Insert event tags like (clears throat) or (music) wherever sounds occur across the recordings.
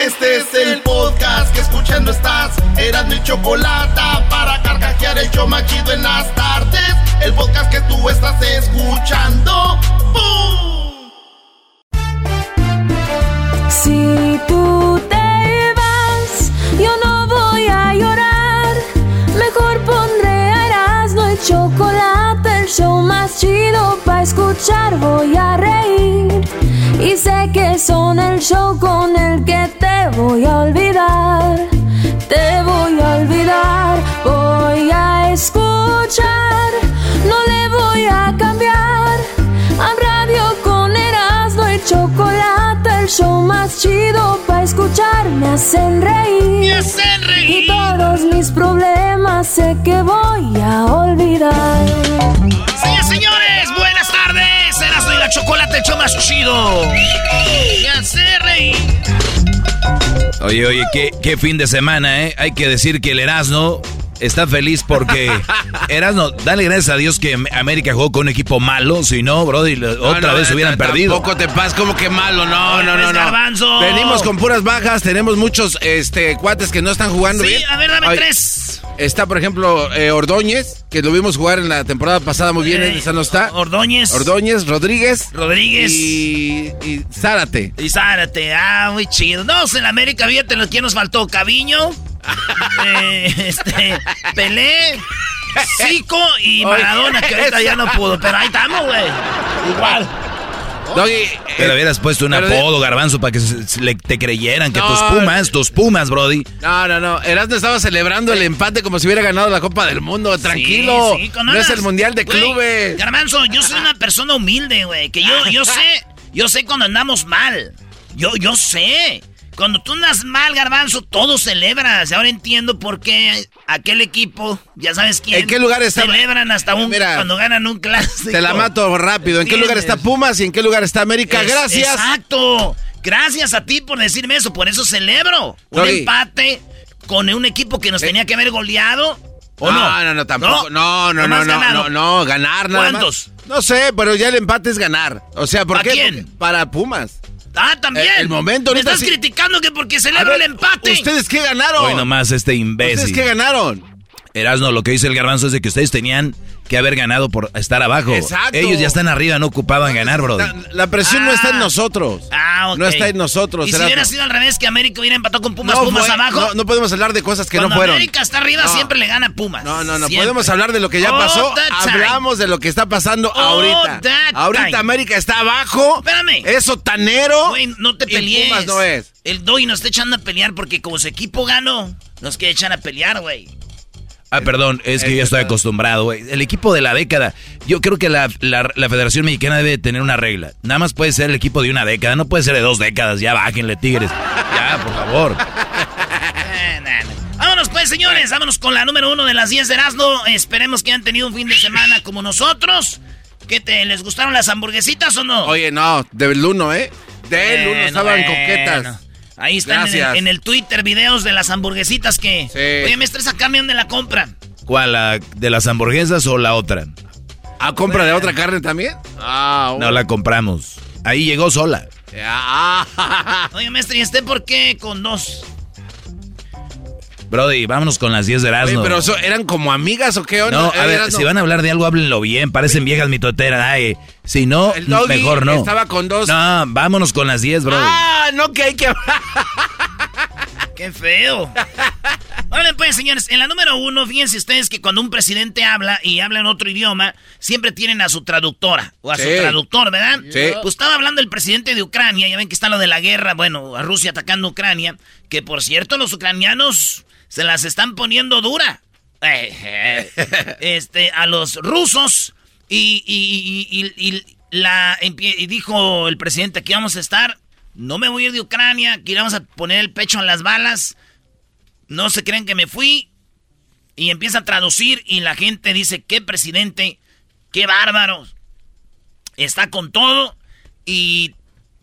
Este es el podcast que escuchando estás. Eran mi chocolate para carcajear el yo machido en las tardes. El podcast que tú estás escuchando. ¡Bum! Si tú te vas, yo no voy a llorar. Mejor pondré a Erasmo el chocolate, el show más chido para escuchar. Voy a reír y sé que son el show con el que te voy a olvidar. Te voy a olvidar, voy a escuchar. No le voy a cambiar. A radio con Erasmo y chocolate, el show más chido para escuchar. Me hacen reír. Me hacen reír. Y todos mis problemas sé que voy a olvidar. Señores, señores, buenas tardes. Erasmo y la chocolate, el show más chido. Me hace reír. Oye, oye, qué, qué fin de semana, ¿eh? Hay que decir que el Erasmo está feliz porque (laughs) Erasmo, dale gracias a Dios que América jugó con un equipo malo, si no, Brody, otra No, vez no, hubieran perdido. Tampoco te pasa como que malo, no, no, no, no. Venimos con puras bajas, tenemos muchos este cuates que no están jugando Sí, bien. a ver, dame Ay, tres. Está, por ejemplo, eh, Ordóñez, que lo vimos jugar en la temporada pasada muy bien, Eh, esa no está. Ordóñez. Ordóñez, Rodríguez. Rodríguez. Y, y Zárate. Y Zárate, ah, muy chido. No, en América, fíjate que nos faltó. Caviño, (laughs) eh, este, Pelé, (laughs) Zico y Maradona, que ahorita ya no pudo. Pero ahí estamos, güey. Igual. Doggy, eh, Pero hubieras puesto un de- apodo, Garbanzo, para que le- te creyeran que No, tus Pumas, tus Pumas, Brody. No, no, no. Erasmo estaba celebrando el empate como si hubiera ganado la Copa del Mundo. Tranquilo. Sí, sí, con no es el Mundial de Clubes. Garbanzo, yo soy una persona humilde, güey. Que yo, yo sé, yo sé cuando andamos mal. Yo, yo sé. Cuando tú andas mal, Garbanzo, todo celebras. Ahora entiendo por qué aquel equipo, ya sabes quién. ¿En qué lugar está? Celebran hasta un Mira, cuando ganan un clásico. Te la mato rápido. ¿En qué lugar está. Pumas y en qué lugar está América? Es- Gracias. Exacto. Gracias a ti por decirme eso. Por eso celebro. Un empate con un equipo que nos Eh. tenía que haber goleado. ¿O no? no, no, no, tampoco. No, no, no, no, no, no, ganar nada ¿Cuántos? más. No sé, pero ya el empate es ganar. O sea, ¿por ¿Para qué? quién? Para Pumas. Ah, también. El- el momento Me estás sí. criticando que porque A celebro ver, el empate. ¿Ustedes qué ganaron? Hoy nomás este ¿Ustedes imbécil. qué ganaron? Erasmo, lo que dice el Garbanzo es de que ustedes tenían que haber ganado por estar abajo. Exacto. Ellos ya están arriba, no ocupaban ganar, Brody. La, la presión no Ah. está en nosotros. Ah, ok. No está en nosotros. Y si hubiera sido al revés, que América hubiera empatado con Pumas, No Pumas fue- abajo. No, no podemos hablar de cosas que Cuando no fueron. América está arriba, No. siempre le gana Pumas. No, no, no. Siempre. Podemos hablar de lo que ya pasó. Hablamos de lo que está pasando All ahorita. Ahorita time. América está abajo. Espérame. Es sotanero. Güey, no te y pelees. Pumas no es. El Doggy nos está echando a pelear porque como su equipo ganó, nos quiere echar a pelear, güey. Ah, perdón, es que yo ya estoy acostumbrado, güey. El equipo de la década, yo creo que la, la- la Federación Mexicana debe tener una regla. Nada más puede ser el equipo de una década, no puede ser de dos décadas. Ya bájenle, Tigres. Ya, por favor. (laughs) Vámonos pues, señores. Vámonos con la número uno de las 10 de Erasmo. Esperemos que hayan tenido un fin de semana como nosotros. ¿Qué te, les gustaron las hamburguesitas o no? Oye, no, del uno, ¿eh? Del uno Bueno, estaban bueno. coquetas. Ahí están en el, Gracias. en el Twitter videos de las hamburguesitas que... Sí. Oye, maestra, esa carne dónde la compran? ¿Cuál? la ¿De las hamburguesas o la otra? ¿A compra de otra carne también? Ah, No la compramos. Ahí llegó sola. Ah, (laughs) Oye, maestra, ¿y este por qué con dos? Brody, vámonos con las 10 de Oye, Erasmo. pero eso, ¿eran como amigas o qué? No, a ver, si van a hablar de algo, háblenlo bien. Parecen viejas mitoteras. Ay, si no, El doggy mejor no. estaba con dos. No, vámonos con las 10, Brody. Ah, no, que hay que (laughs) ¡Qué feo! Órale, pues, señores, en la número uno, fíjense ustedes que cuando un presidente habla y habla en otro idioma, siempre tienen a su traductora o a su traductor, ¿verdad? Sí. Pues estaba hablando el presidente de Ucrania, ya ven que está lo de la guerra, bueno, a Rusia atacando a Ucrania, que por cierto los ucranianos se las están poniendo dura. Eh, eh, este, a los rusos y, y- y- y- la, dijo el presidente que íbamos a estar, no me voy a ir de Ucrania, que íbamos a poner el pecho en las balas, no se creen que me fui, y empieza a traducir y la gente dice, qué presidente, qué bárbaro, está con todo, y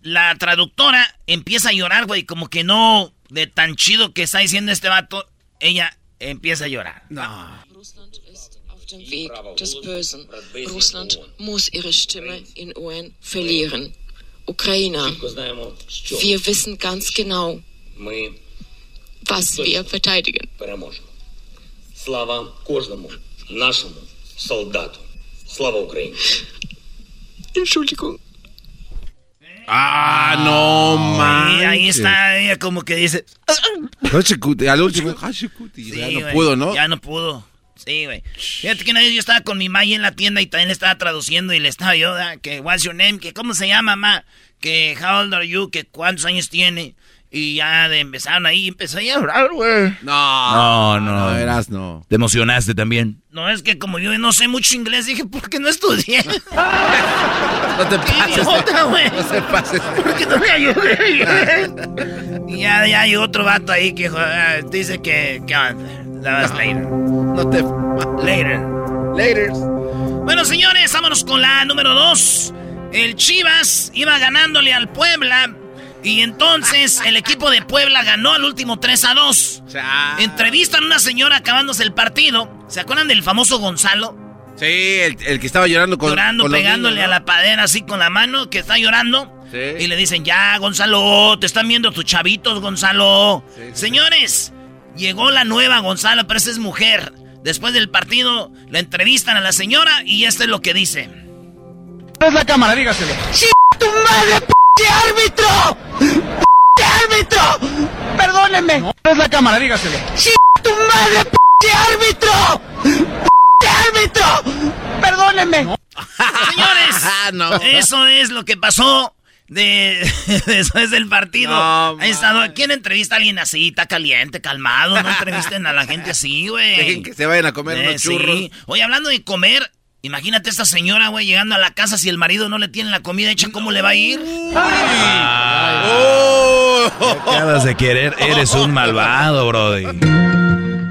la traductora empieza a llorar, güey, como que no, de tan chido que está diciendo este vato, ella empieza a llorar. Russland ist auf dem Weg des Bösen. Russland muss ihre Stimme in UN verlieren. Ukraine, wir wissen ganz genau, Мы was wir verteidigen. Переможемо. Слава кожному нашому солдату. Слава Україні. Entschuldigung. Ah, no man. ahí está ella como que dice... (laughs) Al último. Ya Sí, no güey, pudo, ¿no? Ya no pudo. Sí, güey. Fíjate que una vez yo estaba con mi ma ahí en la tienda y también le estaba traduciendo y le estaba yo, que what's your name, que cómo se llama, ma, que how old are you, que cuántos años tiene. Y ya de empezaron ahí, empezó ahí a hablar, güey. No, No, no. no, eras no. Te emocionaste también. No, es que como yo no sé mucho inglés, dije, ¿por qué no estudié? (laughs) No te (laughs) ¡Qué pases. idiota, güey! No se pases. ¿Por qué no me ayudé? (laughs) y ya, ya llegó otro vato ahí que ah, dice que, que onda. That was later. No te. Later. Later. Bueno, señores, vámonos con la número dos. El Chivas iba ganándole al Puebla. Y entonces el equipo de Puebla ganó al último 3 a 2. Entrevistan a una señora acabándose el partido. ¿Se acuerdan del famoso Gonzalo? Sí, el, el que estaba llorando con. llorando, con pegándole niños, a la padera así con la mano, que está llorando. Sí. Y le dicen, ya, Gonzalo, te están viendo tus chavitos, Gonzalo. Sí, sí. Señores, llegó la nueva Gonzalo, pero esa es mujer. Después del partido, la entrevistan a la señora y esto es lo que dice. es la cámara? Dígaselo. tu madre, p árbitro! ¡P árbitro! Perdónenme. No es la cámara, dígaselo. tu madre, p árbitro! ¡P árbitro! Perdónenme. (laughs) Señores, Ah, (laughs) no. eso es lo que pasó de, (laughs) después del partido. No, está, ¿Quién entrevista a alguien así? Está caliente, calmado. No entrevisten a la gente así, güey. Dejen que se vayan a comer Eh, unos churros. sí. Oye, hablando de comer, imagínate esta señora, güey, llegando a la casa si el marido no le tiene la comida hecha, ¿cómo le va a ir? ¡Oh! Acabas de querer, eres un malvado, brody.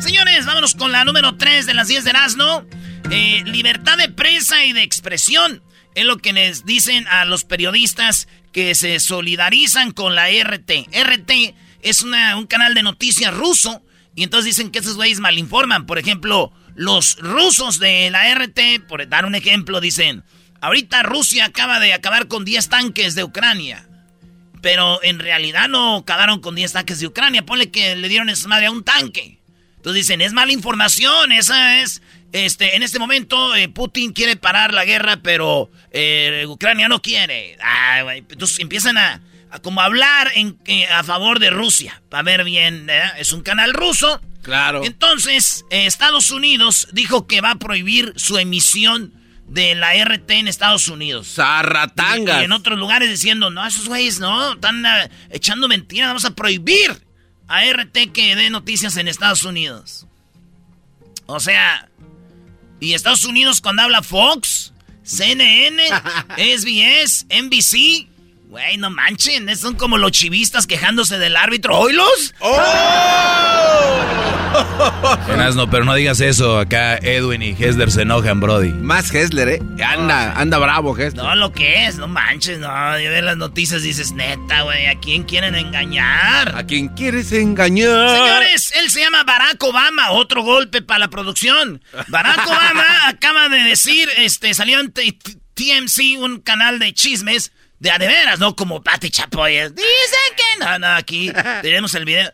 Señores, vámonos con la número 3 de las 10 de Erasmo. Eh, libertad de prensa y de expresión. Es lo que les dicen a los periodistas que se solidarizan con la RT. RT es una- un canal de noticias ruso. Y entonces dicen que esos güeyes malinforman. Por ejemplo, los rusos de la RT, por dar un ejemplo, dicen: Ahorita Rusia acaba de acabar con 10 tanques de Ucrania. Pero en realidad no acabaron con 10 tanques de Ucrania. Ponle que le dieron esa madre a un tanque. Entonces dicen, es mala información, esa es... Este, en este momento eh, Putin quiere parar la guerra, pero eh, Ucrania no quiere. Entonces empiezan a, como hablar en, eh, a favor de Rusia. Para ver bien, es un canal ruso. Claro. Entonces, eh, Estados Unidos dijo que va a prohibir su emisión de la RT en Estados Unidos. Zarratangas. Y en otros lugares diciendo, no, esos güeyes no, están ah, echando mentiras, vamos a prohibir a RT que dé noticias en Estados Unidos. O sea, y Estados Unidos cuando habla Fox, CNN, SBS, (laughs) NBC, güey, no manchen, son como los chivistas quejándose del árbitro. ¿Oílos? no, pero no digas eso. Acá Edwin y Hesler se enojan, brody. Más Hessler, ¿eh? Anda, anda bravo, Hessler. No, lo que es, no manches, no. Yo veo las noticias y dices, neta, güey, ¿a quién quieren engañar? ¿A quién quieres engañar? Señores, él se llama Barack Obama, otro golpe para la producción. Barack Obama (laughs) acaba de decir, este, salió en TMC, un canal de chismes, de a de veras, no como Pati Chapoy. Dicen que no, no, aquí (laughs) tenemos el video.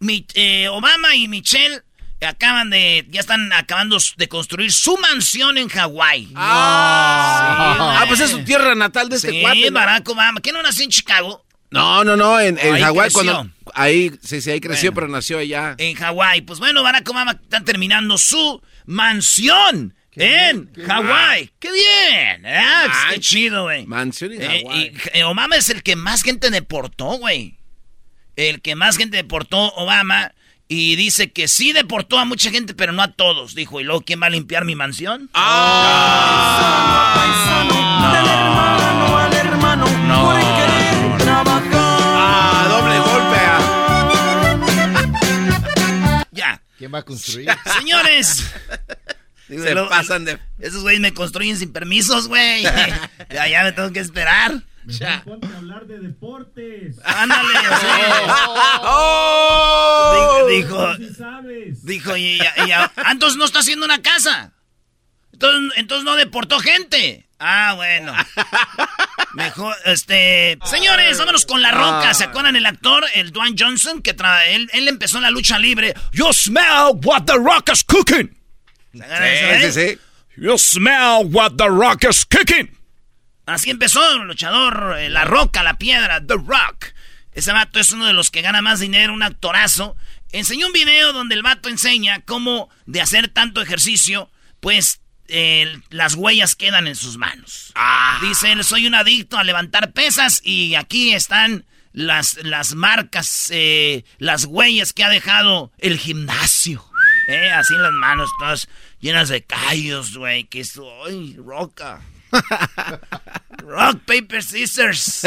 Mi- eh, Obama y Michelle acaban de, ya están acabando de construir su mansión en Hawái. Ah, Sí, ah, pues es su tierra natal de este Sí, cuate. ¿no? Barack Obama. ¿Qué no nació en Chicago? No, no, no, en, Hawái cuando... Ahí, sí, sí, ahí creció, Bueno. pero nació allá. En Hawái. Pues bueno, Barack Obama está terminando su mansión en Hawái. ¡Qué bien! Ah, pues, ¡Qué chido, güey! Mansión en Eh, Hawái. y eh, Obama es el que más gente deportó, güey. El que más gente deportó, Obama. Y dice que sí deportó a mucha gente, pero no a todos. Dijo, ¿y luego quién va a limpiar mi mansión? Ah, doble golpe. ah. Ya. ¿Quién va a construir? (laughs) Señores. Digo, Se luego- pasan de... Esos güeyes me construyen sin permisos, güey. (laughs) ya, ya me tengo que esperar. Ya. Ándale, (laughs) o sea, ¡Oh! Dijo, dijo, dijo, y, ya- y ya- ah, entonces no está haciendo una casa. Entonces, entonces no deportó gente. Ah, bueno. Mejor, este... Señores, vámonos con La Roca. ¿Se acuerdan el actor, el Dwayne Johnson? Que tra- él, él empezó la lucha libre. You smell what the Rock is cooking. Sí, eh? sí, sí. You smell what the rock is cooking. Así empezó el luchador, eh, La Roca, La Piedra, The Rock. Ese vato es uno de los que gana más dinero, un actorazo. Enseñó un video donde el vato enseña cómo de hacer tanto ejercicio, pues eh, las huellas quedan en sus manos. Dice él, soy un adicto a levantar pesas y aquí están las, las marcas, eh, las huellas que ha dejado el gimnasio. Eh, así las manos, todas llenas de callos, güey, que soy roca. (laughs) Rock, paper, scissors.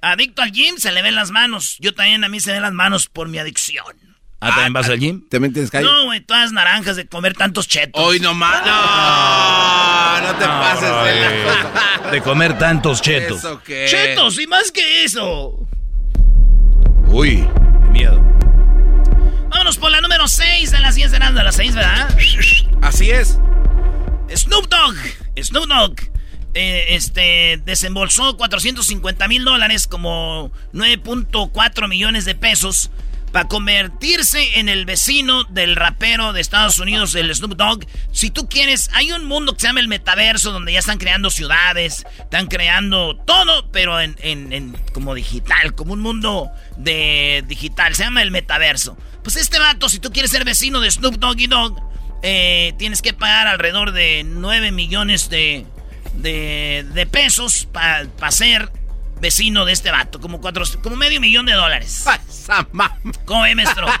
Adicto al gym, se le ven las manos. Yo también a mí se ven las manos por mi adicción. Ah, ¿también vas al gym? ¿También tienes calle? No, güey, todas naranjas de comer tantos chetos. Hoy nomás. No, no te pases de la De comer tantos chetos. ¿Eso qué? ¡Chetos! Y más que eso. Uy, por la número 6 de las 10 de de las 6, ¿verdad? Así es. Snoop Dogg. Snoop Dogg. eh, este desembolsó 450 mil dólares, como 9.4 millones de pesos, para convertirse en el vecino del rapero de Estados Unidos, el Snoop Dogg. Si tú quieres, hay un mundo que se llama el metaverso, donde ya están creando ciudades, están creando todo, pero en, en- en- como digital, como un mundo de digital. Se llama el metaverso. Pues este vato, si tú quieres ser vecino de Snoop Doggy Dogg, eh, tienes que pagar alrededor de 9 millones de, de, de pesos para ser vecino de este vato. Como, cuatro, como medio millón de dólares. (laughs) ¿Cómo ve, maestro? (laughs)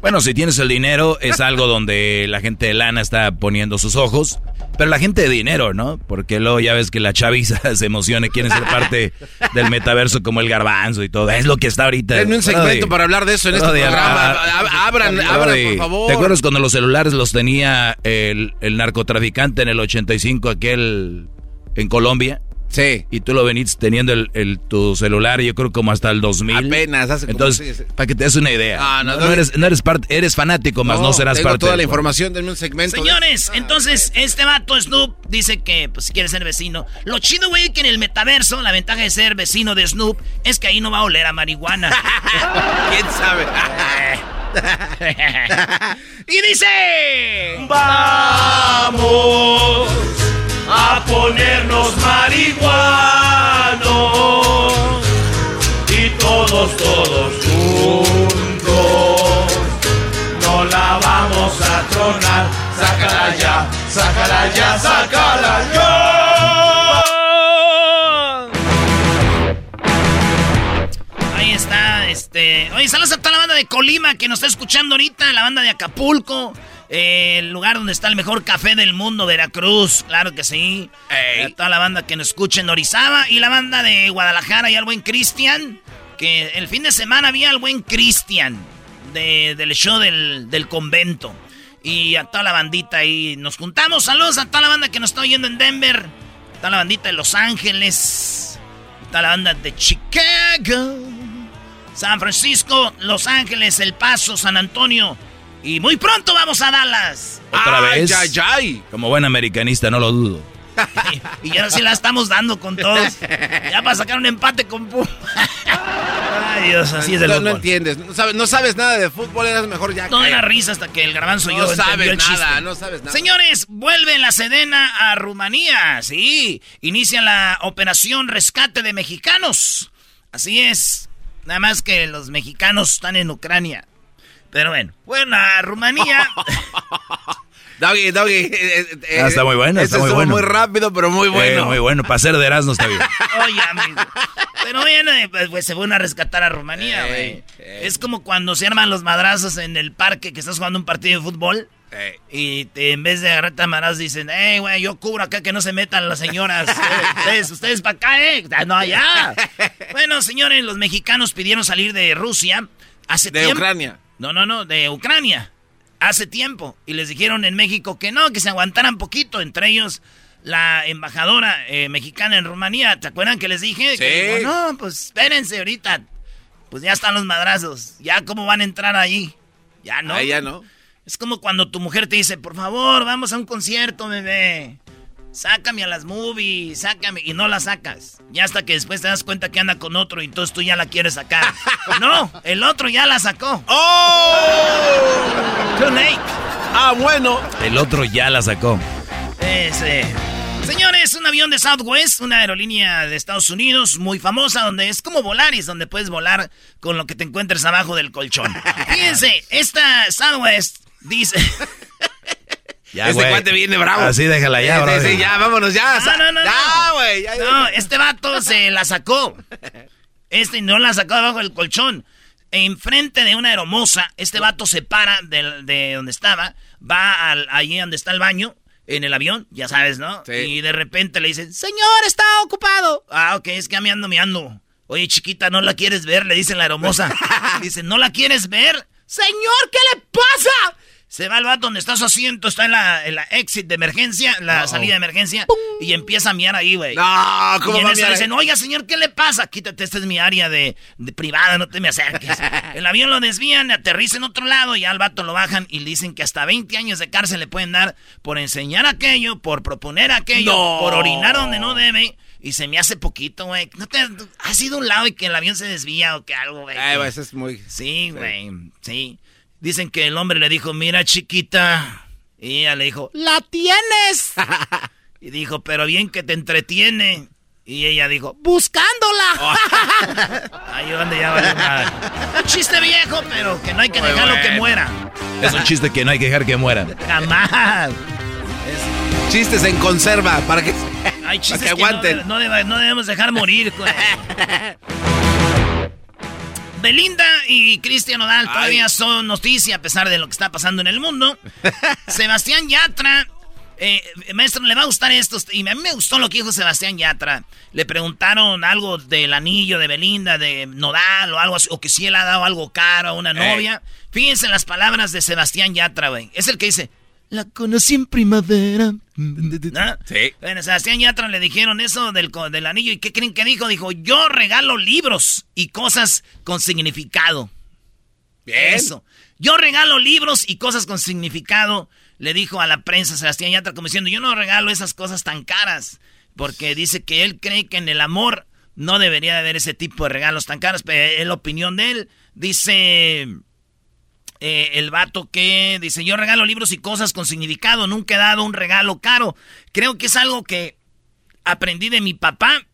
Bueno, si tienes el dinero, es algo donde la gente de lana está poniendo sus ojos. Pero la gente de dinero, ¿no? Porque luego ya ves que la chaviza (laughs) se emociona y quieren ser parte (laughs) del metaverso como el garbanzo y todo. Es lo que está ahorita. Denme un segmento Brody. para hablar de eso en este programa. ah, Ab- Abran, Brody, abran, por favor. ¿Te acuerdas cuando los celulares los tenía el, el narcotraficante en el 85, aquel en Colombia? Sí. Y tú lo venís teniendo el, el- tu celular, yo creo como hasta el 2000. Apenas, hace como Entonces, para que te des una idea. Ah, no, no, no, eres, no eres parte, eres fanático, más no, serás tengo parte. toda la información, denme un segmento. de- Señores, entonces este vato Snoop dice que pues, si quiere ser vecino. Lo chido, güey, que en el metaverso la ventaja de ser vecino de Snoop es que ahí no va a oler a marihuana. (laughs) ¿Quién sabe? (laughs) y dice... Vamos a ponernos marihuanos y todos, todos juntos no la vamos a tronar. Sácala ya, sácala ya, sácala ya. Ahí está, este... Oye, saludos a toda la banda de Colima que nos está escuchando ahorita, la banda de Acapulco, eh, el lugar donde está el mejor café del mundo, Veracruz, claro que sí. A toda la banda que nos escucha en Orizaba y la banda de Guadalajara y al buen Cristian, que el fin de semana había al buen Cristian de- del show del, del convento. Y a toda la bandita ahí nos juntamos. Saludos a toda la banda que nos está oyendo en Denver, toda la bandita de Los Ángeles, toda la banda de Chicago. San Francisco, Los Ángeles, El Paso, San Antonio. Y muy pronto vamos a Dallas. Otra Ay, vez. ay, ay. Como buen americanista, no lo dudo. (laughs) Y ahora sí la estamos dando con todos. Ya para sacar un empate con Pum. Ay, Dios, así es el no, no entiendes, no sabes, no sabes nada de fútbol, eras mejor ya. Era cállate. risa hasta que el garbanzo y No yo sabes el nada, chiste. no sabes nada. Señores, vuelve la Sedena a Rumanía. Sí, inicia la operación rescate de mexicanos. Así es. Nada más que los mexicanos están en Ucrania. Pero bueno, bueno, a Rumanía. (laughs) Doggy, Doggy. eh, eh, Ah, está muy bueno, está muy bueno. muy rápido, pero muy bueno. Eh, muy bueno. Para ser de Erasmo está bien. (laughs) Oye, amigo. Pero viene, pues, pues, se fueron a rescatar a Rumanía, güey. Ey, ey. Es como cuando se arman los madrazos en el parque que estás jugando un partido de fútbol. Eh, Y te- en vez de agarrarte a madrazos dicen, hey, güey, yo cubro acá que no se metan las señoras. Eh, (laughs) ustedes, ustedes para acá, eh. Ah, No, allá. Bueno, señores, los mexicanos pidieron salir de Rusia hace de tiempo. Ucrania. No, no, no, de Ucrania. Hace tiempo. Y les dijeron en México que no, que se aguantaran poquito. Entre ellos, la embajadora eh, mexicana en Rumanía. ¿Te acuerdan que les dije? Que Sí. dijo, no, pues espérense ahorita. Pues ya están los madrazos. Ya cómo van a entrar ahí. Ya no. Ahí ya no. Es como cuando tu mujer te dice, por favor, vamos a un concierto, bebé. Sácame a las movies, sácame. Y no la sacas. Ya hasta que después te das cuenta que anda con otro y entonces tú ya la quieres sacar. (laughs) no, el otro ya la sacó. ¡Oh! Too late. Ah, bueno. El otro ya la sacó. Ese. Señores, un avión de Southwest, una aerolínea de Estados Unidos muy famosa, donde es como Volaris, donde puedes volar con lo que te encuentres abajo del colchón. (laughs) Fíjense, esta Southwest dice... Ya, este güey. cuate viene bravo. Así déjala ya, bro. sí, sí, ya, vámonos, ya. No, no, no, Ya, no. güey. ya, ya. No, este vato se la sacó. Este no la sacó debajo del colchón. Enfrente de una aeromoza, este vato se para de, de donde estaba, va al, allí donde está el baño, en el avión, ya sabes, ¿no? Sí. Y de repente le dicen, señor, está ocupado. Ah, ok, es que me ando, me ando. Oye, chiquita, ¿no la quieres ver? Le dice la aeromoza. (laughs) dice, ¿no la quieres ver? Señor, ¿qué le pasa? Se va al vato donde está su asiento, está en la, en la exit de emergencia, la salida de emergencia, y empieza a miar ahí, güey. No, ¿cómo y en dicen, oiga, señor, ¿qué le pasa? Quítate, esta es mi área de, de privada, no te me acerques. (laughs) El avión lo desvían, aterriza en otro lado y al vato lo bajan y le dicen que hasta 20 años de cárcel le pueden dar por enseñar aquello, por proponer aquello, No. por orinar donde no debe. Y se me hace poquito, güey. ¿No te has ido a un lado y que el avión se desvía o que algo, güey? Ay, güey, eso es muy... Sí, güey, sí. Dicen que el hombre le dijo, mira chiquita. Y ella le dijo, la tienes. (laughs) y dijo, pero bien que te entretiene. Y ella dijo, buscándola. (laughs) Ahí donde ya valió madre. Un chiste viejo, pero que no hay que Muy dejarlo que bueno. muera. Es un chiste que no hay que dejar que muera. (laughs) Jamás. Chistes en conserva, para que... Hay chistes que que, no aguanten. debe- no, debe- no debemos dejar morir, güey. Belinda y Cristian Nodal todavía Ay. son noticia a pesar de lo que está pasando en el mundo. (laughs) Sebastián Yatra, eh, maestro, le va a gustar esto. Y a mí me gustó lo que dijo Sebastián Yatra. Le preguntaron algo del anillo de Belinda, de Nodal o algo así, o que si él ha dado algo caro a una novia. Fíjense en las palabras de Sebastián Yatra, güey. Es el que dice, la conocí en primavera. ¿No? Sí. Bueno, Sebastián Yatra le dijeron eso del anillo. ¿Y qué creen que dijo? Dijo, yo regalo libros y cosas con significado. Bien. Eso. Yo regalo libros y cosas con significado. Le dijo a la prensa Sebastián Yatra como diciendo, yo no regalo esas cosas tan caras. Porque dice que él cree que en el amor no debería de haber ese tipo de regalos tan caros. Pero es la opinión de él. Dice... Eh, el vato que dice, yo regalo libros y cosas con significado, nunca he dado un regalo caro. Creo que es algo que aprendí de mi papá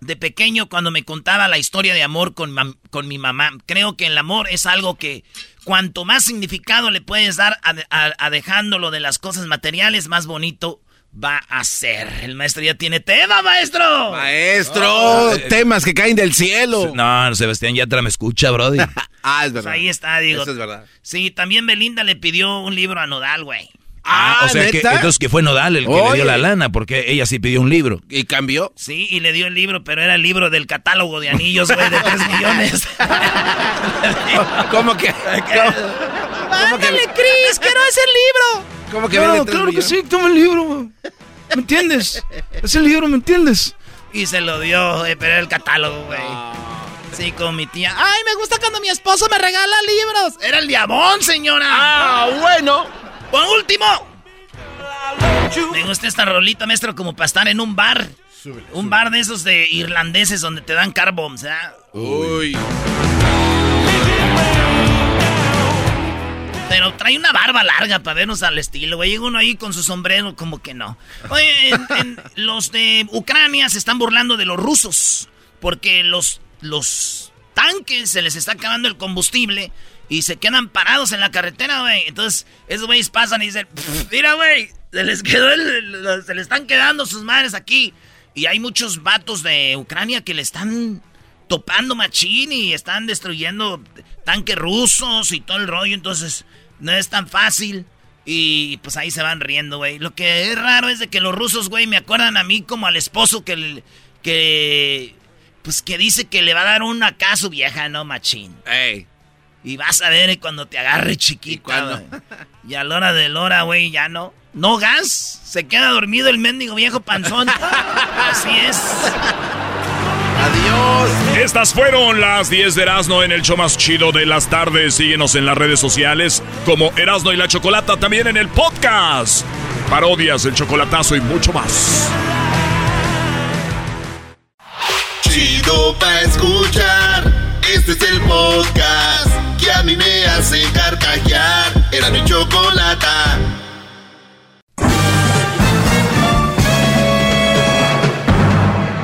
de pequeño cuando me contaba la historia de amor con, con mi mamá. Creo que el amor es algo que cuanto más significado le puedes dar a, a- a dejándolo de las cosas materiales, más bonito va a ser. El maestro ya tiene tema, maestro. Maestro, Ah, eh, temas que caen del cielo. No, Sebastián Yatra me escucha, Brody. (laughs) Ah, es Pues verdad. ahí está, digo. Eso es verdad. Sí, también Belinda le pidió un libro a Nodal, güey. Ah, o sea que entonces que fue Nodal el que le dio la lana, porque ella sí pidió un libro. ¿Y cambió? Sí, y le dio el libro, pero era el libro del catálogo de anillos, güey, de 3 millones. (laughs) (laughs) ¿Cómo que? ¿Cómo, ¡Ándale, Cris! ¡Quiero ese libro! Cómo que vende tres millones? toma el libro. ¿Me entiendes? Es el libro, ¿me entiendes? Y se lo dio, güey, pero era el catálogo, güey. Sí, con mi tía. ¡Ay, me gusta cuando mi esposo me regala libros! ¡Era el diabón, señora! Ah, bueno. ¡Por último! Me gusta esta rolita, maestro, como para estar en un bar. un bar de esos de irlandeses donde te dan car bombs, ¿eh? Uy. Pero trae una barba larga para vernos al estilo, güey. Llega uno ahí con su sombrero, como que no. Oye, en- en- (laughs) los de Ucrania se están burlando de los rusos. Porque los, los tanques se les está acabando el combustible y se quedan parados en la carretera, güey. Entonces, esos güeyes pasan y dicen, "Pff, mira, güey, se les quedó el- el- se le están quedando sus madres aquí. Y hay muchos vatos de Ucrania que le están topando machín y están destruyendo tanques rusos y todo el rollo, entonces no es tan fácil. Y pues ahí se van riendo, güey. Lo que es raro es de que los rusos, güey, me acuerdan a mí como al esposo que, que pues que dice que le va a dar una acá a su vieja, ¿no, machín? Ey. Y vas a ver cuando te agarre chiquita, güey. Y a la hora de la hora, güey, ya no. No gas, se queda dormido el mendigo viejo panzón. (laughs) Así es. Adiós. Estas fueron las 10 de Erasmo en el show más chido de las tardes. Síguenos en las redes sociales como Erasmo y la Chocolata, también en el podcast. Parodias, el chocolatazo y mucho más. Chido pa' escuchar. Este es el podcast que a mí me hace carcajear. Era mi chocolata.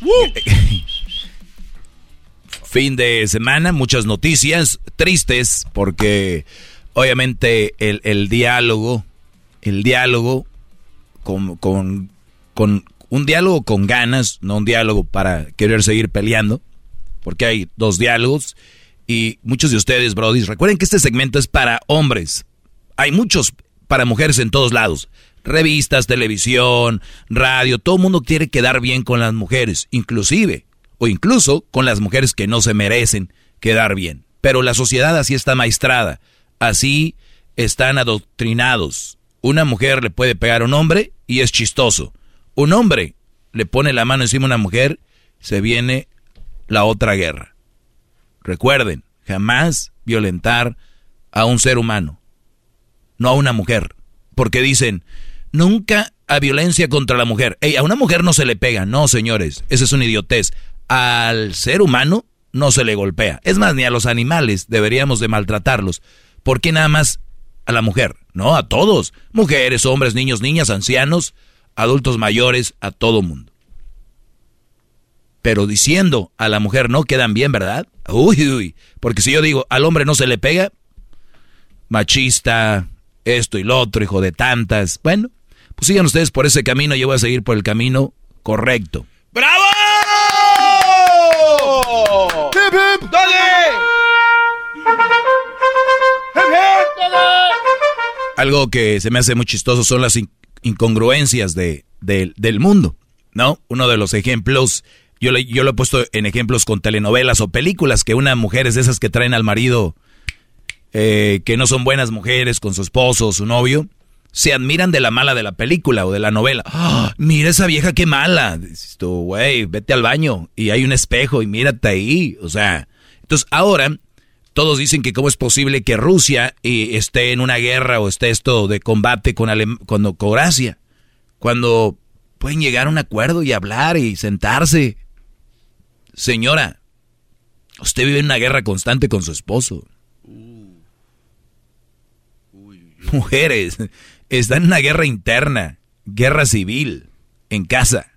(laughs) Fin de semana, muchas noticias tristes porque obviamente el, diálogo, el diálogo con, con, un diálogo con ganas, no un diálogo para querer seguir peleando, porque hay dos diálogos y muchos de ustedes, brodis, recuerden que este segmento es para hombres. Hay muchos para mujeres en todos lados. Revistas, televisión, radio, todo el mundo quiere quedar bien con las mujeres, inclusive, o incluso con las mujeres que no se merecen quedar bien. Pero la sociedad así está maestrada, así están adoctrinados. Una mujer le puede pegar a un hombre y es chistoso. Un hombre le pone la mano encima a una mujer, se viene la otra guerra. Recuerden, jamás violentar a un ser humano, no a una mujer. Porque dicen, nunca a violencia contra la mujer. Ey, a una mujer no se le pega. No, señores, esa es una idiotez. Al ser humano no se le golpea. Es más, ni a los animales deberíamos de maltratarlos. ¿Por qué nada más a la mujer? No, a todos. Mujeres, hombres, niños, niñas, ancianos, adultos mayores, a todo mundo. Pero diciendo a la mujer no quedan bien, ¿verdad? Uy, uy. Porque si yo digo al hombre no se le pega, machista, esto y lo otro, hijo de tantas. Bueno, pues sigan ustedes por ese camino, yo voy a seguir por el camino correcto. ¡Bravo! Algo que se me hace muy chistoso son las in- incongruencias de, de- del mundo, ¿no? Uno de los ejemplos, yo, le- yo lo he puesto en ejemplos con telenovelas o películas, que una mujer es de esas que traen al marido, eh, que no son buenas mujeres con su esposo o su novio, se admiran de la mala de la película o de la novela. ¡Ah! mira esa vieja qué mala. Dices tú, güey, vete al baño y hay un espejo y mírate ahí. O sea, entonces ahora todos dicen que cómo es posible que Rusia eh, esté en una guerra o esté esto de combate con, Alem con Croacia, cuando pueden llegar a un acuerdo y hablar y sentarse. Señora, usted vive en una guerra constante con su esposo. Mujeres, están en una guerra interna, guerra civil, en casa.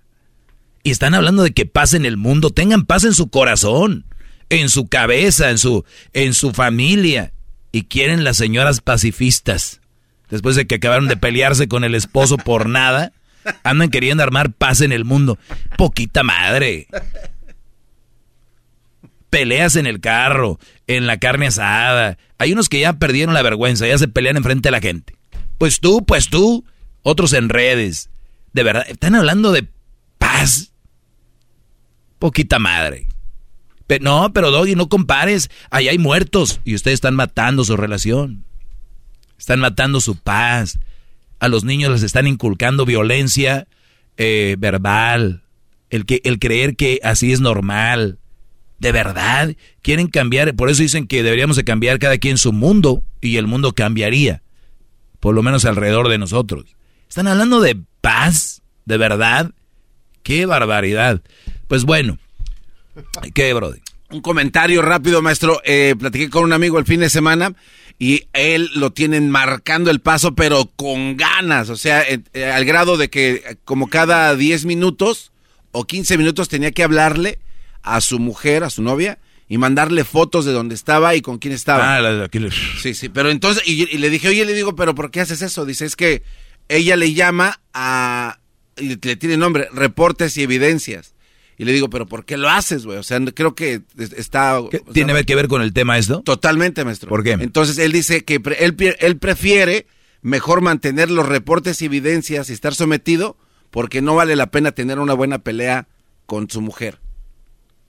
Y están hablando de que paz en el mundo, tengan paz en su corazón, en su cabeza, en su, en su familia. Y quieren las señoras pacifistas, después de que acabaron de pelearse con el esposo por nada, andan queriendo armar paz en el mundo. Poquita madre. Peleas en el carro, en la carne asada. Hay unos que ya perdieron la vergüenza, ya se pelean enfrente de la gente. Pues tú, pues tú, otros en redes. De verdad, están hablando de paz. Poquita madre. Pe- no, pero Doggy, no compares. Ahí hay muertos y ustedes están matando su relación. Están matando su paz. A los niños les están inculcando violencia eh, verbal. El, que, el creer que así es normal. De verdad, quieren cambiar. Por eso dicen que deberíamos de cambiar cada quien su mundo y el mundo cambiaría. Por lo menos alrededor de nosotros. Están hablando de paz. De verdad. Qué barbaridad. Pues bueno. ¿Qué, Brody? Un comentario rápido, maestro. Eh, platiqué con un amigo el fin de semana y él lo tienen marcando el paso, pero con ganas. O sea, eh, al grado de que como cada 10 minutos o 15 minutos tenía que hablarle a su mujer, a su novia, y mandarle fotos de dónde estaba y con quién estaba. Ah, la de aquí. Sí, sí, pero entonces, y, y le dije, oye, le digo, pero ¿por qué haces eso? Dice, es que ella le llama a, y le tiene nombre, reportes y evidencias. Y le digo, pero ¿por qué lo haces, güey? O sea, creo que está... ¿Qué, ¿Tiene que ver con el tema esto? Totalmente, maestro. ¿Por qué? Entonces él dice que pre- él, él prefiere mejor mantener los reportes y evidencias y estar sometido porque no vale la pena tener una buena pelea con su mujer.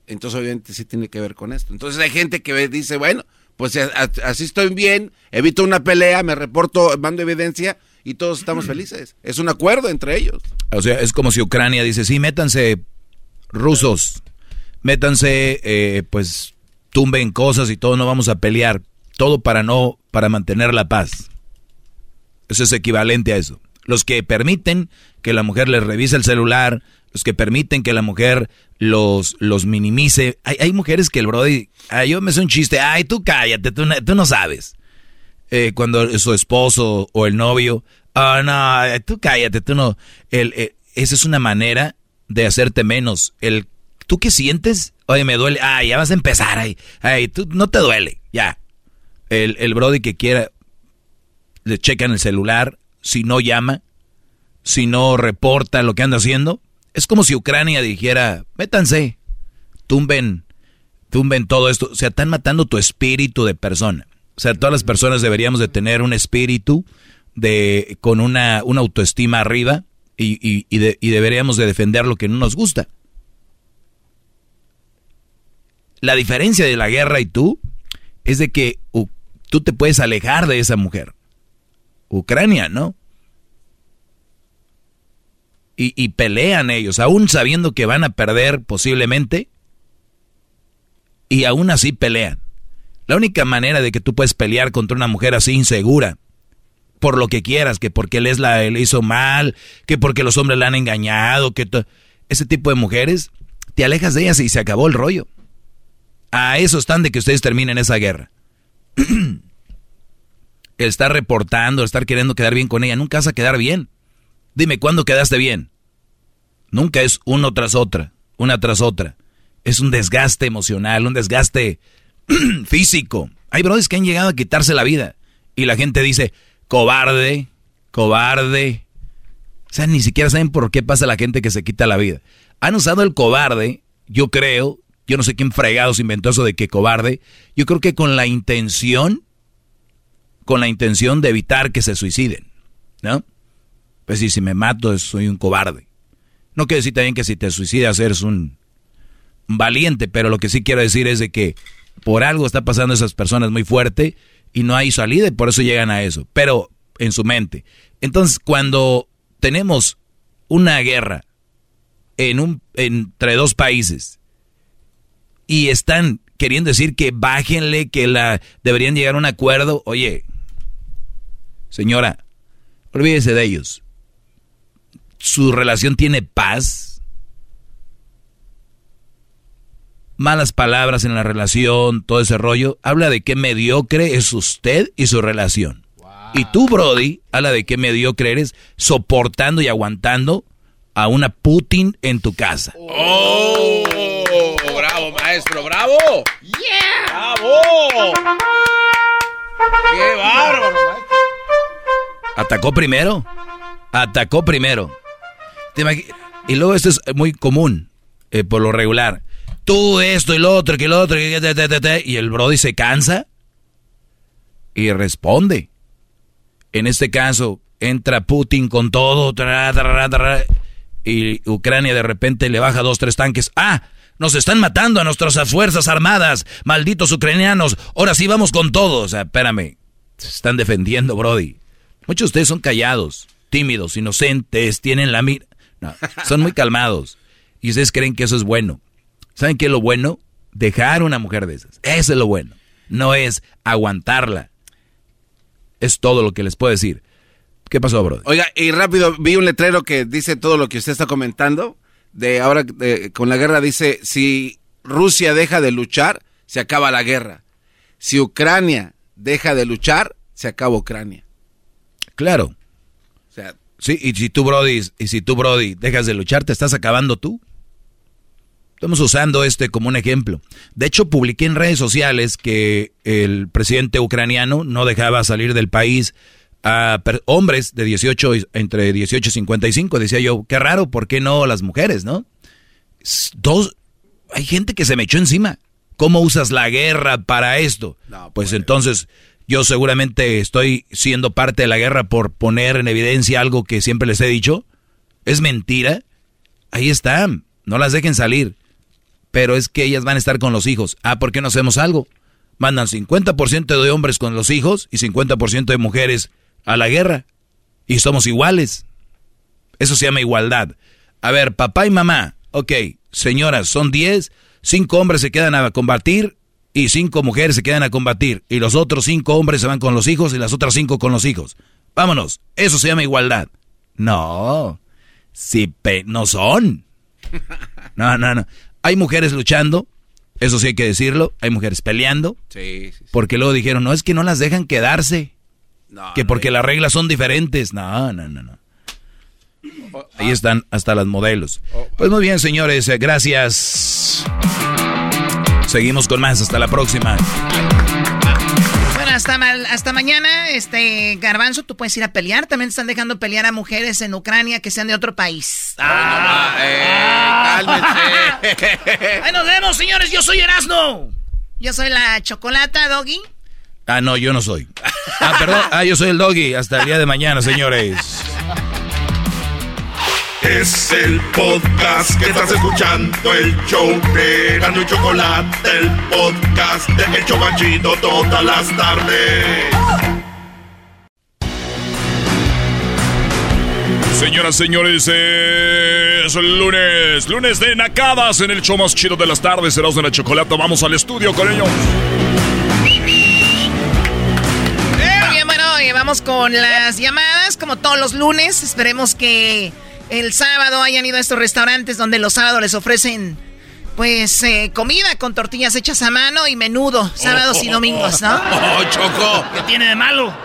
Entonces obviamente sí tiene que ver con esto. Entonces hay gente que dice, bueno, pues a- así estoy bien, evito una pelea, me reporto, mando evidencia y todos estamos felices. Es un acuerdo entre ellos. O sea, es como si Ucrania dice, sí, métanse rusos, métanse, eh, pues, tumben cosas y todo, no vamos a pelear. Todo para no, para mantener la paz. Eso es equivalente a eso. Los que permiten que la mujer les revise el celular, los que permiten que la mujer los, los minimice. Hay, hay mujeres que el brody, ay, yo me sé un chiste, ay, tú cállate, tú, tú no sabes. Eh, cuando su esposo o el novio, ah, no, tú cállate, tú no. El, eh, esa es una manera de hacerte menos. El, ¿Tú qué sientes? Oye, me duele. Ay, ya vas a empezar. Ay, ay tú no te duele. Ya. El, el brody que quiera, le checan el celular, si no llama, si no reporta lo que anda haciendo. Es como si Ucrania dijera, métanse, tumben, tumben todo esto. O sea, están matando tu espíritu de persona. O sea, todas las personas deberíamos de tener un espíritu de, con una, una autoestima arriba y, y- y de- y deberíamos de defender lo que no nos gusta. La diferencia de la guerra y tú es de que tú te puedes alejar de esa mujer. Ucrania, ¿no? Y, y pelean ellos, aún sabiendo que van a perder posiblemente, y aún así pelean. La única manera de que tú puedes pelear contra una mujer así insegura, por lo que quieras, que porque él es la, le hizo mal, que porque los hombres la han engañado, que ese tipo de mujeres, te alejas de ellas y se acabó el rollo. A eso están de que ustedes terminen esa guerra. (clears throat) estar reportando, estar queriendo quedar bien con ella, nunca vas a quedar bien. Dime, ¿cuándo quedaste bien? Nunca es uno tras otra, una tras otra. Es un desgaste emocional, un desgaste (clears throat) físico. Hay brothers que han llegado a quitarse la vida. Y la gente dice, cobarde, cobarde. O sea, ni siquiera saben por qué pasa la gente que se quita la vida. Han usado el cobarde, yo creo, yo no sé quién fregados inventó eso de que cobarde. Yo creo que con la intención, con la intención de evitar que se suiciden, ¿no? Pues si, si me mato, soy un cobarde. No quiero decir también que si te suicidas eres un valiente, pero lo que sí quiero decir es de que por algo está pasando esas personas muy fuerte y no hay salida y por eso llegan a eso, pero en su mente. Entonces, cuando tenemos una guerra en un, entre dos países y están queriendo decir que bájenle, que la deberían llegar a un acuerdo, oye, señora, olvídese de ellos. Su relación tiene paz. Malas palabras en la relación, todo ese rollo. Habla de qué mediocre es usted y su relación. Y tú, Brody, habla de qué mediocre eres soportando y aguantando a una Putin en tu casa. ¡Oh! ¡Bravo, maestro! ¡Bravo! ¡Yeah! ¡Bravo! ¡Qué bárbaro, maestro! Atacó primero. Atacó primero. ¿Te imagi- Y luego esto es muy común, eh, por lo regular. Tú esto y lo otro, que lo otro, y el Brody se cansa y responde. En este caso, entra Putin con todo, y Ucrania de repente le baja dos, tres tanques. ¡Ah! Nos están matando a nuestras fuerzas armadas, malditos ucranianos. Ahora sí vamos con todo. O sea, espérame. Se están defendiendo, Brody. Muchos de ustedes son callados, tímidos, inocentes, tienen la mira. No, son muy calmados. Y ustedes creen que eso es bueno. ¿Saben qué es lo bueno? Dejar una mujer de esas. Eso es lo bueno. No es aguantarla. Es todo lo que les puedo decir. ¿Qué pasó, Brody? Oiga, y rápido, vi un letrero que dice todo lo que usted está comentando. De ahora, de- con la guerra, dice, si Rusia deja de luchar, se acaba la guerra. Si Ucrania deja de luchar, se acaba Ucrania. Claro. Sí, y si tú, Brody, y si tú, Brody, dejas de luchar, te estás acabando tú. Estamos usando este como un ejemplo. De hecho, publiqué en redes sociales que el presidente ucraniano no dejaba salir del país a hombres de 18, y- entre 18 y 55. Decía yo, qué raro, ¿por qué no las mujeres, no? dos, hay gente que se me echó encima. ¿Cómo usas la guerra para esto? pues entonces yo seguramente estoy siendo parte de la guerra por poner en evidencia algo que siempre les he dicho. ¿Es mentira? Ahí están, no las dejen salir. Pero es que ellas van a estar con los hijos. Ah, ¿por qué no hacemos algo? Mandan 50% de hombres con los hijos y 50% de mujeres a la guerra. Y somos iguales. Eso se llama igualdad. A ver, papá y mamá. Ok, señoras, son 10. Cinco hombres se quedan a combatir y cinco mujeres se quedan a combatir. Y los otros cinco hombres se van con los hijos y las otras cinco con los hijos. Vámonos. Eso se llama igualdad. No. Sí, no son. (laughs) No, no, no. Hay mujeres luchando. Eso sí hay que decirlo. Hay mujeres peleando. Sí, sí, Porque luego dijeron, no, es que no las dejan quedarse. que porque las reglas son diferentes. No, no, no, no. Ahí están hasta las modelos. Pues muy bien, señores. Eh, gracias. Seguimos con más. Hasta la próxima. Bueno, hasta, hasta mañana, este Garbanzo, tú puedes ir a pelear. También están dejando pelear a mujeres en Ucrania que sean de otro país. Ah, eh, cálmense. (laughs) Ahí nos vemos, señores. Yo soy Erasno. Yo soy la chocolata, Doggy. Ah, no, yo no soy. Ah, perdón. Ah, yo soy el Doggy. Hasta el día de mañana, señores. Es el podcast que estás escuchando, el show de Gano y Chocolate, el podcast de El Chocachito todas las tardes. Señoras, señores, es el lunes, lunes de Nacadas en el show más chido de las tardes, serás de la chocolate. Vamos al estudio con ellos. Bien, bueno, vamos con las llamadas, como todos los lunes. Esperemos que el sábado hayan ido a estos restaurantes donde los sábados les ofrecen pues eh, comida con tortillas hechas a mano y menudo, sábados y domingos, ¿no? ¡Oh, Choco! ¿Qué tiene de malo?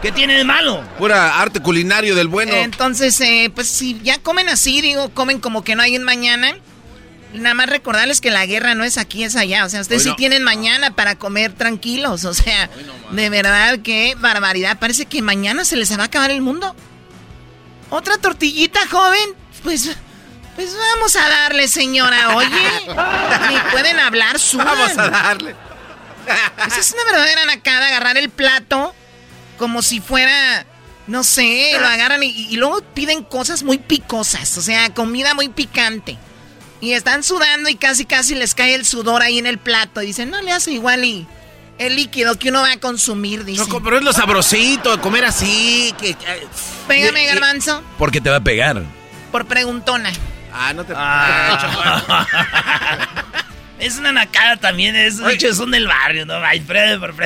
¿Qué tiene de malo? Pura arte culinario del bueno. Entonces, eh, pues si ya comen así, digo, comen como que no hay en mañana. Nada más recordarles que la guerra no es aquí, es allá. O sea, ustedes sí tienen mañana para comer tranquilos. O sea, de verdad, qué barbaridad. Parece que mañana se les va a acabar el mundo. ¿Otra tortillita, joven? Pues, pues vamos a darle, señora. Oye, ni pueden hablar, suban. Vamos a darle. Esa es una verdadera nacada, agarrar el plato como si fuera, no sé, lo agarran y, luego piden cosas muy picosas, o sea, comida muy picante. Y están sudando y casi casi les cae el sudor ahí en el plato. Y dicen, no le hace igual y el líquido que uno va a consumir, dice. pero es lo sabrosito, comer así. Que, Pégame, garbanzo. ¿Por qué te va a pegar? Por preguntona. Ah, no te... Ah. (laughs) es una nacada también, esos dichos son del barrio, ¿no? Ay, Fred, por (laughs)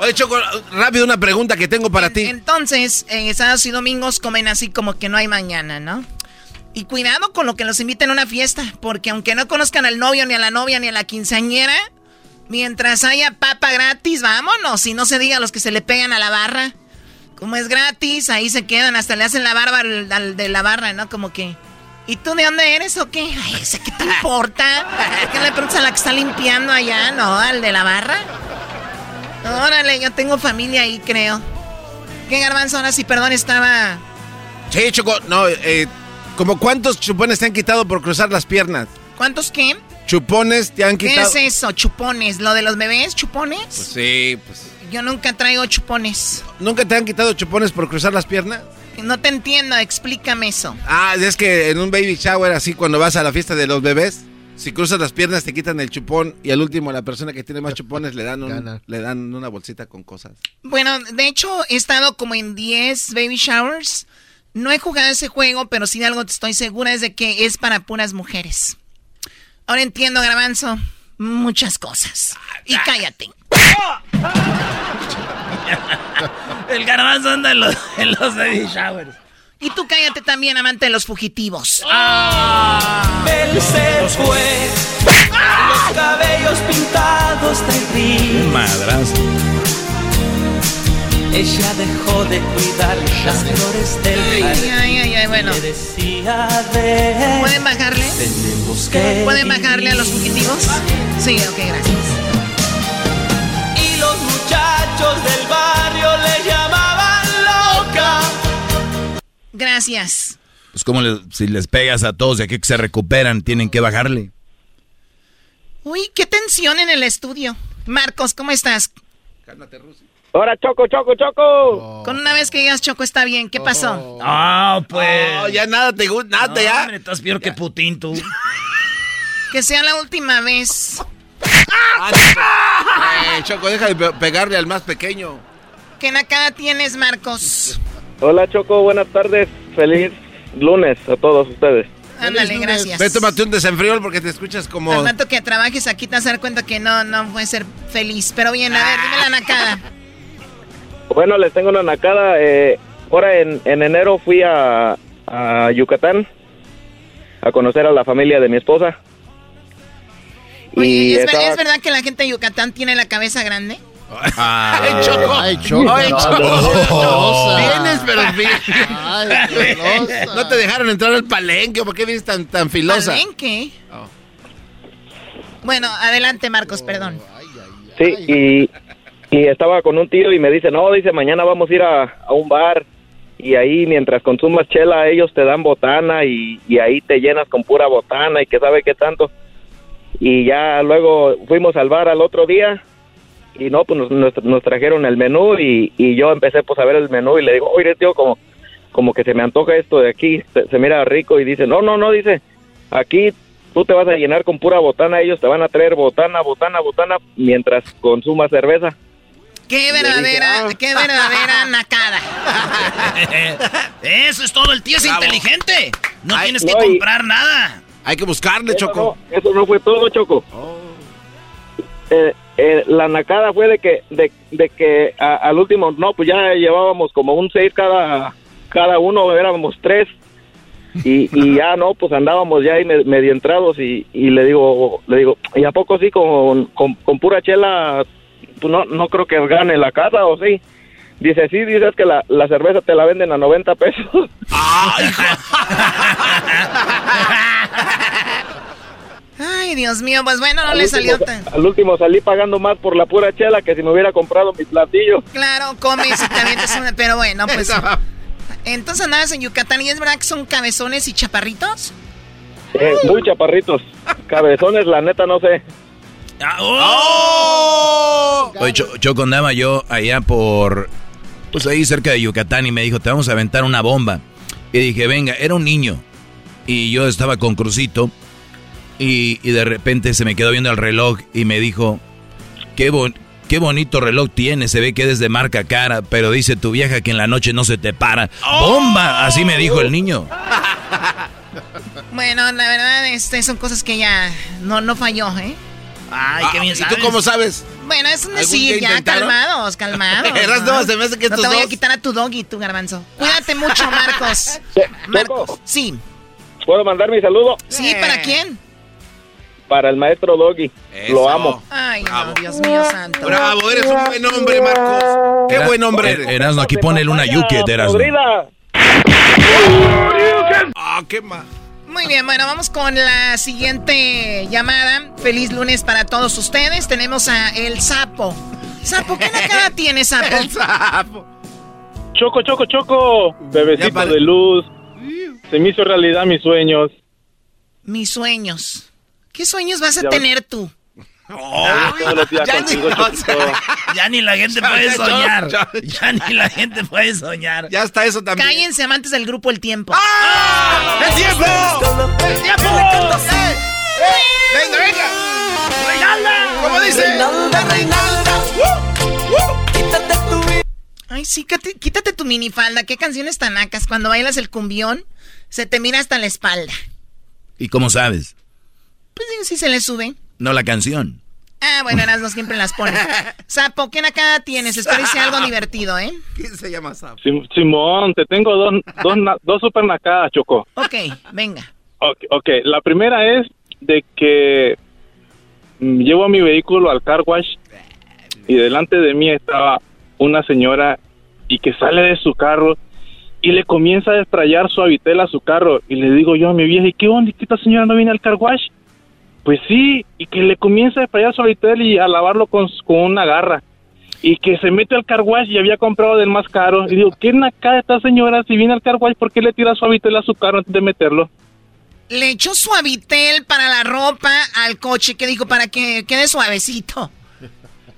Oye, Choco, rápido una pregunta que tengo para ti. Entonces, en sábados y domingos comen así como que no hay mañana, ¿no? Y cuidado con lo que los inviten a una fiesta, porque aunque no conozcan al novio, ni a la novia, ni a la quinceañera, mientras haya papa gratis, vámonos. Y no se diga a los que se le pegan a la barra. Como es gratis, ahí se quedan, hasta le hacen la barba al, de la barra, ¿no? Como que. ¿Y tú de dónde eres o qué? Ay, ¿ese qué te importa? ¿Qué le preguntas a la que está limpiando allá, no? ¿Al de la barra? Órale, yo tengo familia ahí, creo. ¿Qué garbanzo? Ahora sí, perdón, estaba. Sí, Choco, no, eh ¿Como cuántos chupones te han quitado por cruzar las piernas? ¿Cuántos qué? Chupones te han quitado. ¿Qué es eso? ¿Chupones? ¿Lo de los bebés? ¿Chupones? Pues sí, pues. Yo nunca traigo chupones. ¿Nunca te han quitado chupones por cruzar las piernas? No te entiendo, explícame eso. Ah, es que en un baby shower así cuando vas a la fiesta de los bebés, si cruzas las piernas te quitan el chupón y al último la persona que tiene más chupones le dan le dan una bolsita con cosas. Bueno, de hecho he estado como en 10 baby showers no he jugado ese juego, pero sí de algo estoy segura es de que es para puras mujeres. Ahora entiendo, Garbanzo, muchas cosas. Y cállate. El garbanzo anda en los, baby showers. Y tú cállate también, amante de los fugitivos. Ah. Él se fue. Los cabellos pintados de gris. Madrazo. Ella dejó de cuidar las flores del jardín. Ay, ay, ay, bueno. ¿Pueden bajarle? ¿Pueden bajarle a los fugitivos? Sí, ok, gracias. Y los muchachos del barrio le llamaban loca. Gracias. Pues como si les pegas a todos de aquí que se recuperan, tienen que bajarle. Uy, qué tensión en el estudio. Marcos, ¿cómo estás? Cálmate, Rusi. Ahora, Choco, Choco, Choco. Con una vez que digas Choco está bien, ¿qué pasó? Oh. Ah, pues. No, ya nada te gusta, nada no, ya. Hombre, estás peor que Putin, tú. Que sea la última vez. Ah, no. eh, Choco, deja de pegarle al más pequeño. ¿Qué nacada tienes, Marcos? Hola, Choco, buenas tardes. Feliz lunes a todos ustedes. Ándale, gracias. Ve, tómate un desenfriol porque te escuchas como... Al rato que trabajes aquí te vas a dar cuenta que no, no puedes ser feliz. Pero bien, a ver, dime la nacada. Bueno, les tengo una nacada. Eh, ahora en, en enero fui a, a Yucatán a conocer a la familia de mi esposa. Oye, Y ¿es, estaba- es verdad que la gente de Yucatán tiene la cabeza grande? ¡Ay, Choco! Ay, Choco. ¡Ay, Choco! Ay, Vienes, pero. Ay. No te dejaron entrar al palenque. ¿Por qué vienes tan, tan filosa? ¿Palenque? Oh. Bueno, adelante, Marcos, perdón. Sí, y, y estaba con un tío y me dice, no, dice, mañana vamos a ir a, a un bar y ahí mientras consumas chela ellos te dan botana y, y ahí te llenas con pura botana y que sabe qué tanto. Y ya luego fuimos al bar al otro día y no, pues nos, nos- trajeron el menú y, y yo empecé pues a ver el menú y le digo, oye tío, como, como que se me antoja esto de aquí, se, se mira rico y dice, no, no, no, dice, aquí tú te vas a llenar con pura botana, ellos te van a traer botana, botana, botana mientras consumas cerveza. Qué verdadera, qué (laughs) verdadera nacada. Eso es todo, el tío es Bravo. inteligente. No Ay, tienes que no, y- comprar nada. Hay que buscarle, Eso Choco. no, eso no fue todo, Choco. Eh, eh, la nacada fue de que, de, de que a- al último, no, pues ya llevábamos como un seis cada, cada uno, éramos tres. Y, y (laughs) ya no, pues andábamos ya ahí me- medio entrados y, y le digo, le digo, ¿y a poco sí con, con, con pura chela, pues no, no creo que gane la casa o sí? Dice, sí, dices que la, la cerveza te la venden a 90 pesos. ¡Ay, Ay, Dios mío, pues bueno, no Al le último- salió tan... Al último salí pagando más por la pura chela que si me hubiera comprado mi platillo. Claro, comes y te avientas una... Pero bueno, pues... Entonces andabas en Yucatán y es verdad que son cabezones y chaparritos. Eh, muy chaparritos. Cabezones, la neta, no sé. Ah, oh. Oye, Cho- Choco andaba yo allá por, pues ahí cerca de Yucatán y me dijo, te vamos a aventar una bomba. Y dije, venga, era un niño. Y yo estaba con Crucito y, y de repente se me quedó viendo el reloj y me dijo, qué, bon- qué bonito reloj tienes, se ve que eres de marca cara, pero dice tu vieja que en la noche no se te para. ¡Bomba! Así me dijo el niño. Bueno, la verdad, este, son cosas que ya no, no falló, ¿eh? Ay, qué Ah, bien ¿Y tú cómo sabes? Bueno, es un ¿Algún decir, ya intentaron? calmados, calmados. (laughs) Erasmo, se me hace que no te voy a dos- quitar a tu doggy, tu garbanzo. Cuídate mucho, Marcos. (laughs) Marcos, sí. ¿Puedo mandar mi saludo? ¿Sí? ¿Para quién? Para el maestro Doggy. Eso. Lo amo. Ay, no, Dios mío santo. Bravo, eres un buen hombre, Marcos. Qué Era- buen hombre Er- eres. Erasmo, aquí ponele una Erasmo. Podrida. Ah, qué ma. Muy bien, bueno, vamos con la siguiente llamada. Feliz lunes para todos ustedes. Tenemos a El Sapo. Sapo, ¿qué cara (laughs) tiene, Sapo? El sapo. Choco, choco, choco. Bebecito de luz. Se me hizo realidad mis sueños. Mis sueños. ¿Qué sueños vas a Ya- tener tú? Ya ni- Choquito. Ya ni la gente Ya, puede ya, soñar. ya, Ya ni la gente puede soñar. Ya está eso también. Cállense, amantes del grupo El Tiempo. ¡Ah! ¡El tiempo! ¡El tiempo! ¡Eh! ¡Venga, venga! ¡Reinalda! ¿Cómo dice? Ay, sí, quítate, quítate tu minifalda. ¿Qué canciones tan acas? Cuando bailas el cumbión, se te mira hasta la espalda. ¿Y cómo sabes? Pues sí, sí se le sube. No la canción. Ah, bueno, no siempre las pone. (laughs) Sapo, ¿qué nacada tienes? Espero que sea algo divertido, ¿eh? ¿Quién se llama sapo? Sim- Simón, te tengo dos, dos, dos super nacadas, Choco. Ok, venga. Ok, ok, la primera es de que mm, llevo mi vehículo al car wash y delante de mí estaba una señora y que sale de su carro y le comienza a desprayar su habitel a su carro y le digo yo a mi vieja, ¿y qué onda? ¿Y que esta señora no viene al car wash? Pues sí, y que le comienza a desprayar su habitel y a lavarlo con, con una garra. y que se mete al car wash y había comprado del más caro. Y digo, ¿qué acá esta señora? Si viene al car wash, ¿por qué le tira suavitel a su carro antes de meterlo? Le echó suavitel para la ropa al coche, que dijo, para que quede suavecito.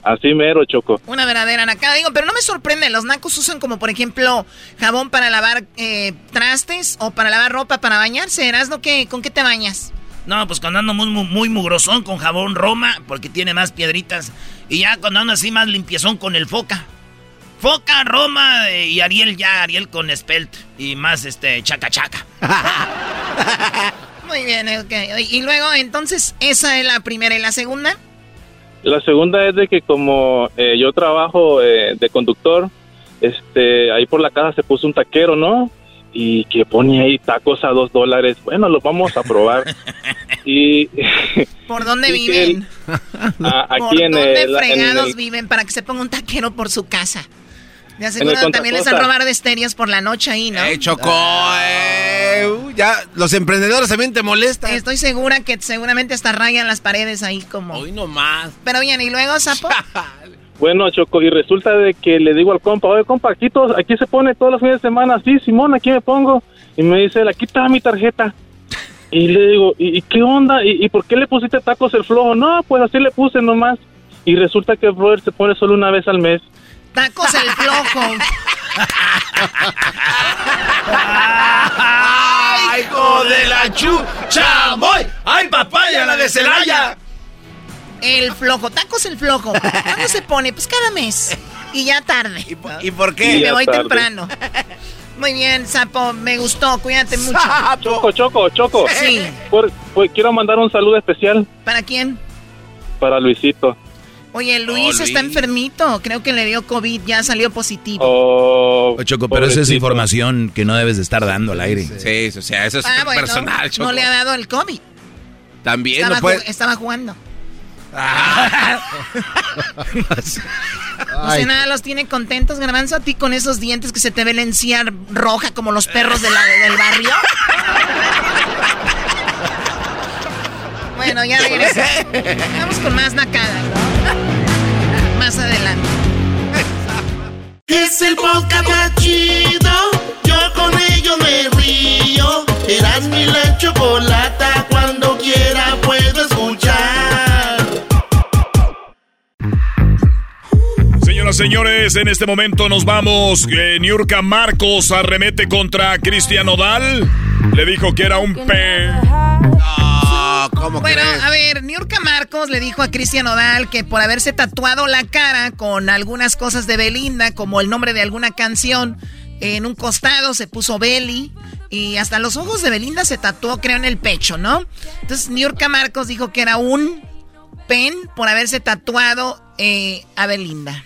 Así mero, Choco. Una verdadera nacada. Digo, pero no me sorprende. Los nacos usan como, por ejemplo, jabón para lavar eh, trastes o para lavar ropa para bañarse. ¿Erasno qué? ¿Con qué te bañas? No, pues cuando ando muy, muy, mugrosón con jabón Roma, porque tiene más piedritas. Y ya cuando ando así más limpiezón con el Foca. Foca, Roma eh, y Ariel ya, Ariel con Spelt. Y más este, chaca chaca. (laughs) Muy bien, ok. Y luego, entonces, esa es la primera. ¿Y la segunda? La segunda es de que como eh, yo trabajo eh, de conductor, este, ahí por la casa se puso un taquero, ¿no? Y que pone ahí tacos a dos dólares. Bueno, los vamos a probar. (laughs) y ¿Por dónde viven? aquí ¿Por en dónde el, fregados viven para que se ponga un taquero por su casa? De aseguro también les a robar de estéreos por la noche ahí, ¿no? ¡Eh, Chocó! Eh, uh, ya, los emprendedores también te molestan. Estoy segura que seguramente hasta rayan las paredes ahí como... Hoy nomás. Pero bien, ¿y luego, Sapo? (laughs) Bueno, Choco, y resulta de que le digo al compa, oye, compa, aquí, todos, aquí se pone todos los fines de semana, sí, Simón, aquí me pongo. Y me dice él, aquí está mi tarjeta. Y le digo, ¿y, y qué onda? ¿Y, ¿Y, por qué le pusiste tacos el flojo? No, pues así le puse nomás. Y resulta que el brother se pone solo una vez al mes. Tacos el flojo. (laughs) ¡Ay, hijo de la chucha! ¡Ay, papaya, la de Celaya! El flojo, tacos el flojo. ¿Cuándo se pone? Pues cada mes. Y ya tarde. ¿Y, por qué? Y me voy temprano. Muy bien, Sapo, me gustó, cuídate mucho. Choco, Choco, Choco. Sí. Por, por, quiero mandar un saludo especial. ¿Para quién? Para Luisito. Oye, Luis, oh, está enfermito. Creo que le dio COVID, ya salió positivo. Oh, Choco, pero esa es información que no debes de estar dando al aire. Sí, sí o sea, eso es ah, bueno, personal, Choco. No le ha dado el COVID. También estaba, no puede... estaba jugando. Ah. (laughs) no sé nada, los tiene contentos, Garbanzo, a ti con esos dientes que se te ve la encía roja como los perros de la, del barrio. (laughs) bueno, ya regresé. Vamos con más nacada, ¿no? (laughs) Más adelante. Es el podcast más chido. Yo con ello me río. Eras mi la chocolata. Señoras, señores, en este momento nos vamos. Eh, Niurka Marcos arremete contra Cristian Odal. Le dijo que era un pe. No, ¿cómo bueno, crees? a ver, Niurka Marcos le dijo a Cristian Odal que por haberse tatuado la cara con algunas cosas de Belinda, como el nombre de alguna canción, en un costado se puso Beli. Y hasta los ojos de Belinda se tatuó, creo, en el pecho, ¿no? Entonces, Niurka Marcos dijo que era un pen por haberse tatuado eh, a Belinda.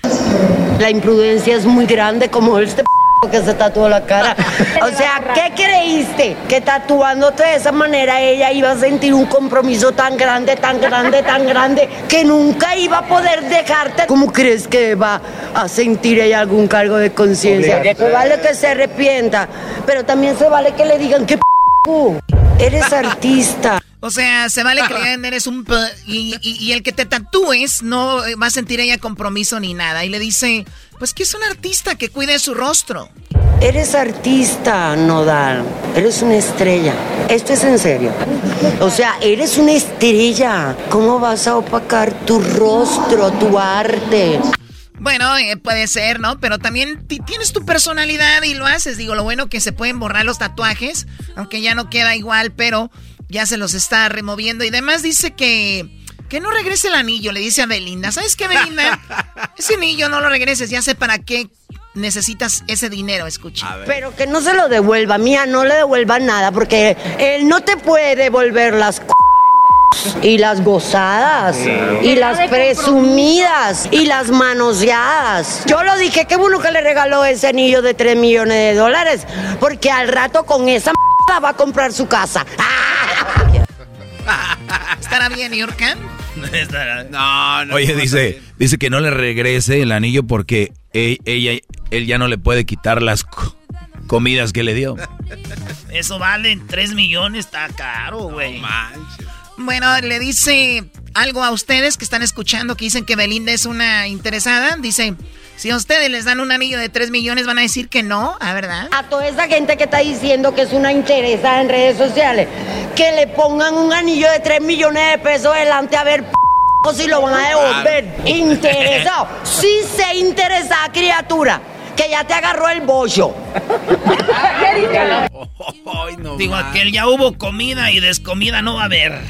La imprudencia es muy grande como este p que se tatuó la cara. (laughs) O sea, ¿qué creíste? Que tatuándote de esa manera ella iba a sentir un compromiso tan grande, tan grande, tan grande, que nunca iba a poder dejarte. ¿Cómo crees que va a sentir ella algún cargo de conciencia? Se vale que se arrepienta, pero también se vale que le digan que p eres artista. O sea, se vale que eres un... P y, y, y, el que te tatúes no va a sentir ella compromiso ni nada. Y le dice, pues que es un artista que cuide su rostro. Eres artista, Nodal. Eres una estrella. Esto es en serio. O sea, eres una estrella. ¿Cómo vas a opacar tu rostro, tu arte? Bueno, eh, puede ser, ¿no? Pero también tienes tu personalidad y lo haces. Digo, lo bueno que se pueden borrar los tatuajes, aunque ya no queda igual, pero ya se los está removiendo. Y además dice que, que no regrese el anillo, le dice a Belinda. ¿Sabes qué, Belinda? (laughs) Ese anillo no lo regreses, ya sé para qué necesitas ese dinero, escucha. Pero que no se lo devuelva, mía, no le devuelva nada, porque él no te puede devolver las c (laughs) y las gozadas, y las presumidas, y las manoseadas. Yo lo dije, qué bueno que le regaló ese anillo de 3 millones de dólares, porque al rato con esa va a comprar su casa. (laughs) ¿Estará bien, Yorka? (laughs) No, no. Oye, dice, dice que no le regrese el anillo porque él, ella, él ya no le puede quitar las co comidas que le dio. (laughs) Eso vale 3 millones, está caro, güey. No bueno, le dice algo a ustedes que están escuchando que dicen que Belinda es una interesada. Dice, si a ustedes les dan un anillo de 3 millones, van a decir que no, ¿a verdad? A toda esa gente que está diciendo que es una interesada en redes sociales, que le pongan un anillo de 3 millones de pesos delante a ver p si lo van a devolver. Interesado. (laughs) Sí sé interesada, criatura, que ya te agarró el bollo. Digo, aquel ya hubo comida y descomida no va a haber.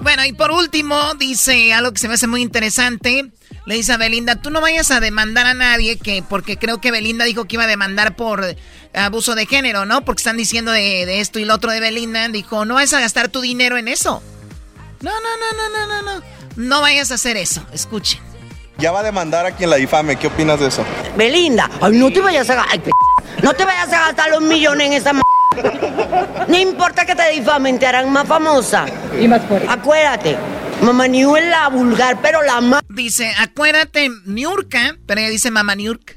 Bueno, y por último, dice algo que se me hace muy interesante. Le dice a Belinda, tú no vayas a demandar a nadie, que porque creo que Belinda dijo que iba a demandar por abuso de género, ¿no? Porque están diciendo de, de esto y lo otro de Belinda. Dijo, no vas a gastar tu dinero en eso. No, no, no, no, no, no, no. No vayas a hacer eso. Escuchen. Ya va a demandar a quien la difame. ¿Qué opinas de eso? Belinda, ay, no te vayas a ay, p- no te vayas a gastar los millones en esa m- No importa que te difamen, te harán más famosa. Y más fuerte. Acuérdate, mamá New es la vulgar, pero la más. Dice, acuérdate, Niurka, pero ella dice mamá Niurka.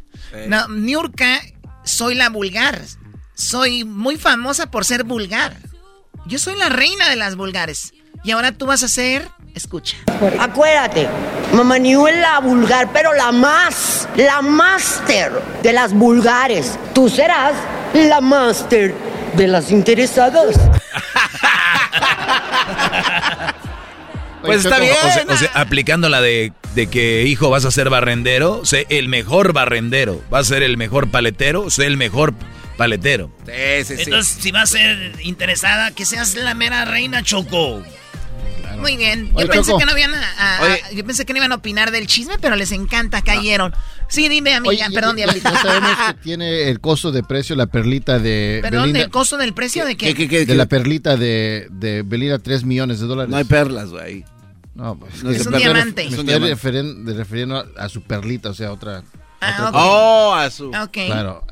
No, Niurka, soy la vulgar. Soy muy famosa por ser vulgar. Yo soy la reina de las vulgares. Y ahora tú vas a ser, escucha. Acuérdate, mamá New es la vulgar, pero la más, la máster de las vulgares. Tú serás la máster de las interesadas. (laughs) Pues está bien. O sea, o sea, aplicando la de, de que, hijo, vas a ser barrendero, sé el mejor barrendero. Vas a ser el mejor paletero, sé el mejor paletero. Entonces, si va a ser interesada, que seas la mera reina Choco. Muy bien. Yo Oye, pensé Choco. que no habían a- a- Oye. yo pensé que no iban a opinar del chisme, pero les encanta, cayeron. Sí, dime, amiga, Oye, ya- perdón, ya, diablita. ya sabemos que (laughs) tiene el costo de precio la perlita de Perdón, Belinda. ¿el costo del precio de qué? de la perlita de, de Belinda, 3 millones de dólares. No hay perlas, güey. No, pues, No es me un diamante. Es Me un estoy de- refiriendo a, a su perlita, o sea, otra. Ah, otra. Oh, a su. Ok. Claro.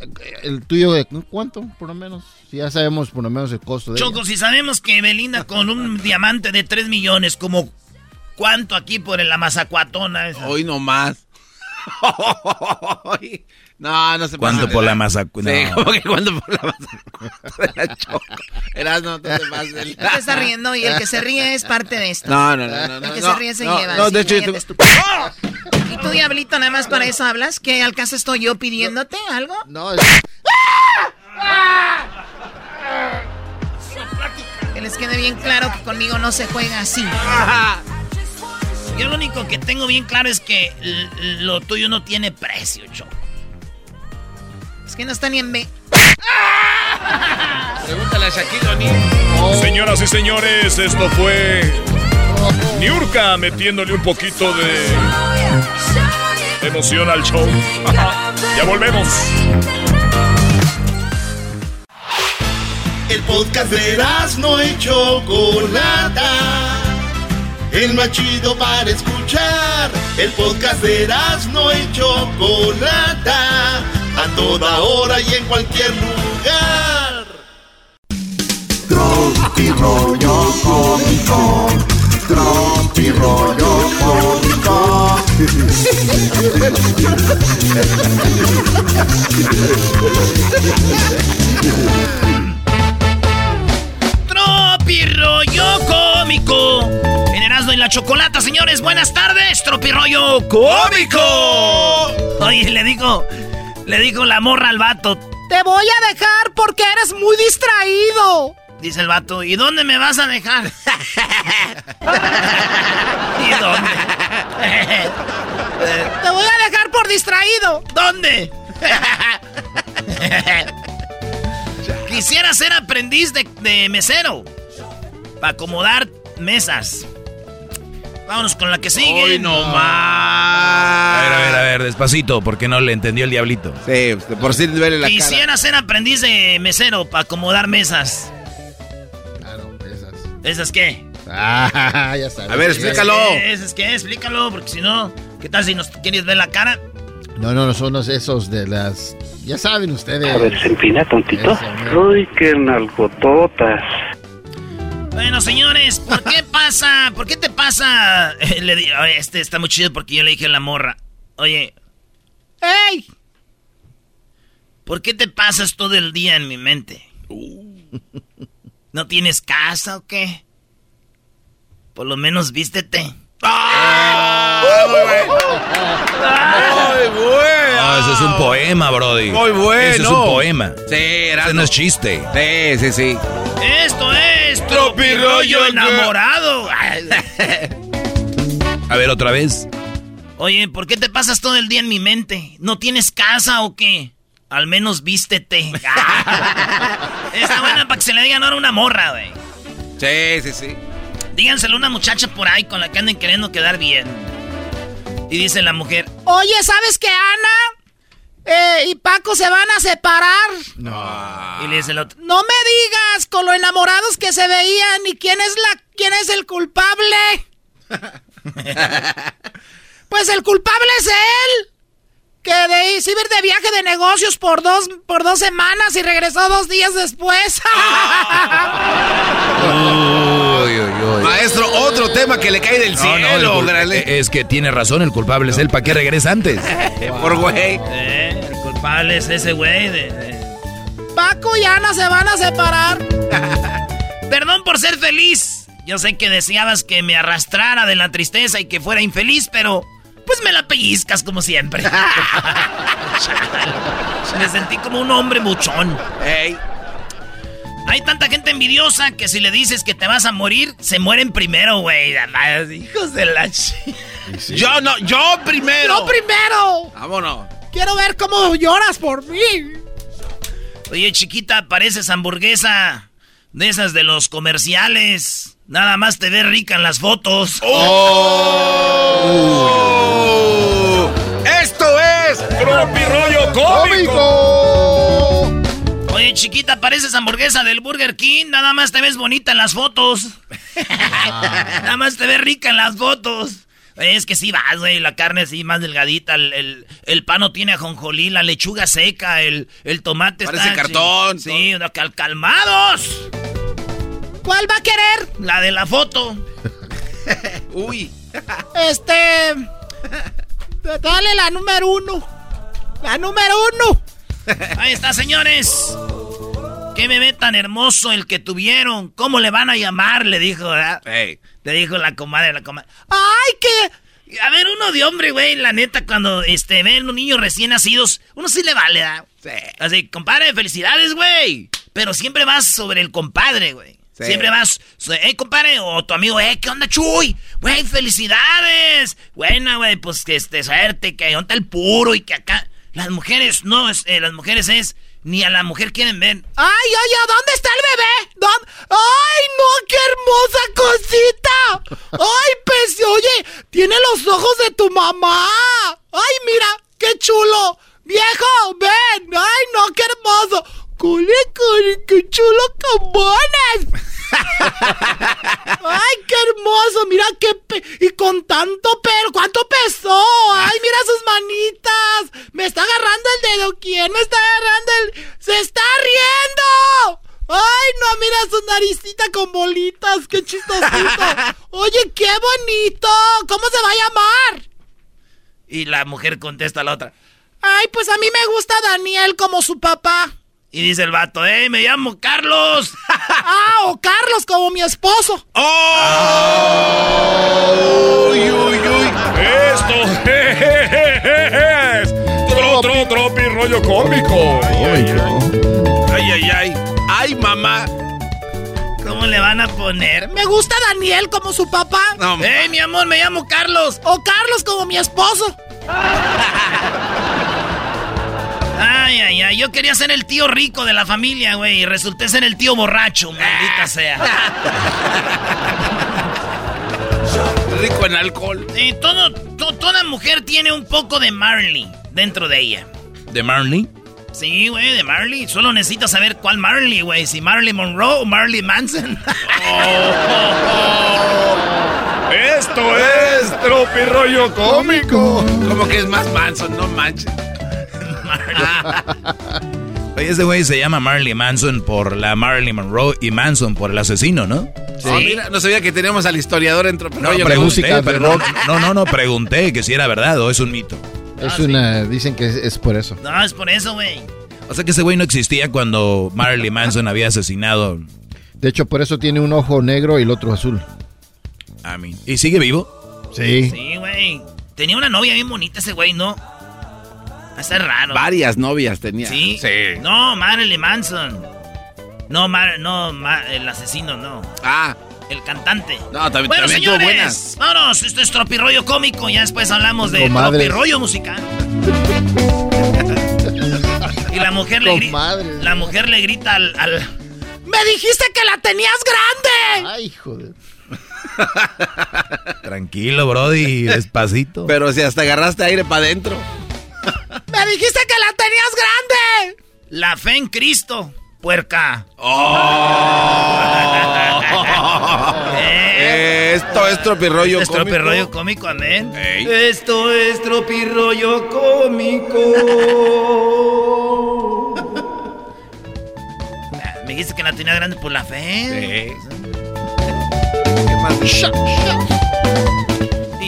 El tuyo, de ¿cuánto, por lo menos? Si ya sabemos por lo menos el costo de Choco, si sabemos que Belinda con un (laughs) diamante de 3 millones, como ¿cuánto aquí por la mazacuatona esa? Hoy no más. (laughs) no, no se ¿Cuánto pasa por la masa? Sí, no. como que cuánto por la masa (laughs) de la choco. Eras no te pases de Él te está riendo y el que se ríe es parte de esto. No, no, no, no, El no, que no, se ríe se no, lleva. no, sí, de hecho, te- estúpido. ¿Y tú, Diablito, nada más para eso hablas? ¿Que al caso estoy yo pidiéndote algo? No, Que les quede bien claro que conmigo no se juega así. Yo lo único que tengo bien claro es que lo tuyo no tiene precio, Choco. Es que no está ni en B. (laughs) Pregúntale a Shaquille O'Neal. Señoras y señores, esto fue Niurka metiéndole un poquito de emoción al show. (laughs) ya volvemos. El podcast de no y Chocolata. El más chido para escuchar. El podcast de no y Chocolata. A toda hora y en cualquier lugar. Tropi rollo cómico. Tropi rollo cómico. Tropi rollo cómico. En Erasmo y la Chocolata, señores, buenas tardes. Tropi rollo cómico. Oye, le digo, le digo la morra al vato. Te voy a dejar porque eres muy distraído. Dice el vato, ¿y dónde me vas a dejar? (laughs) ¿Y dónde? (laughs) Te voy a dejar por distraído. ¿Dónde? (laughs) Quisiera ser aprendiz de, de mesero. Para acomodar mesas. Vámonos con la que sigue. Hoy no más. A ver, a ver, a ver, despacito, porque no le entendió el diablito. Sí, por si duele la Quisiera ser aprendiz de mesero para acomodar mesas. Claro, esas. ¿Esas qué? Ah, ya sabes. A ver, explícalo. ¿Qué? ¿Esas qué? Explícalo, porque si no, ¿qué tal si nos quieres ver la cara? No, no, no son los esos de las. Ya saben ustedes. A ver, se empina tontito. Uy, qué nalgototas. Bueno, señores, ¿por qué (laughs) pasa? ¿Por qué te pasa? (laughs) Le di- oye, este está muy chido porque yo le dije a la morra. Oye, ¡Ey! ¿por qué te pasas todo el día en mi mente? ¿No tienes casa o qué? Por lo menos vístete. ¡Ah! Muy bueno. No, eso es un poema, Brody. Muy bueno. Eso es un poema. Sí, era. Eso no es chiste. Sí, sí, sí. Esto es Tropirollo enamorado. A ver, otra vez. Oye, ¿por qué te pasas todo el día en mi mente? ¿No tienes casa o qué? Al menos vístete. (laughs) Está buena para que se le digan ahora una morra, güey. Sí, sí, sí. Díganselo a una muchacha por ahí con la que anden queriendo quedar bien. Y dice la mujer, Oye, ¿sabes qué, Ana? Eh, y Paco se van a separar. y le dice el otro, No me digas con lo enamorados que se veían y quién es la quién es el culpable. (laughs) pues el culpable es él. Que de ir de viaje de negocios por dos por dos semanas y regresó dos días después. (laughs) Uy, uy, uy. Maestro, otro tema que le cae del No, no, el cielo. órale. es que tiene razón, el culpable es él. ¿Para qué regresa antes? (laughs) Por güey. eh, culpable es ese güey de- de, Paco y Ana se van a separar. (laughs) Perdón por ser feliz. Yo sé que deseabas que me arrastrara de la tristeza y que fuera infeliz, pero pues me la pellizcas como siempre. (laughs) me sentí como un hombre muchón. Hay tanta gente envidiosa que si le dices que te vas a morir, se mueren primero, güey. Además, Hijos de la chi- Yo no, yo primero. Yo primero. Vámonos. Quiero ver cómo lloras por mí. Oye, chiquita, pareces hamburguesa de esas de los comerciales. Nada más te ves rica en las fotos. ¡Oh! ¡Esto es Tropirollo ¡Cómico! Oye, chiquita, pareces hamburguesa del Burger King. Nada más te ves bonita en las fotos. (laughs) Nada más te ves rica en las fotos. Es que sí vas, güey. La carne así más delgadita. El, el, el pan no tiene ajonjolí. La lechuga seca. El, el tomate Parece está... cartón, Sí, no, cal- calmados. ¿Cuál va a querer? La de la foto. (laughs) Uy. Este. Dale la número uno. La número uno. Ahí está, señores. Qué bebé tan hermoso el que tuvieron. ¿Cómo le van a llamar? Le dijo, ¿verdad? Ey. Le dijo la comadre, la comadre. ¡Ay, qué! A ver, uno de hombre, güey, la neta, cuando este, ven un niño recién nacidos, uno sí le vale, ¿verdad? Así, compadre, felicidades, güey. Pero siempre vas sobre el compadre, güey. Sí. Siempre vas, eh, compadre, o tu amigo, eh, ¿qué onda, Chuy? Güey, felicidades. Buena, güey, pues que este, suerte, que onda el puro y que acá. Las mujeres, no, es, eh, las mujeres es, ni a la mujer quieren ver. ¡Ay, ay, ay! ¿Dónde está el bebé? ¿Dónde? ¡Ay, no! ¡Qué hermosa cosita! ¡Ay, pues, oye! ¡Tiene los ojos de tu mamá! ¡Ay, mira! ¡Qué chulo! ¡Viejo, ven! ¡Ay, no! ¡Qué hermoso! ¡Cule, cule! ¡Qué chulo cabones! ¡Ay, qué hermoso! Mira qué... pe- y con tanto pelo. ¿Cuánto pesó? ¡Ay, mira sus manitas! ¡Me está agarrando el dedo! ¿Quién me está agarrando el...? ¡Se está riendo! ¡Ay, no! Mira su naricita con bolitas. ¡Qué chistosito! Oye, qué bonito. ¿Cómo se va a llamar? Y la mujer contesta a la otra. Ay, pues a mí me gusta Daniel como su papá. Y dice el vato, eh, me llamo Carlos. (laughs) Ah, o Carlos como mi esposo. Uy, uy, uy. Esto es Tro, tro, tropi rollo cómico. Ay, ay, ay. Ay, mamá. ¿Cómo le van a poner? Me gusta Daniel como su papá. No, ¡Ey, mi amor, me llamo Carlos! O Carlos como mi esposo. (laughs) Ay, ay, ay, yo quería ser el tío rico de la familia, güey, y resulté ser el tío borracho, maldita sea. (laughs) rico en alcohol. Y todo, to- toda mujer tiene un poco de Marley dentro de ella. ¿De Marley? Sí, güey, de Marley. Solo necesito saber cuál Marley, güey. Si Marley Monroe o Marley Manson. Esto es tropi rollo cómico. Como que es más manso, no manches. (laughs) Oye, ese güey se llama Marley Manson por la Marilyn Monroe y Manson por el asesino, ¿no? Sí. mira, no sabía que teníamos al historiador en Tropi No, pregunté, pero no, no, no, no, pregunté que si era verdad o es un mito. Es una. Dicen que es, es por eso. no, es por eso, güey. O sea que ese güey no existía cuando Marilyn Manson había asesinado. De hecho, por eso tiene un ojo negro y el otro azul. A mí. ¿Y sigue vivo? Sí. Sí, güey. Tenía una novia bien bonita ese güey, ¿no? Está raro. Varias novias tenía. ¿Sí? No, Marilyn Manson. No, Mar no, Ma- el asesino, no. Ah. El cantante. No, también, Bueno, también señores, buenas. vámonos. Esto es tropirollo cómico. Ya después hablamos de Comadres. tropirollo musical. y la mujer le grita. La mujer le grita al, al- ¡Me dijiste que la tenías grande! Ay, joder. (laughs) Tranquilo, Brody, despacito. Pero si hasta agarraste aire para adentro. (laughs) ¡Me dijiste que la tenías grande! La fe en Cristo, puerca. (laughs) Eh, Esto es tropirrollo Es cómico. tropirollo cómico, amén. Esto es tropirollo cómico. (laughs) Me dijiste que la tenía grande por la fe.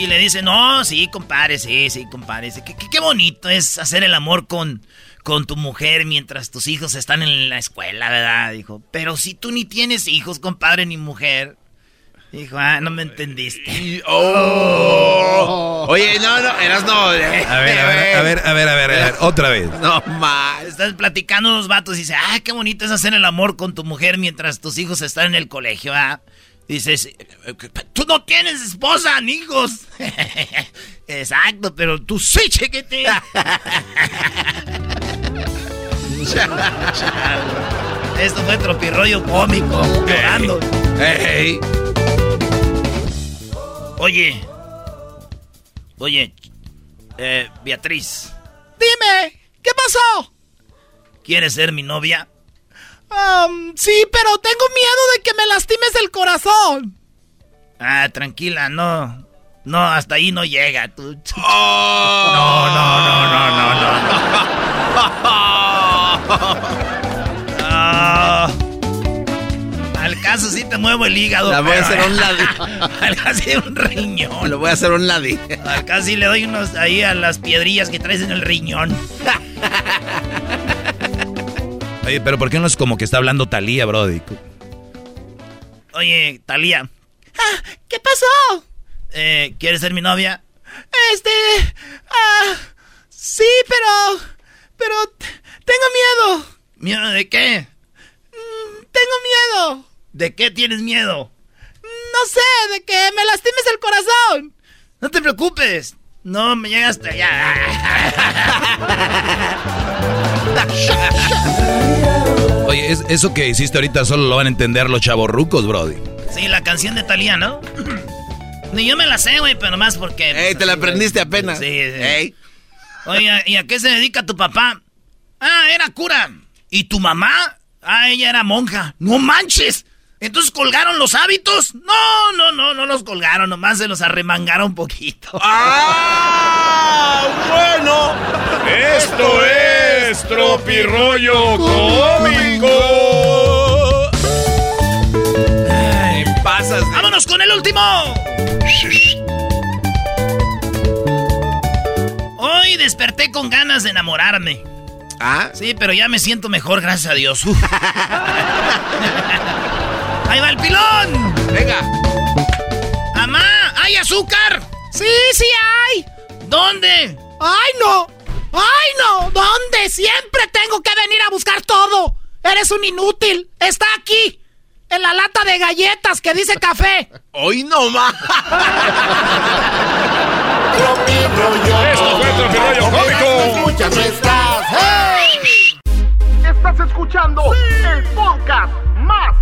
Y le dice, no, sí, compadre, sí, sí, compadre. Qué, qué- qué bonito es hacer el amor con, con tu mujer mientras tus hijos están en la escuela, ¿verdad? Dijo, pero si tú ni tienes hijos, compadre, ni mujer. Dijo, ah, no me entendiste. Oh. Oye, no, no, eras no. eh. A ver, a ver, a ver, a ver, a ver, a ver, otra vez. No más. Estás platicando los vatos y dice, ah, qué bonito es hacer el amor con tu mujer mientras tus hijos están en el colegio, ¿ah? Dices, tú no tienes esposa ni hijos. (laughs) Exacto, pero tú sí, chequete. (laughs) Esto fue tropirroyo cómico, llorando. Ey. Oye, oye, eh, Beatriz, Dime, ¿qué pasó? ¿quieres ser mi novia? Am, sí, pero tengo miedo de que me lastimes el corazón. Ah, tranquila, no. No, hasta ahí no llega. Tú. Oh. No, no, no, no, no, no. Ah, (laughs) al caso sí te muevo el hígado. La voy a hacer a un lado. (laughs) Al caso sí un riñón. Lo voy a hacer a un ladí. Al caso sí le doy unos ahí a las piedrillas que traes en el riñón. (laughs) Oye, pero ¿por qué no es como que está hablando Talía, Brody? Oye, Talía, ¿Qué pasó? eh, ¿quieres ser mi novia? Este... Ah, sí, pero... Pero... Tengo miedo. ¿Miedo de qué? Tengo miedo. ¿De qué tienes miedo? No sé, de que me lastimes el corazón. No te preocupes. No me llegas hasta allá. (laughs) Oye, es- eso que hiciste ahorita solo lo van a entender los chavorrucos, Brody. Sí, la canción de Talía, ¿no? (clears throat) Ni yo me la sé, güey, pero más porque... Ey, te la aprendiste apenas. Sí, sí. Ey. Oye, ¿y a qué se dedica tu papá? Ah, era cura. ¿Y tu mamá? Ah, ella era monja. ¡No manches! ¿Entonces colgaron los hábitos? No, no, no, no los colgaron, nomás se los arremangaron un poquito. (laughs) ¡Ah! Bueno. Esto es Tropirollo Cómico. Ay, pasas. de- ¡Vámonos con el último! Hoy desperté con ganas de enamorarme. ¿Ah? Sí, pero ya me siento mejor, gracias a Dios. (laughs) ¡Ahí va el pilón! Venga. ¡Mamá! ¿Hay azúcar? Sí, sí hay. ¿Dónde? ¡Ay, no! ¡Ay, no! ¿Dónde? Siempre tengo que venir a buscar todo. Eres un inútil. Está aquí. En la lata de galletas que dice café. Hoy no más. Esto fue Tropirollo Cómico. Escuchas, no estás. ¡Hey! Estás escuchando el podcast más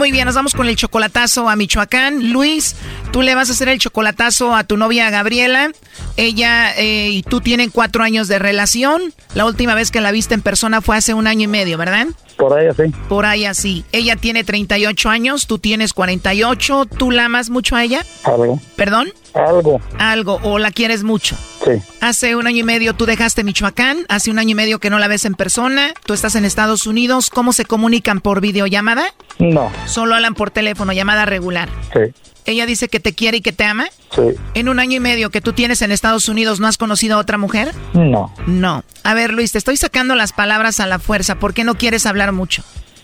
Muy bien, nos vamos con el chocolatazo a Michoacán. Luis, tú le vas a hacer el chocolatazo a tu novia Gabriela. Ella eh, y tú tienen cuatro años de relación. La última vez que la viste en persona fue hace un año y medio, ¿verdad? Por ahí así. Por ahí así. Ella tiene 38 años, tú tienes 48. ¿Tú la amas mucho a ella? Algo. ¿Perdón? Algo. Algo, o la quieres mucho. Sí. Hace un año y medio tú dejaste Michoacán, hace un año y medio que no la ves en persona, tú estás en Estados Unidos, ¿cómo se comunican por videollamada? No. Solo hablan por teléfono, llamada regular. Sí. Ella dice que te quiere y que te ama. Sí. En un año y medio que tú tienes en Estados Unidos, ¿no has conocido a otra mujer? No. No. A ver, Luis, te estoy sacando las palabras a la fuerza. ¿Por qué no quieres hablar mucho?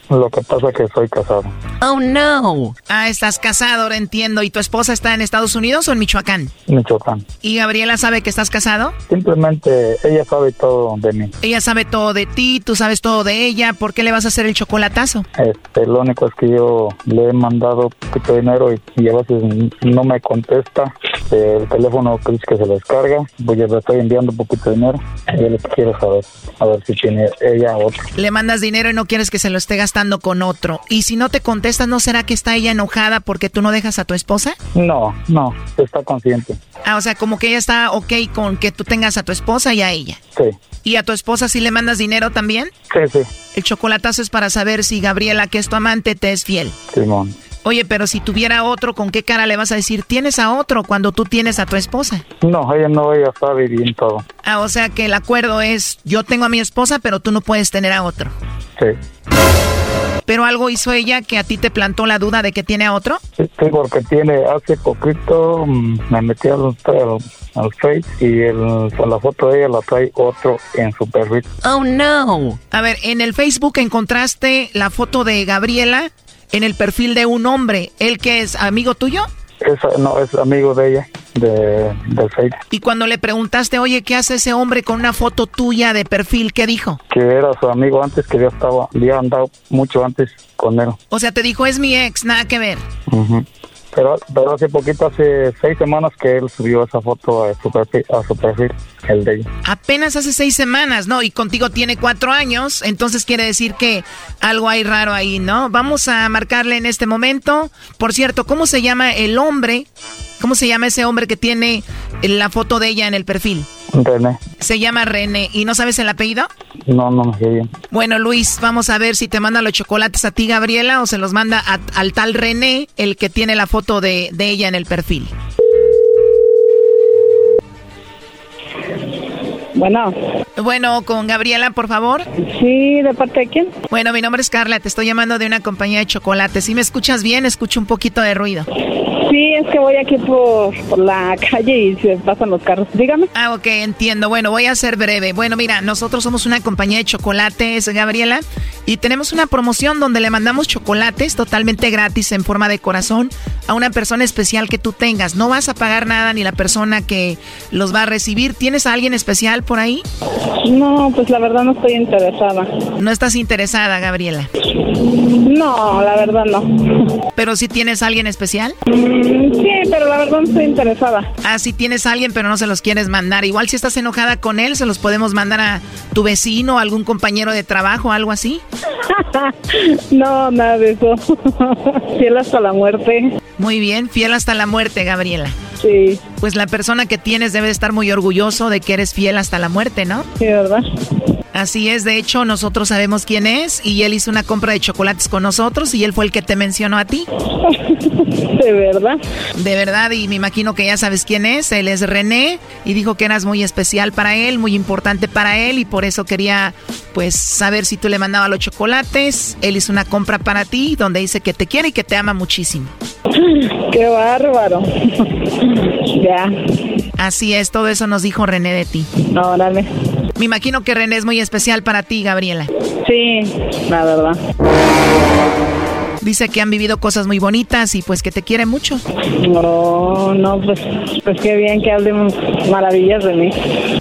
Lo que pasa es que soy casado. Oh, no. Ah, estás casado, ahora entiendo. ¿Y tu esposa está en Estados Unidos o en Michoacán? Michoacán. ¿Y Gabriela sabe que estás casado? Simplemente ella sabe todo de mí. Ella sabe todo de ti, tú sabes todo de ella. ¿Por qué le vas a hacer el chocolatazo? Este, lo único es que yo le he mandado poquito de dinero y, y a veces no me contesta. El teléfono que que se descarga. Pues yo le estoy enviando poquito de dinero. Yo le quiero saber, a ver si tiene ella otro. Le mandas dinero y no quieres que se lo esté gastando con otro. Y si no te contestas, ¿no será que está ella enojada porque tú no dejas a tu esposa? No, no, está consciente. Ah, o sea, como que ella está ok con que tú tengas a tu esposa y a ella. Sí. ¿Y a tu esposa sí le mandas dinero también? Sí, sí. El chocolatazo es para saber si Gabriela, que es tu amante, te es fiel. Simón. Oye, pero si tuviera otro, ¿con qué cara le vas a decir tienes a otro cuando tú tienes a tu esposa? No, ella no, ella sabe bien todo. Ah, o sea que el acuerdo es yo tengo a mi esposa, pero tú no puedes tener a otro. Sí. ¿Pero algo hizo ella que a ti te plantó la duda de que tiene a otro? Sí, porque tiene, hace poquito mm, me metí al, al, al Face y el, con la foto de ella la trae otro en su perfil. Oh, no. A ver, en el Facebook encontraste la foto de Gabriela en el perfil de un hombre. ¿Él que es amigo tuyo? Es, no, es amigo de ella, de, del Facebook. Y cuando le preguntaste, oye, ¿qué hace ese hombre con una foto tuya de perfil? ¿Qué dijo? Que era su amigo antes, que ya estaba, había andado mucho antes con él. O sea, te dijo, es mi ex, nada que ver. Ujú. Pero, pero hace poquito, hace seis semanas que él subió esa foto a su perfil, a su perfil el de ella. Apenas hace seis semanas, ¿no? Y contigo tiene cuatro años, entonces quiere decir que algo hay raro ahí, ¿no? Vamos a marcarle en este momento. Por cierto, ¿cómo se llama el hombre? ¿Cómo se llama ese hombre que tiene la foto de ella en el perfil? René. Se llama René. ¿Y no sabes el apellido? No, no me sé bien. Bueno, Luis, vamos a ver si te manda los chocolates a ti, Gabriela, o se los manda a- al tal René, el que tiene la foto de, de ella en el perfil. Bueno. Bueno, con Gabriela, por favor. Sí, ¿de parte de quién? Bueno, mi nombre es Carla, te estoy llamando de una compañía de chocolates. Si me escuchas bien, escucho un poquito de ruido. Sí, es que voy aquí por, por la calle y se pasan los carros. Dígame. Ah, ok, entiendo. Bueno, voy a ser breve. Bueno, mira, nosotros somos una compañía de chocolates, Gabriela, y tenemos una promoción donde le mandamos chocolates totalmente gratis en forma de corazón a una persona especial que tú tengas. No vas a pagar nada ni la persona que los va a recibir. ¿Tienes a alguien especial por ahí? No, pues la verdad no estoy interesada. No estás interesada, Gabriela. No, la verdad no. Pero si tienes a alguien especial. Mm, Sí, pero la verdad no estoy interesada. Ah, si tienes a alguien, pero no se los quieres mandar. Igual si estás enojada con él, se los podemos mandar a tu vecino, a algún compañero de trabajo, algo así. (laughs) no, nada de eso. (laughs) Fiel hasta la muerte. Muy bien, fiel hasta la muerte, Gabriela. Sí. Pues la persona que tienes debe estar muy orgulloso de que eres fiel hasta la muerte, ¿no? Sí, ¿verdad? Así es, de hecho nosotros sabemos quién es y él hizo una compra de chocolates con nosotros y él fue el que te mencionó a ti. (laughs) ¿De verdad? De verdad, y me imagino que ya sabes quién es, él es René y dijo que eras muy especial para él, muy importante para él y por eso quería pues saber si tú le mandabas los chocolates. Él hizo una compra para ti donde dice que te quiere y que te ama muchísimo. (laughs) Qué bárbaro. (laughs) ya. Así es, todo eso nos dijo René de ti. Órale. Me imagino que René es muy especial para ti, Gabriela. Sí, la verdad. Dice que han vivido cosas muy bonitas y pues que te quiere mucho. No, no, pues, pues qué bien que hablen maravillas de mí.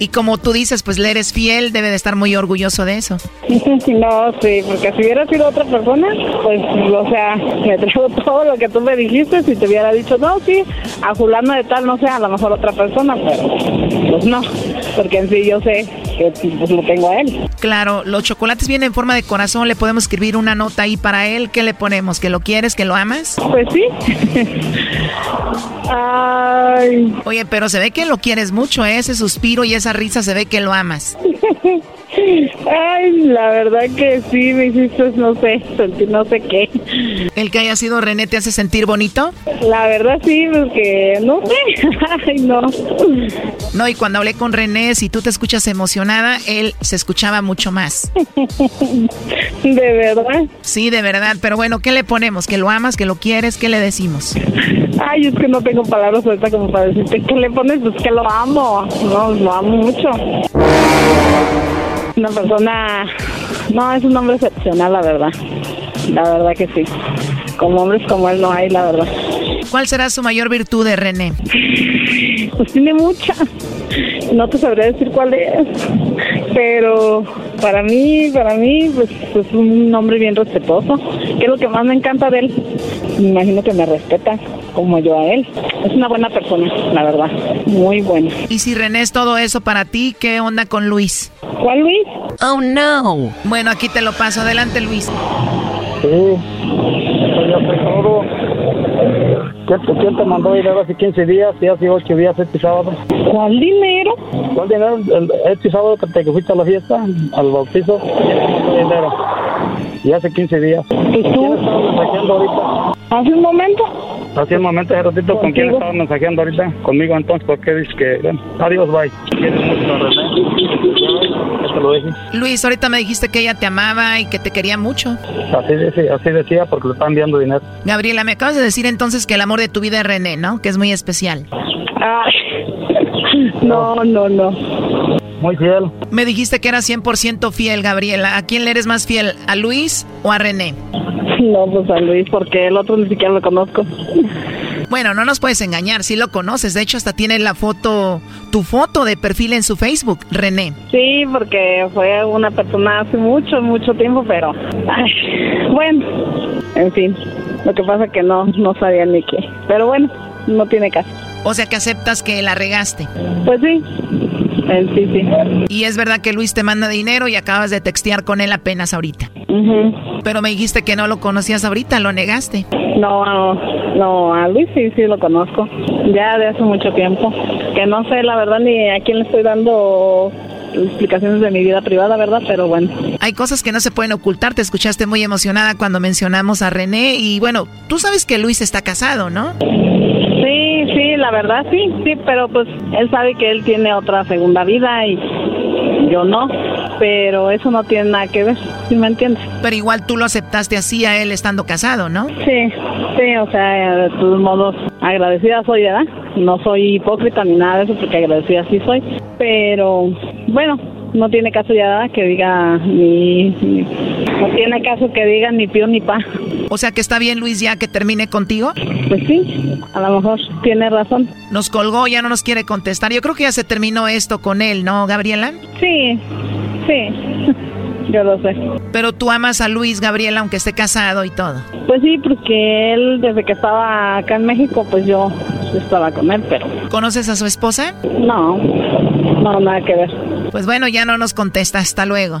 Y como tú dices, pues le eres fiel, debe de estar muy orgulloso de eso. (laughs) No, sí, porque si hubiera sido otra persona, pues, o sea, me traigo (laughs) todo lo que tú me dijiste, si te hubiera dicho, no, sí, a fulano de tal, no sé, a lo mejor otra persona, pero pues no, porque en sí yo sé que pues lo tengo a él. Claro, los chocolates vienen en forma de corazón, le podemos escribir una nota ahí para él, ¿qué le ponemos? ¿Que lo quieres, que lo amas? Pues sí. (laughs) Ay. Oye, pero se ve que lo quieres mucho, ¿eh? ese suspiro y esa risa se ve que lo amas. (laughs) Ay, la verdad que sí, me hiciste, no sé, sentir no sé qué. ¿El que haya sido René te hace sentir bonito? La verdad sí, porque no sé, (laughs) ay no. No, y cuando hablé con René, si tú te escuchas emocionada, él se escuchaba mucho más. (laughs) ¿De verdad? Sí, de verdad, pero bueno, ¿qué le ponemos? ¿Que lo amas, que lo quieres? ¿Qué le decimos? Ay, es que no tengo palabras ahorita como para decirte qué le pones, pues que lo amo, no, lo amo mucho. Una persona, no, es un hombre excepcional, la verdad. La verdad que sí. Como hombres como él no hay, la verdad. ¿Cuál será su mayor virtud de René? Pues tiene mucha. No te sabría decir cuál es. Pero para mí, para mí, pues es un hombre bien respetuoso. ¿Qué es lo que más me encanta de él? Me imagino que me respeta como yo a él. Es una buena persona, la verdad. Muy buena. Y si René es todo eso para ti, ¿qué onda con Luis? ¿Cuál Luis? Oh, no. Bueno, aquí te lo paso. Adelante, Luis. Sí, pues ya todo. ¿Quién te, mandó dinero hace 15 días y hace 8 días este sábado? ¿Cuál dinero? ¿Cuál dinero? Este sábado que te fuiste a la fiesta, al bautizo, ¿quién te mandó dinero? Y hace 15 días. ¿Y tú? ¿Quién ahorita? ¿Hace un momento? Hace un momento, hace ratito, ¿con quién estaba mensajeando ahorita? Conmigo, entonces, ¿por qué dices que... bueno, adiós, bye. ¿Quieres mucho a René? Ya te lo dije. Luis, ahorita me dijiste que ella te amaba y que te quería mucho. Así decía, así decía porque le están enviando dinero. Gabriela, me acabas de decir entonces que el amor de tu vida es René, ¿no? Que es muy especial. Ay. No, no, no. Muy fiel. Me dijiste que eras 100% fiel, Gabriela. ¿A quién le eres más fiel? ¿A Luis o a René? (laughs) No, pues a Luis, porque el otro ni siquiera lo conozco. Bueno, no nos puedes engañar, sí lo conoces. De hecho, hasta tiene la foto, tu foto de perfil en su Facebook, René. Sí, porque fue una persona hace mucho, mucho tiempo, pero... ay, bueno, en fin. Lo que pasa que no, no sabía ni qué. Pero bueno, no tiene caso. O sea que aceptas que la regaste. Pues sí, en sí, sí. Y es verdad que Luis te manda dinero y acabas de textear con él apenas ahorita. Ujú. Pero me dijiste que no lo conocías ahorita, lo negaste. No, no, a Luis sí, sí lo conozco. Ya de hace mucho tiempo. Que no sé, la verdad, ni a quién le estoy dando explicaciones de mi vida privada, ¿verdad? Pero bueno. Hay cosas que no se pueden ocultar. Te escuchaste muy emocionada cuando mencionamos a René. Y bueno, tú sabes que Luis está casado, ¿no? Sí, la verdad sí, sí, pero pues él sabe que él tiene otra segunda vida y yo no, pero eso no tiene nada que ver, ¿sí me entiendes? Pero igual tú lo aceptaste así a él estando casado, ¿no? Sí, sí, o sea, de todos modos, agradecida soy, ¿verdad? No soy hipócrita ni nada de eso, porque agradecida sí soy, pero bueno, no tiene caso ya que diga ni, ni- no tiene caso que diga ni pío ni pa. O sea que está bien Luis ya que termine contigo. Pues sí, a lo mejor tiene razón. Nos colgó, ya no nos quiere contestar. Yo creo que ya se terminó esto con él, ¿no, Gabriela? Sí, sí, yo lo sé. Pero tú amas a Luis, Gabriela, aunque esté casado y todo. Pues sí, porque él desde que estaba acá en México, pues yo estaba con él, pero ¿Conoces a su esposa? no, no, nada que ver. Pues bueno, ya no nos contesta. Hasta luego.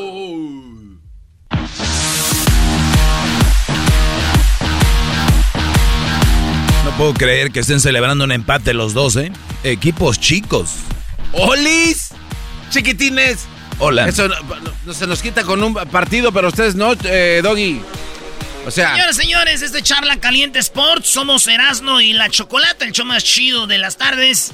Puedo creer que estén celebrando un empate los dos, ¿eh? Equipos chicos. ¡Olis! Chiquitines. Hola. Eso no, no se nos quita con un partido, pero ustedes no, eh, Doggy. O sea, Señores, señores, este Charla Caliente Sports. Somos Erasno y la Chocolata, el show más chido de las tardes.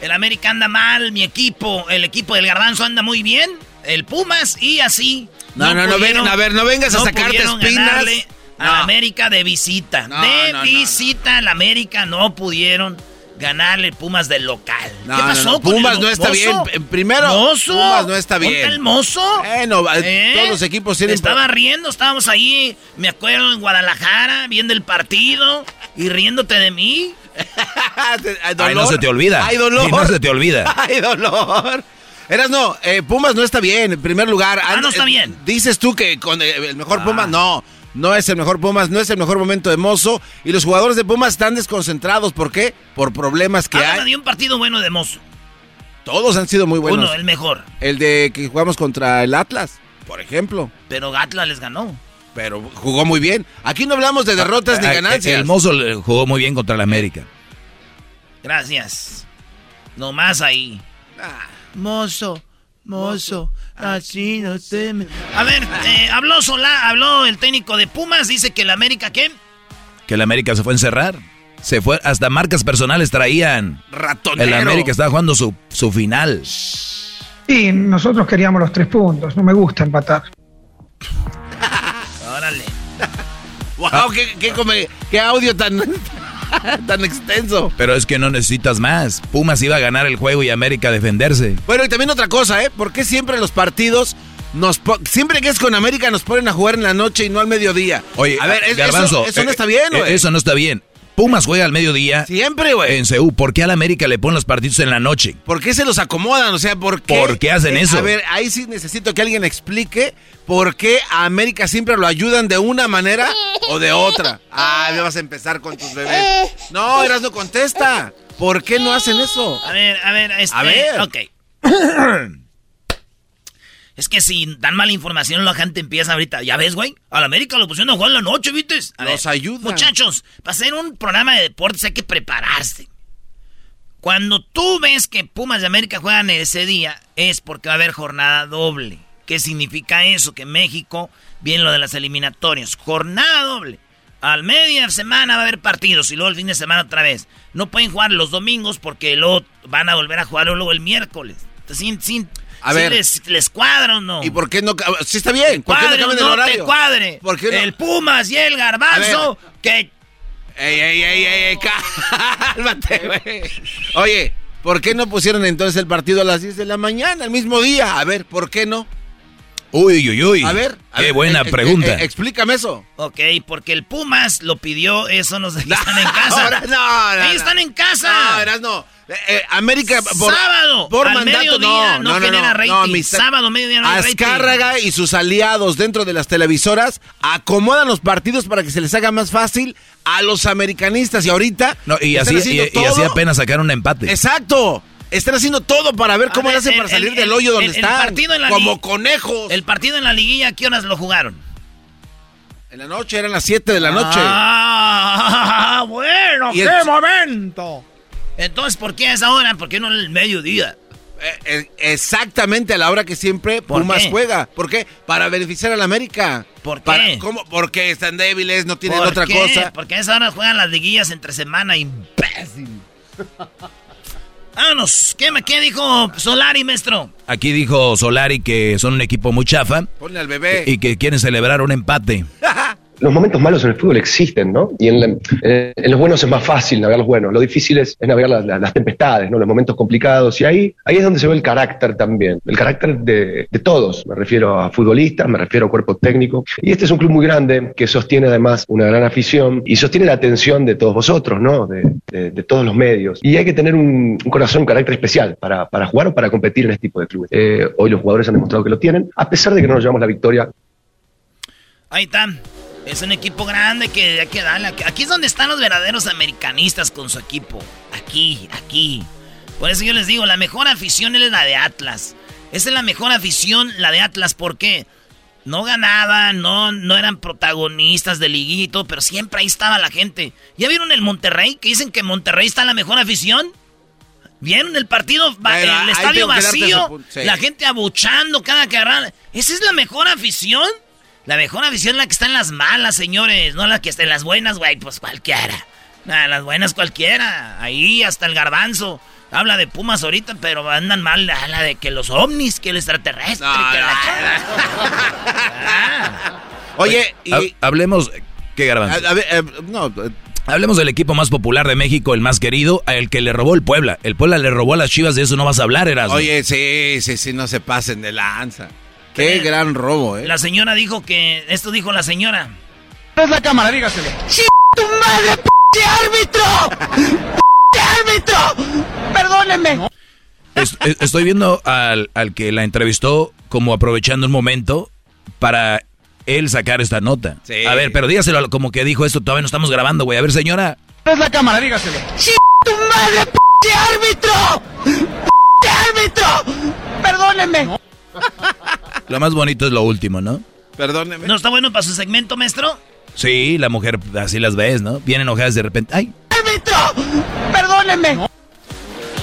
El América anda mal, mi equipo, el equipo del Garbanzo anda muy bien. El Pumas y así. No, no, no, pudieron- ven, a ver, no vengas a no sacarte espinas. ganarle A No. América de visita. No, de no, no, visita al América no pudieron ganarle Pumas del local. No, ¿Qué pasó no, con Pumas el no está mozo? bien. Primero, ¿Mozo? Pumas no está ¿Dónde bien. está el mozo? ¿Eh? todos los equipos tienen... Estaba riendo, estábamos ahí, me acuerdo, en Guadalajara, viendo el partido y riéndote de mí. (laughs) Ay, no se te olvida. Hay dolor. Y no se te olvida. (laughs) Hay dolor. Eras no, eh, Pumas no está bien, en primer lugar. Ah, no está eh, bien. Dices tú que con eh, el mejor Ah. Pumas, no. No es el mejor Pumas, no es el mejor momento de Mozo. Y los jugadores de Pumas están desconcentrados. ¿Por qué? Por problemas que Háblame hay. de un partido bueno de Mozo. Todos han sido muy buenos. Uno, el mejor. El de que jugamos contra el Atlas, por ejemplo. Pero Atlas les ganó. Pero jugó muy bien. Aquí no hablamos de derrotas ni Ah, ganancias. El mozo le jugó muy bien contra el América. Gracias. Nomás ahí. Ah. Mozo, mozo, así no te me... A ver, eh, habló Solá, habló el técnico de Pumas, dice que el América, ¿qué? Que el América se fue a encerrar. Se fue, hasta marcas personales traían. Ratonero. El América estaba jugando su, su final. Y nosotros queríamos los tres puntos, no me gusta empatar. (laughs) Órale. Wow, qué, qué audio tan, (laughs) tan extenso. Pero es que no necesitas más. Pumas iba a ganar el juego y América a defenderse. Bueno, y también otra cosa, ¿eh? ¿Por qué siempre los partidos nos siempre que es con América nos ponen a jugar en la noche y no al mediodía? Oye, a ver, es- Garbanzo, eso, eso no eh, está bien, eh. Eso no está bien. Pumas juega al mediodía. Siempre, güey. En CU. ¿Por qué al América le ponen los partidos en la noche? ¿Por qué se los acomodan? O sea, ¿por qué? ¿Por qué hacen Eh, eso? A ver, ahí sí necesito que alguien explique por qué a América siempre lo ayudan de una manera o de otra. Ah, me vas a empezar con tus bebés. No, Eras no contesta. ¿Por qué no hacen eso? A ver, a ver, este... A ver. Ok. (clears throat) Es que si dan mala información, la gente empieza ahorita. Ya ves, güey. A la América lo pusieron a jugar en la noche, ¿viste? A Los ayudan. Muchachos, para hacer un programa de deportes hay que prepararse. Cuando tú ves que Pumas de América juegan ese día, es porque va a haber jornada doble. ¿Qué significa eso? Que México, bien lo de las eliminatorias, jornada doble. Al media semana va a haber partidos y luego el fin de semana otra vez. No pueden jugar los domingos porque luego van a volver a jugar luego el miércoles. Entonces, sin, sin, A ¿sí ver. les, les cuadra o no? ¿Y por qué no? Sí está bien. ¿Por qué no cambian el no horario? te cuadre. ¿Por qué no? El Pumas y el Garbanzo, que Ey, ey, ey, ey, ey, (laughs) cálmate, güey. Oye, ¿por qué no pusieron entonces el partido a las 10 de la mañana, el mismo día? A ver, ¿por qué no? Uy, uy, uy. A ver. a Qué ver, buena eh, eh, pregunta. eh, explícame eso. Ok, porque el Pumas lo pidió, eso no sé, que están en casa. Ahora, no, no, no. están en casa. No, verás, no. Eh, eh, América por, Sábado, por al mandato mediodía, no genera rating. mis- Sábado, mediodía, no hay rating. Azcárraga y sus aliados dentro de las televisoras acomodan los partidos para que se les haga más fácil a los americanistas y ahorita No, y así, y, y así apenas sacaron un empate. Exacto. Están haciendo todo para ver cómo le ver, hacen el- para salir el- del el- hoyo donde están. partido en la como conejos. El partido en la liguilla, ¿a qué horas lo jugaron? En la noche, eran las 7 de la noche. Ah, (laughs) bueno, qué el- momento. Entonces, ¿por qué a esa hora? ¿Por qué no el mediodía? Eh, eh, exactamente a la hora que siempre ¿Por Pumas qué? juega. ¿Por qué? Para beneficiar a la América. ¿Por qué? Para- ¿cómo? Porque están débiles, no tienen ¿Por otra qué? cosa. Porque a esa hora juegan las liguillas entre semana, imbécil. (laughs) Vámonos. ¿Qué, me- ¿Qué dijo Solari, maestro? Aquí dijo Solari que son un equipo muy chafa Ponle al bebé. y que quieren celebrar un empate. (laughs) Los momentos malos en el fútbol existen, ¿no? Y en, la- eh, los buenos es más fácil navegar los buenos. Lo difícil es, navegar la- la- las tempestades, ¿no? Los momentos complicados. Y ahí, ahí es donde se ve el carácter también. El carácter de, de todos. Me refiero a futbolistas, me refiero a cuerpo técnico. Y este es un club muy grande que sostiene además una gran afición y sostiene la atención de todos vosotros, ¿no? De, de- todos los medios. Y hay que tener un, corazón, un carácter especial para, para jugar o para competir en este tipo de clubes. Eh, hoy los jugadores han demostrado que lo tienen, a pesar de que no nos llevamos la victoria Ahí está. Es un equipo grande que hay que darle. Aquí es donde están los verdaderos americanistas con su equipo. Aquí, aquí. Por eso yo les digo, la mejor afición es la de Atlas. Esa es la mejor afición, la de Atlas. ¿Por qué? No ganaban, no, no eran protagonistas de liguito, pero siempre ahí estaba la gente. ¿Ya vieron el Monterrey? Que dicen que Monterrey está la mejor afición. ¿Vieron el partido? el estadio vacío, la gente abuchando cada que agarran. ¿Esa es la mejor afición? La mejor afición es la que está en las malas, señores, no la que está en las buenas, güey, pues cualquiera. Nada, las buenas cualquiera. Ahí hasta el garbanzo. Habla de Pumas ahorita, pero andan mal. la de que los ovnis, que el extraterrestre, que la... Ah. Oye, y... hablemos... ¿Qué garbanzo? Eh, no... Hablemos del equipo más popular de México, el más querido, el que le robó el Puebla. El Puebla le robó a las Chivas, de eso no vas a hablar, Erasmo. Oye, sí, sí, sí, no se pasen de lanza. Qué gran robo, ¿eh? La señora dijo que... Esto dijo la señora. es la cámara? Dígaselo. ¡Sí, tu madre, p árbitro! árbitro! Perdóneme. estoy viendo al, que la entrevistó como aprovechando un momento para él sacar esta nota. A ver, pero dígaselo como que dijo esto, todavía no estamos grabando, güey. A ver, señora. es la cámara? Dígaselo. ¡Sí, tu madre, p árbitro! ¡P árbitro! Perdóneme. Lo más bonito es lo último, ¿no? Perdóneme. ¿No está bueno para su segmento, maestro? Sí, la mujer así las ves, ¿no? Vienen enojadas de repente. ¡Ay! ¡Árbitro! ¡Perdóneme!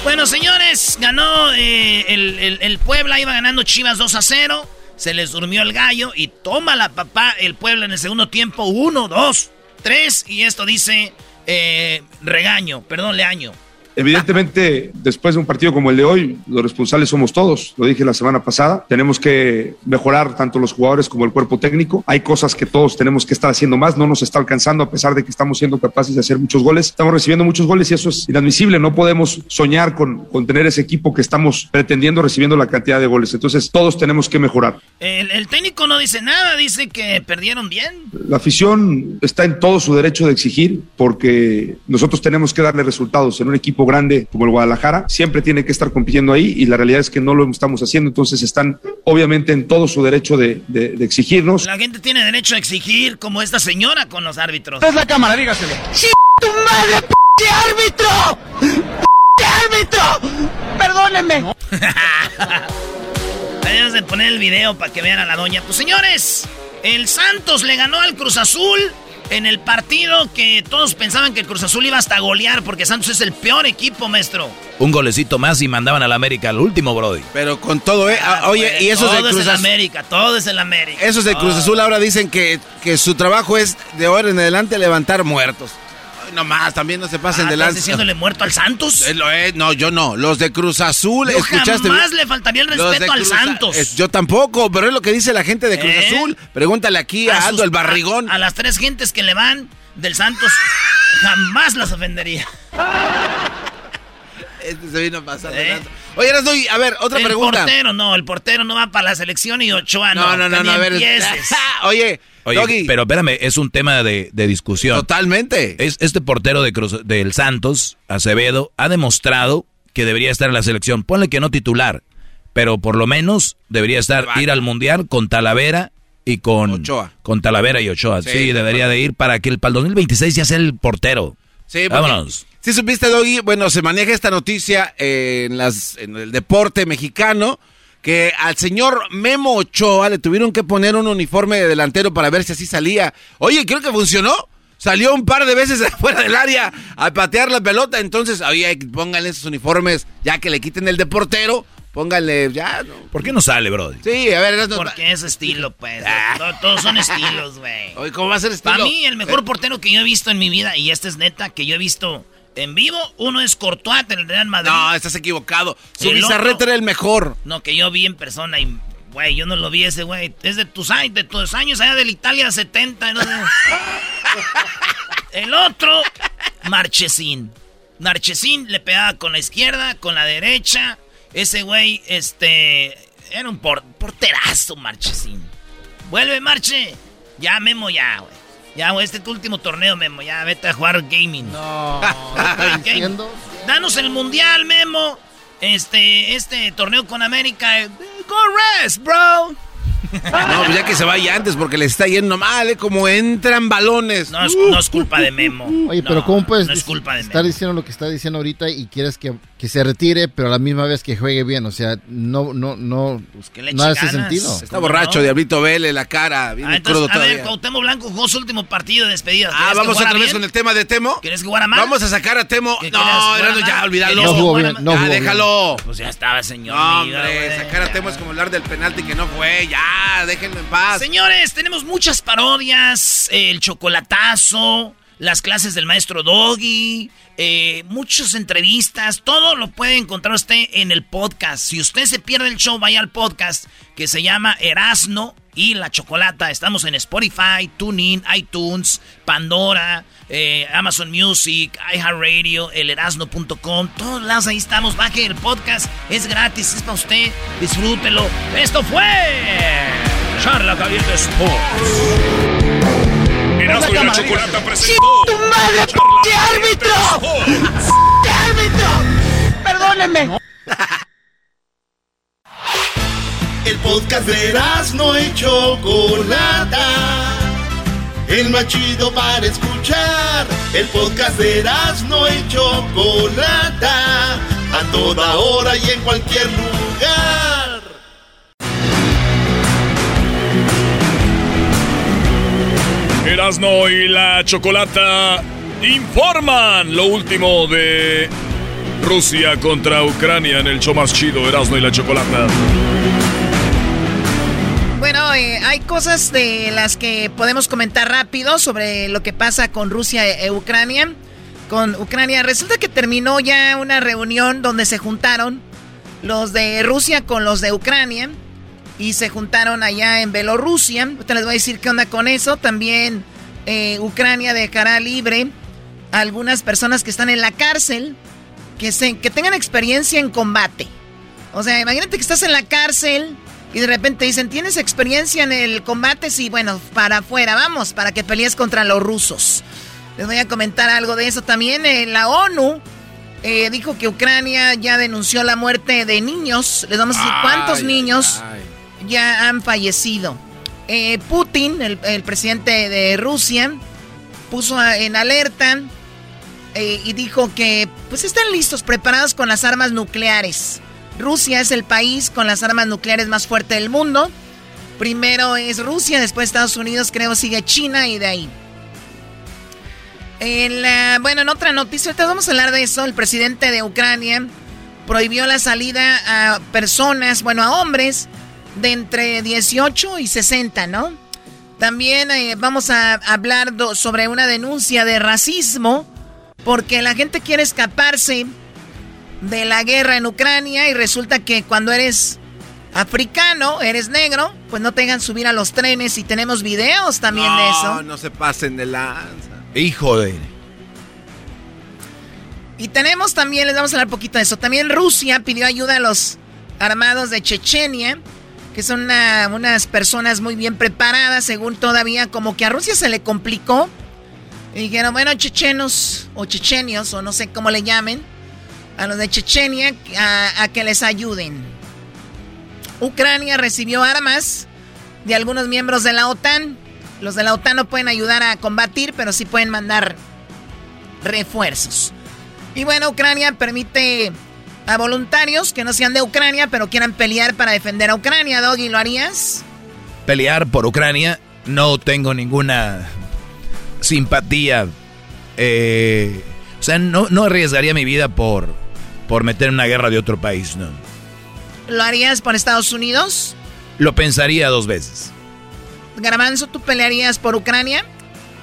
Bueno, señores, ganó eh, el, el, Puebla, iba ganando Chivas 2 a 0. Se les durmió el gallo y toma la papá el Puebla en el segundo tiempo. 1, 2, 3. Y esto dice eh, regaño, perdón, leaño. Evidentemente, después de un partido como el de hoy, los responsables somos todos. Lo dije la semana pasada. Tenemos que mejorar tanto los jugadores como el cuerpo técnico. Hay cosas que todos tenemos que estar haciendo más. No nos está alcanzando a pesar de que estamos siendo capaces de hacer muchos goles. Estamos recibiendo muchos goles y eso es inadmisible. No podemos soñar con, con tener ese equipo que estamos pretendiendo recibiendo la cantidad de goles. Entonces, todos tenemos que mejorar. El, el técnico no dice nada, dice que perdieron bien. La afición está en todo su derecho de exigir porque nosotros tenemos que darle resultados en un equipo grande como el Guadalajara, siempre tiene que estar compitiendo ahí y la realidad es que no lo estamos haciendo, entonces están obviamente en todo su derecho de, exigirnos. La gente tiene derecho a exigir como esta señora con los árbitros. Es la cámara, dígaselo. ¡Sí, tu madre, p árbitro! ¡P árbitro! Perdónenme. (laughs) Debemos de poner el video para que vean a la doña. Pues señores, el Santos le ganó al Cruz Azul en el partido que todos pensaban que el Cruz Azul iba hasta a golear porque Santos es el peor equipo, maestro. Un golecito más y mandaban al América al último, Brody. Pero con todo, ¿eh? Ah, oye, pues, y eso es Cruz Azul. América, todo es el América. Esos de Cruz Azul ahora dicen que, que su trabajo es de ahora en adelante levantar muertos. No más, también no se pasen ah, de lanza. ¿Estás diciéndole muerto al Santos? Eh, no, yo no. Los de Cruz Azul, yo ¿escuchaste? jamás le faltaría el respeto al Santos. yo tampoco, pero es lo que dice la gente de Cruz ¿Eh? Azul. Pregúntale aquí a, Aldo el Barrigón. A, las tres gentes que le van del Santos, jamás las ofendería. (laughs) Este se vino a pasar ¿Eh? Oye, doy, a ver, otra pregunta. El portero no, el portero no va para la selección y Ochoa no. No, no, no, a ver. (laughs) Oye, Oye, pero espérame, es un tema de, discusión. Totalmente. Es, este portero de Cruz, del Santos, Acevedo, ha demostrado que debería estar en la selección. Ponle que no titular, pero por lo menos debería estar, ir al Mundial con Talavera y con Ochoa. Con Talavera y Ochoa. Sí, debería de ir para que el, para el 2026 ya sea el portero. Sí, vámonos. Si supiste, Doggy, bueno, se maneja esta noticia en, las, en el deporte mexicano que al señor Memo Ochoa le tuvieron que poner un uniforme de delantero para ver si así salía. Oye, creo que funcionó. Salió un par de veces (laughs) fuera del área a patear la pelota. Entonces, oye, pónganle esos uniformes, ya que le quiten el de portero, pónganle ya. ¿Por qué no sale, bro? Sí, a ver, no, Porque es estilo, pues. Ah. Todos son estilos, güey. Oye, ¿cómo va a ser estilo? Para mí, el mejor portero que yo he visto en mi vida, y este es neta, que yo he visto en vivo, uno es Courtois en el Real Madrid. No, estás equivocado. Su Bizarreta era el mejor. No, que yo vi en persona y, güey, yo no lo vi ese, güey. Es de tus años, de tus años allá del Italia 70. ¿no? (laughs) el otro, Marchesín. Marchesín le pegaba con la izquierda, con la derecha. Ese güey, este, era un porterazo, Marchesín. Vuelve, Marche. Ya, Memo, ya, güey. Ya, güey, este es tu último torneo, Memo. Ya, vete a jugar gaming. No. (laughs) Danos el mundial, Memo. Este, este torneo con América. Go rest, bro. No, pues ya que se vaya antes porque le está yendo mal, ¿eh? Como entran balones. No es, no es culpa de Memo. Oye, pero ¿cómo puedes No es culpa de estar Memo. diciendo lo que está diciendo ahorita y quieres que, que se retire, pero a la misma vez que juegue bien? O sea, no, no, no, que le no hace ganas. sentido. Está borracho, Diablito Vele, la cara, viene Ah, entonces, crudo a ver, todavía. Cuauhtémoc Blanco jugó su último partido de despedida. Ah, vamos otra vez con el tema de Temo. ¿Quieres que jugara mal? Vamos a sacar a Temo. ¿Qué No, mal? ya, olvídalo. ¿Querías No jugó bien, no ya, bien. déjalo. Pues ya estaba, señor. No, hombre, sacar a Temo es como hablar del penalti que no fue. Ya, déjenlo en paz. Señores, tenemos muchas parodias, el chocolatazo, las clases del maestro Doggy, eh, muchas entrevistas, todo lo puede encontrar usted en el podcast. Si usted se pierde el show, vaya al podcast que se llama Erasno y la Chocolata. Estamos en Spotify, TuneIn, iTunes, Pandora, eh, Amazon Music, iHeartRadio, elerasno.com. Todos lados ahí estamos. Baje el podcast, es gratis, es para usted. Disfrútelo. Esto fue Charla Caliente Sports. Erasmo y la cámara, chocolata ¡Sí, presentó. tu madre, p árbitro! ¡P árbitro! ¡Perdónenme! El podcast de no y Chocolata. El más chido para escuchar. El podcast de no y Chocolata. A toda hora y en cualquier lugar. Erasmo y la chocolata informan lo último de Rusia contra Ucrania en el show más chido, Erasmo y la chocolata. Bueno, eh, hay cosas de las que podemos comentar rápido sobre lo que pasa con Rusia e, e Ucrania. Con Ucrania, resulta que terminó ya una reunión donde se juntaron los de Rusia con los de Ucrania y se juntaron allá en Bielorrusia. Ahorita les voy a decir qué onda con eso. También eh, Ucrania dejará libre a algunas personas que están en la cárcel que, se, que tengan experiencia en combate. O sea, imagínate que estás en la cárcel y de repente dicen, ¿tienes experiencia en el combate? Sí, bueno, para afuera, vamos, para que pelees contra los rusos. Les voy a comentar algo de eso también. Eh, la ONU eh, dijo que Ucrania ya denunció la muerte de niños. Les vamos a decir cuántos Ay, niños ay, ya han fallecido. Eh, Putin, el, presidente de Rusia, puso en alerta eh, y dijo que pues están listos, preparados con las armas nucleares. Rusia es el país con las armas nucleares más fuerte del mundo. Primero es Rusia, después Estados Unidos, creo sigue China y de ahí. Bueno, en otra noticia, ahorita vamos a hablar de eso. El presidente de Ucrania prohibió la salida a personas, bueno, a hombres de entre 18 y 60, ¿no? También eh, vamos a hablar do- sobre una denuncia de racismo porque la gente quiere escaparse de la guerra en Ucrania y resulta que cuando eres africano, eres negro, pues no te dejan subir a los trenes y tenemos videos también de eso. No, no se pasen de lanza. Hijo de... Y tenemos también, les vamos a hablar un poquito de eso. También Rusia pidió ayuda a los armados de Chechenia, que son una- unas personas muy bien preparadas, según todavía, como que a Rusia se le complicó. Y dijeron, bueno, chechenos o chechenios, o no sé cómo le llamen, a los de Chechenia, a que les ayuden. Ucrania recibió armas de algunos miembros de la OTAN. Los de la OTAN no pueden ayudar a combatir, pero sí pueden mandar refuerzos. Y bueno, Ucrania permite a voluntarios que no sean de Ucrania, pero quieran pelear para defender a Ucrania. Doggy, ¿lo harías? Pelear por Ucrania, no tengo ninguna simpatía. eh, o sea, no, no arriesgaría mi vida por, por meter en una guerra de otro país, no. ¿Lo harías por Estados Unidos? Lo pensaría dos veces. Garbanzo, ¿tú pelearías por Ucrania?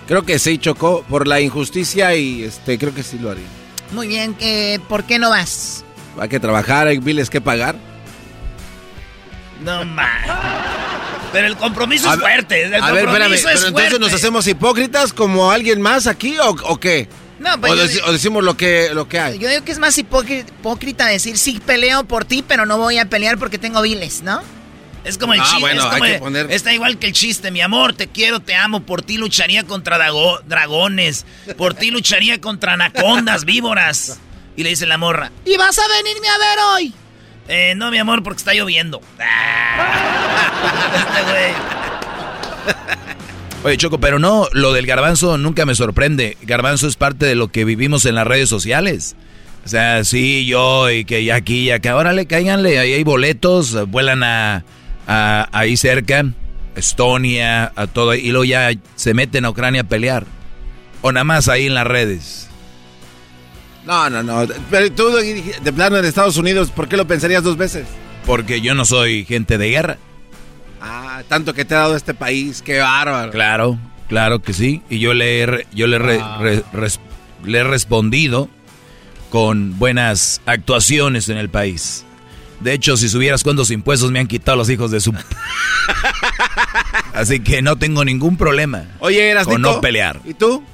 Creo que sí, chocó por la injusticia y este creo que sí lo haría. Muy bien, eh, ¿por qué no vas? Hay que trabajar, hay biles que pagar. No más. Pero el compromiso A es fuerte. El a ver, espérame, pero es entonces nos hacemos hipócritas como alguien más aquí o, o qué? No, pues o, decimos lo que, lo que hay. Yo digo que es más hipócri- hipócrita decir sí peleo por ti, pero no voy a pelear porque tengo viles, ¿no? Es como el Ah, chiste. bueno, es como hay que el- poner- Está igual que el chiste. Mi amor, te quiero, te amo. Por ti lucharía contra dragones. Por ti lucharía contra anacondas, víboras. Y le dice la morra. ¿Y vas a venirme a ver hoy? Eh, no, mi amor, porque está lloviendo. (laughs) este güey. Oye, Choco, pero no, lo del garbanzo nunca me sorprende. Garbanzo es parte de lo que vivimos en las redes sociales. O sea, sí, yo y que ya aquí y acá. Órale, cáiganle, ahí hay boletos, vuelan a, a ahí cerca, Estonia, a todo, y luego ya se meten a Ucrania a pelear. O nada más ahí en las redes. No, no, no. Pero tú, de plano en Estados Unidos, ¿por qué lo pensarías dos veces? Porque yo no soy gente de guerra. Ah, tanto que te ha dado este país, qué bárbaro. Claro, claro que sí. Y yo le he, yo le, Ah. re- res- le he respondido con buenas actuaciones en el país. De hecho, si supieras cuántos impuestos me han quitado los hijos de su... (laughs) Así que no tengo ningún problema Oye, eras con no pelear. ¿Y tú?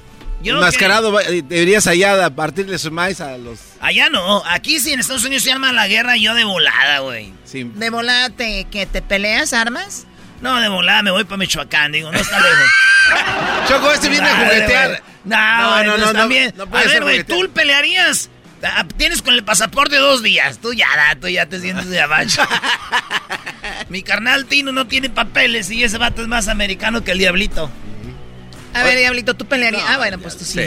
Yo eh, deberías allá a partirle su maíz a los... Allá no, aquí si en Estados Unidos se arma la guerra, yo de volada, güey. ¿De volada te, que te peleas armas? No, de volada me voy para Michoacán, digo, no está lejos. (laughs) Choco, este viene a juguetear. No, no, no, no, también. no a ver, güey, tú pelearías. Ah, Tienes con el pasaporte dos días. Tú ya, da, tú ya te sientes de abajo. (laughs) Mi carnal Tino no tiene papeles y ese vato es más americano que el diablito. A ver, Diablito, tú pelearías. ah, bueno, pues tú sí.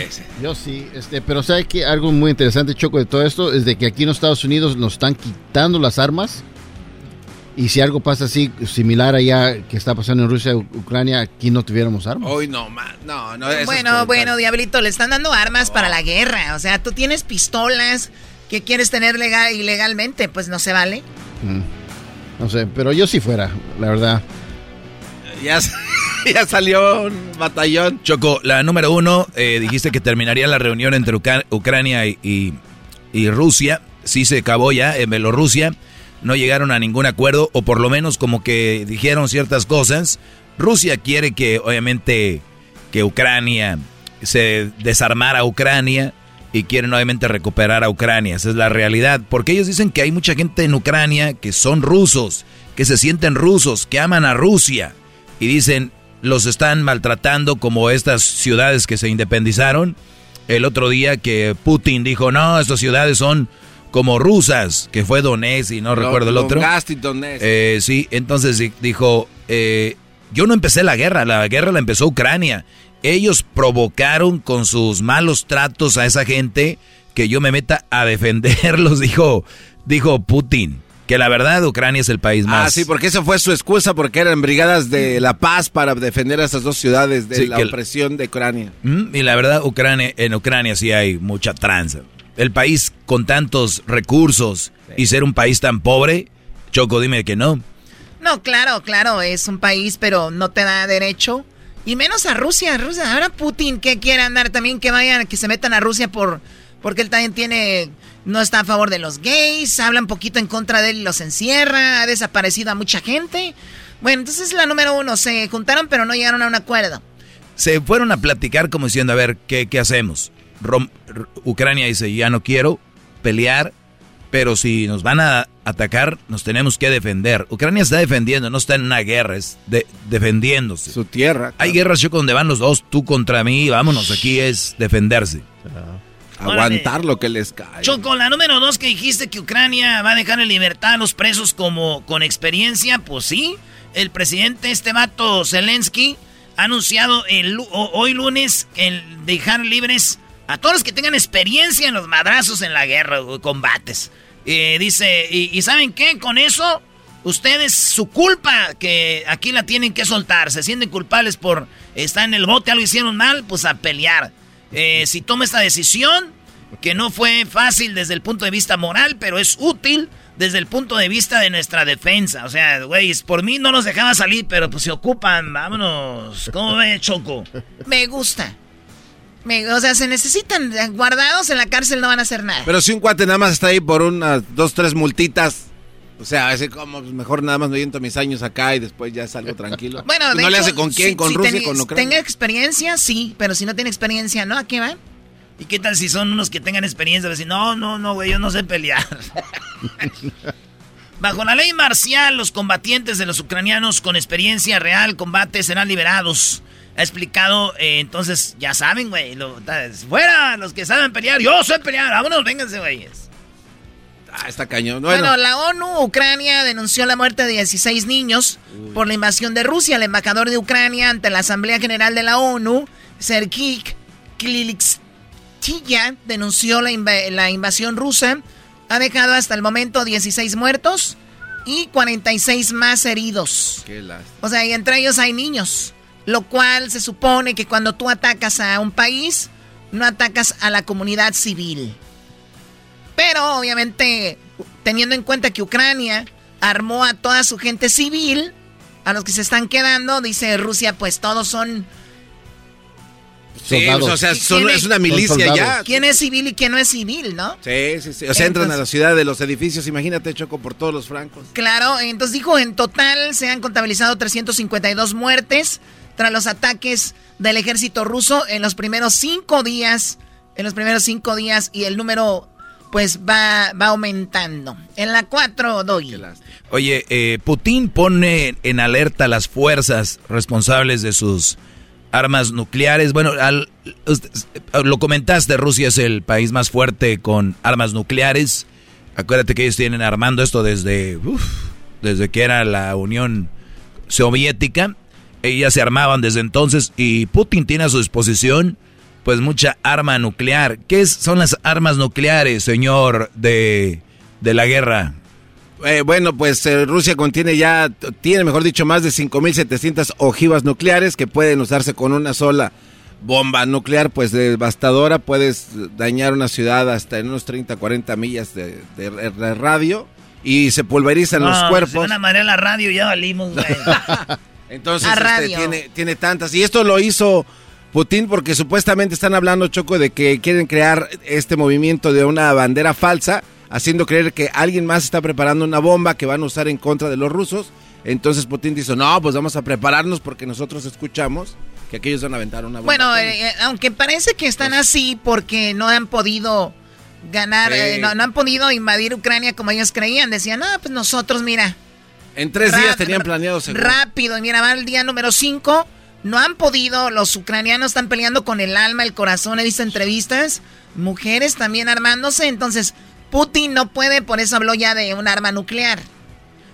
Yo sí, este, pero ¿sabe que Algo muy interesante, Choco, de todo esto es de que aquí en los Estados Unidos nos están quitando las armas. Y si algo pasa así, similar allá que está pasando en Rusia, Ucrania, aquí no tuviéramos armas. Hoy no, ma- no, no. eso es Bueno, bueno, Diablito, le están dando armas para la guerra. O sea, tú tienes pistolas que quieres tener legal, ilegalmente, pues no se vale. Mm. No sé, pero yo sí fuera, la verdad. Ya, (laughs) ya salió un batallón. Choco, la número uno, eh, dijiste que terminaría la reunión entre Ucrania y Rusia. Sí se acabó ya en Bielorrusia. No llegaron a ningún acuerdo, o por lo menos como que dijeron ciertas cosas. Rusia quiere que, obviamente, que Ucrania se desarmara a Ucrania y quieren obviamente recuperar a Ucrania. Esa es la realidad. Porque ellos dicen que hay mucha gente en Ucrania que son rusos, que se sienten rusos, que aman a Rusia. Y dicen, los están maltratando como estas ciudades que se independizaron. El otro día que Putin dijo, no, estas ciudades son como rusas, que fue Donetsk y no recuerdo el otro. Y Donetsk. Eh, sí, entonces di- dijo, eh, yo no empecé la guerra, la guerra la empezó Ucrania. Ellos provocaron con sus malos tratos a esa gente que yo me meta a (laughs) defenderlos, dijo, dijo Putin. Que la verdad Ucrania es el país más... Ah, sí, porque esa fue su excusa, porque eran brigadas de la paz para defender a esas dos ciudades de Sí, la el- opresión de Ucrania. Mm, Y la verdad, Ucrania, en Ucrania sí hay mucha tranza. El país con tantos recursos y ser un país tan pobre, Choco, dime que no. No, claro, claro, es un país, pero no te da derecho. Y menos a Rusia, Rusia. Ahora Putin, que quiere andar también que vayan, que se metan a Rusia por porque él también tiene, no está a favor de los gays, habla un poquito en contra de él y los encierra, ha desaparecido a mucha gente. Bueno, entonces la número uno, se juntaron pero no llegaron a un acuerdo. Se fueron a platicar como diciendo, a ver, ¿qué, qué hacemos? Rom- Ucrania dice, ya no quiero pelear, pero si nos van a atacar, nos tenemos que defender. Ucrania está defendiendo, no está en una guerra, es de- defendiéndose. Su tierra. Hay guerras, Choco, donde van los dos, tú contra mí, vámonos, aquí es defenderse. Aguantar lo que les cae. Choco, la número dos que dijiste que Ucrania va a dejar en libertad a los presos como con experiencia, pues sí. El presidente, este vato Zelensky, ha anunciado el, hoy lunes el dejar libres a todos los que tengan experiencia en los madrazos en la guerra o combates. Eh, dice, y, y ¿saben qué? Con eso, ustedes, su culpa, que aquí la tienen que soltar. Se sienten culpables por estar en el bote, algo hicieron mal, pues a pelear. Eh, si toma esta decisión, que no fue fácil desde el punto de vista moral, pero es útil desde el punto de vista de nuestra defensa. O sea, güey, por mí no nos dejaba salir, pero pues se ocupan, vámonos. ¿Cómo ve, Choco? Me gusta. Me- o sea, se necesitan guardados en la cárcel, no van a hacer nada. Pero si un cuate nada más está ahí por unas dos, tres multitas, o sea, así como pues, mejor nada más me viento mis años acá y después ya salgo tranquilo. (laughs) Bueno, de ¿No le hecho, hace con quién? si- ¿Con si Rusia? teni- ¿Con Ucrania? Tenga experiencia, sí, pero si no tiene experiencia, ¿no? ¿A qué van? ¿Y qué tal si son unos que tengan experiencia? Decir, no, no, no, güey, yo no sé pelear. (laughs) Bajo la ley marcial, los combatientes de los ucranianos con experiencia real combate serán liberados. Ha explicado, eh, entonces, ya saben, güey. lo- Fuera, los que saben pelear. Yo sé pelear. Vámonos, vénganse, güeyes. Ah, está cañón. Bueno. Bueno, la ONU, Ucrania, denunció la muerte de 16 niños por la invasión de Rusia. El embajador de Ucrania ante la Asamblea General de la ONU, Sergei Klilikstilla, denunció la, inv- la invasión rusa. Ha dejado hasta el momento 16 muertos y 46 más heridos. qué lástima. O sea, y entre ellos hay niños. Lo cual se supone que cuando tú atacas a un país, no atacas a la comunidad civil. Pero obviamente, teniendo en cuenta que Ucrania armó a toda su gente civil, a los que se están quedando, dice Rusia, pues todos son... Sí, Soldados. o sea, ¿Y son- es una milicia ya. ¿Quién es civil y quién no es civil, no? Sí, sí, sí. O sea, entran a la ciudad de los edificios, imagínate, Choco, por todos los francos. Claro, entonces dijo, en total se han contabilizado 352 muertes tras los ataques del ejército ruso en los primeros cinco días, en los primeros cinco días y el número pues va, va aumentando. En la 4, doy. Oye, eh, Putin pone en alerta las fuerzas responsables de sus armas nucleares. Bueno, al- usted- lo comentaste, Rusia es el país más fuerte con armas nucleares. Acuérdate que ellos tienen armando esto desde, desde que era la Unión Soviética. Ellas se armaban desde entonces y Putin tiene a su disposición pues mucha arma nuclear. ¿Qué es- son las armas nucleares, señor de, de la guerra? Eh, bueno, pues eh, Rusia contiene ya, tiene mejor dicho, más de 5.700 ojivas nucleares que pueden usarse con una sola bomba nuclear, pues devastadora. Puedes dañar una ciudad hasta en unos 30, 40 millas de, de- de radio y se pulverizan No, los Se cuerpos. van a marear la radio y ya valimos, güey. (laughs) Entonces, este, tiene tantas. Y esto lo hizo Putin porque supuestamente están hablando, Choco, de que quieren crear este movimiento de una bandera falsa, haciendo creer que alguien más está preparando una bomba que van a usar en contra de los rusos. Entonces Putin dice, no, pues vamos a prepararnos porque nosotros escuchamos que aquellos van a aventar una bomba. Bueno, atómica". eh, eh, aunque parece que están así porque no han podido ganar, Sí. eh, no, no han podido invadir Ucrania como ellos creían. Decían, ah, pues nosotros, mira, en tres días tenían planeado seguro. rápido. Y mira, va el día número 5. No han podido, los ucranianos están peleando con el alma, el corazón. He visto entrevistas, mujeres también armándose. Entonces, Putin no puede, por eso habló ya de un arma nuclear.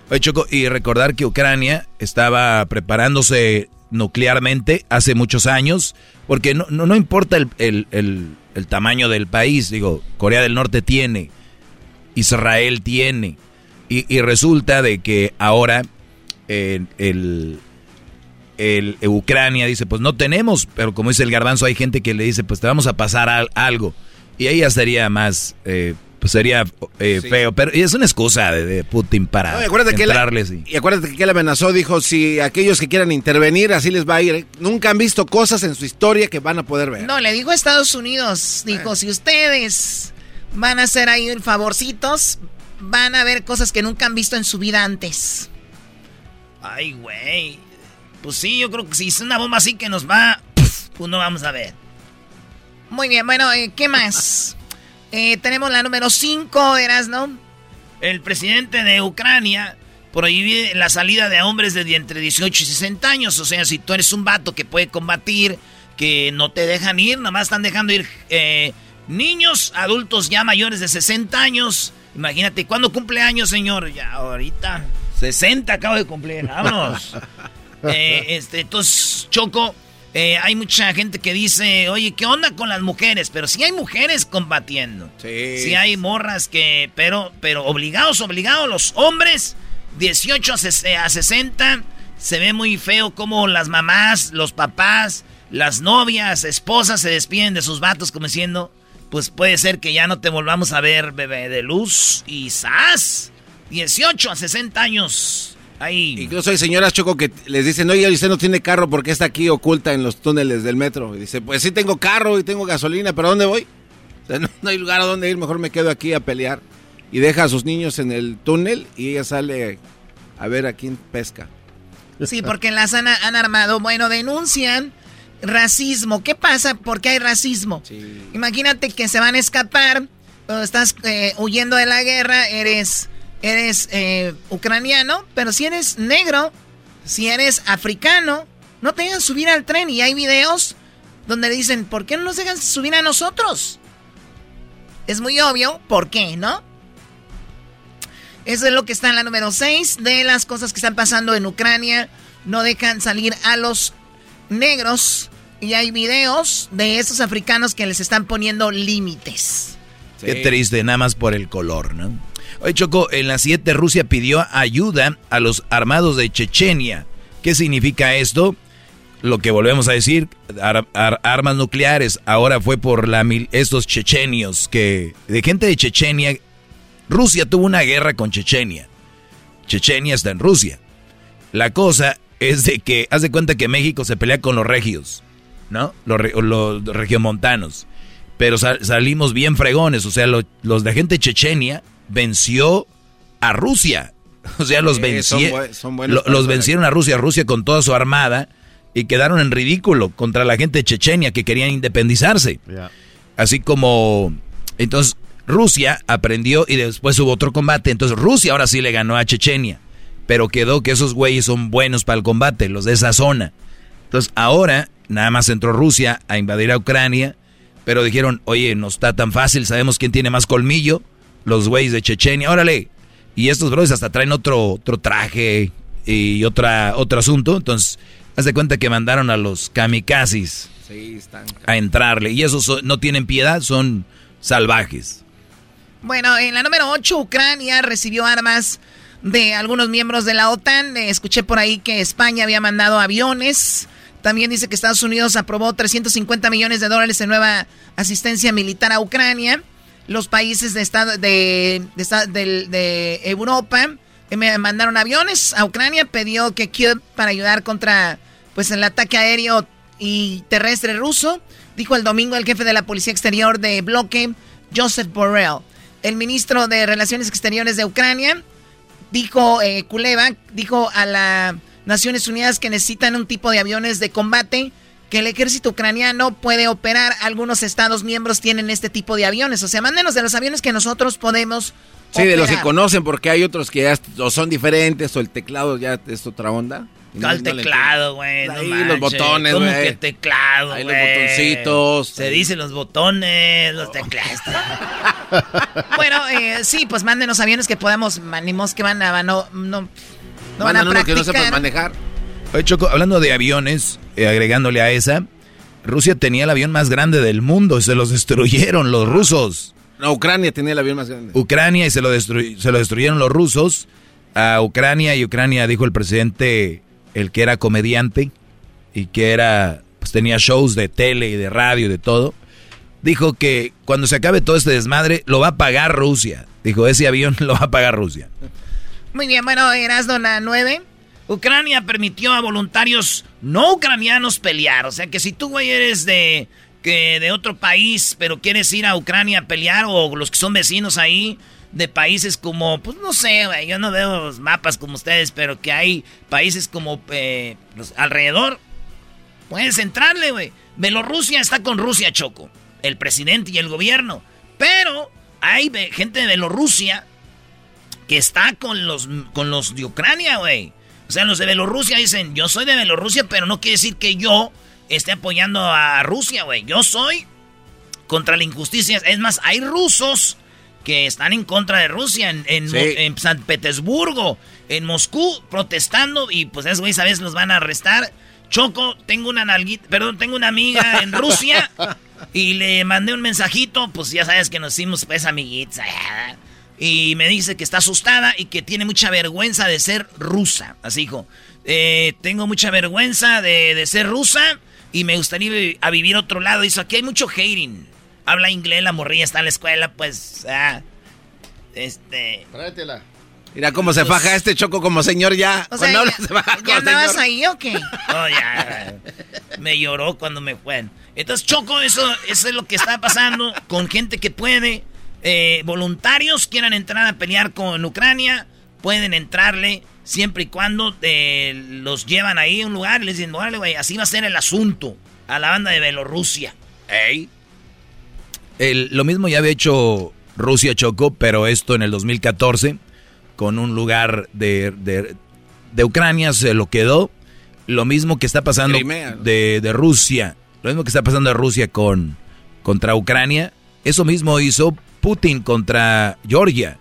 Oye, Choco, y recordar que Ucrania estaba preparándose nuclearmente hace muchos años, porque no, no, no importa el, el- el- tamaño del país, digo, Corea del Norte tiene, Israel tiene, y, y resulta de que ahora eh, el, el- Ucrania dice, pues no tenemos, pero como dice el garbanzo, hay gente que le dice, pues te vamos a pasar al- algo, y ahí ya sería más... eh, pues sería eh, Sí. feo, pero es una excusa de, de Putin para No, y acuérdate que él- y- y acuérdate que él amenazó, dijo, si aquellos que quieran intervenir, así les va a ir. ¿eh? Nunca han visto cosas en su historia que van a poder ver. No, le dijo a Estados Unidos, dijo, si ustedes van a hacer ahí favorcitos, van a ver cosas que nunca han visto en su vida antes. Ay, güey. Pues sí, yo creo que si es una bomba así que nos va, pues no vamos a ver. Muy bien, bueno, eh, ¿qué más? (laughs) Eh, tenemos la número 5, ¿no? El presidente de Ucrania prohíbe la salida de hombres de entre 18 y 60 años. O sea, si tú eres un vato que puede combatir, que no te dejan ir, nomás están dejando ir eh, niños, adultos ya mayores de 60 años. Imagínate, ¿cuándo cumple años, señor? Ya ahorita. 60 acabo de cumplir, vámonos. (laughs) (laughs) Eh, este, entonces, Choco, eh, hay mucha gente que dice, oye, ¿qué onda con las mujeres? Pero sí hay mujeres combatiendo. Sí. Sí hay morras que, pero, pero obligados, obligados, los hombres, 18 a ses- a 60, se ve muy feo como las mamás, los papás, las novias, esposas se despiden de sus vatos como diciendo, pues puede ser que ya no te volvamos a ver, bebé de luz, y ¡zas! 18 a 60 años. Ahí. Incluso hay señoras Choco que les dicen, oye, usted no tiene carro porque está aquí oculta en los túneles del metro. Y dice, pues sí tengo carro y tengo gasolina, pero ¿a dónde voy? O sea, (laughs) no, no hay lugar a dónde ir, mejor me quedo aquí a pelear. Y deja a sus niños en el túnel y ella sale a ver a quién pesca. Sí, porque las han, han armado. Bueno, denuncian racismo. ¿Qué pasa? ¿Por qué hay racismo? Imagínate que se van a escapar, estás eh, huyendo de la guerra, eres, eres eh, ucraniano, pero si eres negro, si eres africano, no te dejan subir al tren. Y hay videos donde dicen, ¿por qué no nos dejan subir a nosotros? Es muy obvio, ¿por qué, no? Eso es lo que está en la número 6 de las cosas que están pasando en Ucrania. No dejan salir a los negros y hay videos de esos africanos que les están poniendo límites. Qué triste, nada más por el color, ¿no? Oye, Choco, en la 7 Rusia pidió ayuda a los armados de Chechenia. ¿Qué significa esto? Lo que volvemos a decir, armas nucleares. Ahora fue por estos chechenios que de gente de Chechenia. Rusia tuvo una guerra con Chechenia. Chechenia está en Rusia. La cosa es de que, haz de cuenta que México se pelea con los regios, ¿no? Los regiomontanos. Pero salimos bien fregones, o sea, los de gente Chechenia venció a Rusia. O sea, los, los vencieron a Rusia, Rusia con toda su armada y quedaron en ridículo contra la gente de Chechenia que querían independizarse. Así como entonces Rusia aprendió y después hubo otro combate, entonces Rusia ahora sí le ganó a Chechenia, pero quedó que esos güeyes son buenos para el combate, los de esa zona. Entonces ahora nada más entró Rusia a invadir a Ucrania, pero dijeron, oye, no está tan fácil, sabemos quién tiene más colmillo, los güeyes de Chechenia, órale. Y estos brothers hasta traen otro, otro traje y otra, otro asunto. Entonces, haz de cuenta que mandaron a los kamikazes a entrarle. Y esos no tienen piedad, son salvajes. Bueno, en la número 8, Ucrania recibió armas de algunos miembros de la OTAN. Escuché por ahí que España había mandado aviones. También dice que Estados Unidos aprobó 350 millones de dólares en nueva asistencia militar a Ucrania los países de, estado, de, de, Europa me mandaron aviones a Ucrania, pidió que Kiev para ayudar contra pues el ataque aéreo y terrestre ruso, dijo el domingo el jefe de la Policía Exterior de bloque, Joseph Borrell. El ministro de Relaciones Exteriores de Ucrania dijo, eh, Kuleva, dijo a las Naciones Unidas que necesitan un tipo de aviones de combate que el ejército ucraniano puede operar. Algunos estados miembros tienen este tipo de aviones. O sea, mándenos de los aviones que nosotros podemos. Sí, de los que conocen, porque hay otros que ya o son diferentes o el teclado ya es otra onda. ¿Cuál teclado, güey? Ahí los botones, ¿Cómo que teclado, Ahí los botoncitos. Se dicen los botones, los teclados. (laughs) bueno, eh, sí, pues mándenos aviones que podamos, manimos que van a, no, no, no van a practicar. que no sepan manejar. Oye, Choco, hablando de aviones, eh, agregándole a esa, Rusia tenía el avión más grande del mundo y se los destruyeron los rusos. No, Ucrania tenía el avión más grande. Ucrania y se lo, se lo destruyeron los rusos a Ucrania y Ucrania dijo el presidente, el que era comediante y que era, pues tenía shows de tele y de radio y de todo, dijo que cuando se acabe todo este desmadre lo va a pagar Rusia. Dijo, ese avión (laughs) lo va a pagar Rusia. Muy bien, bueno, eras dona 9. Ucrania permitió a voluntarios no ucranianos pelear. O sea que si tú, güey, eres de, que de otro país, pero quieres ir a Ucrania a pelear, o los que son vecinos ahí, de países como, pues no sé, güey, yo no veo los mapas como ustedes, pero que hay países como eh, alrededor, puedes entrarle, güey. Bielorrusia está con Rusia, Choco, el presidente y el gobierno. Pero hay gente de Bielorrusia que está con los, con los de Ucrania, güey. O sea, los de Bielorrusia dicen, yo soy de Bielorrusia, pero no quiere decir que yo esté apoyando a Rusia, güey. Yo soy contra la injusticia. Es más, hay rusos que están en contra de Rusia en, San Petersburgo, en Moscú, protestando y pues esos güeyes a veces los van a arrestar. Choco, tengo una nalguita, perdón, tengo una amiga en Rusia (laughs) y le mandé un mensajito, pues ya sabes que nos hicimos pues amiguitas. Y me dice que está asustada y que tiene mucha vergüenza de ser rusa. Así dijo, eh, tengo mucha vergüenza de, ser rusa y me gustaría ir a vivir a otro lado. Dice, aquí hay mucho hating. Habla inglés, la morrilla está en la escuela, pues... Ah, este... Tráetela. Mira cómo se faja este choco como señor ya. O sea, ya, andabas ahí o qué? (laughs) Oh, ya. Me lloró cuando me fue. Entonces, Choco, eso, eso es lo que está pasando con gente que puede eh, voluntarios quieran entrar a pelear con Ucrania, pueden entrarle siempre y cuando eh, los llevan ahí a un lugar y les dicen, órale, güey, así va a ser el asunto a la banda de Bielorrusia. lo mismo ya había hecho Rusia Choco, pero esto en el 2014, con un lugar de, de, Ucrania se lo quedó. Lo mismo que está pasando de, de, Rusia, lo mismo que está pasando de Rusia con, contra Ucrania, eso mismo hizo Putin contra Georgia.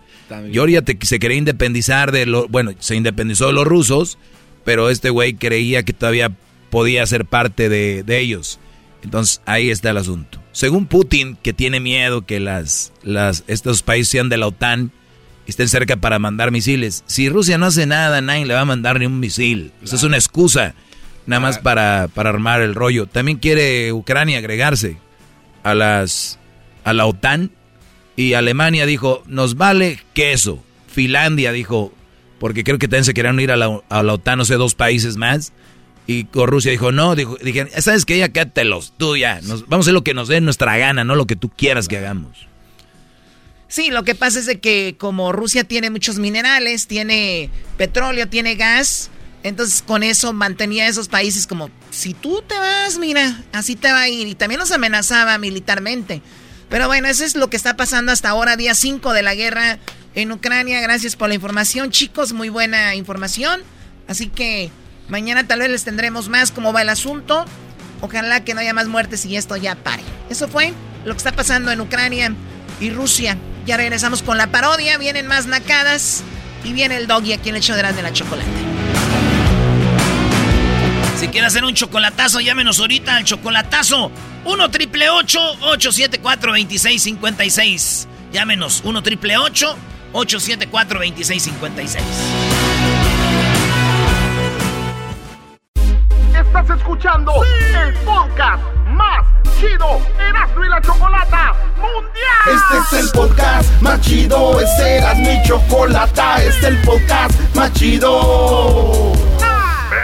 Georgia te- se quería independizar de lo, bueno, se independizó de los rusos, pero este güey creía que todavía podía ser parte de, de ellos. Entonces ahí está el asunto. Según Putin, que tiene miedo que las, las, estos países sean de la OTAN y estén cerca para mandar misiles. Si Rusia no hace nada, nadie le va a mandar ni un misil. Esa es una excusa, nada más para, para armar el rollo. También quiere Ucrania agregarse a las a la OTAN y Alemania dijo, nos vale queso. Finlandia dijo, porque creo que también se querían ir a la, a la OTAN, no sé, dos países más. Y Rusia dijo, no, dijo, dijeron, ¿sabes qué? Ya quédatelos, tú ya. Nos, vamos a hacer lo que nos dé nuestra gana, no lo que tú quieras que hagamos. Sí, lo que pasa es de que como Rusia tiene muchos minerales, tiene petróleo, tiene gas, entonces con eso mantenía a esos países como, si tú te vas, mira, así te va a ir. Y también los amenazaba militarmente. Pero bueno, eso es lo que está pasando hasta ahora, día 5 de la guerra en Ucrania. Gracias por la información, chicos, muy buena información. Así que mañana tal vez les tendremos más cómo va el asunto. Ojalá que no haya más muertes y esto ya pare. Eso fue lo que está pasando en Ucrania y Rusia. Ya regresamos con la parodia, vienen más nacadas y viene el doggy aquí en el de de la chocolate. Si quiere hacer un chocolatazo, llámenos ahorita al chocolatazo 1 triple 874 2656. Llámenos 1 triple 874 2656. Estás escuchando el podcast más chido Erasmo y la Chocolata Mundial. Este es el podcast más chido, este era mi chocolata, este es el podcast más chido.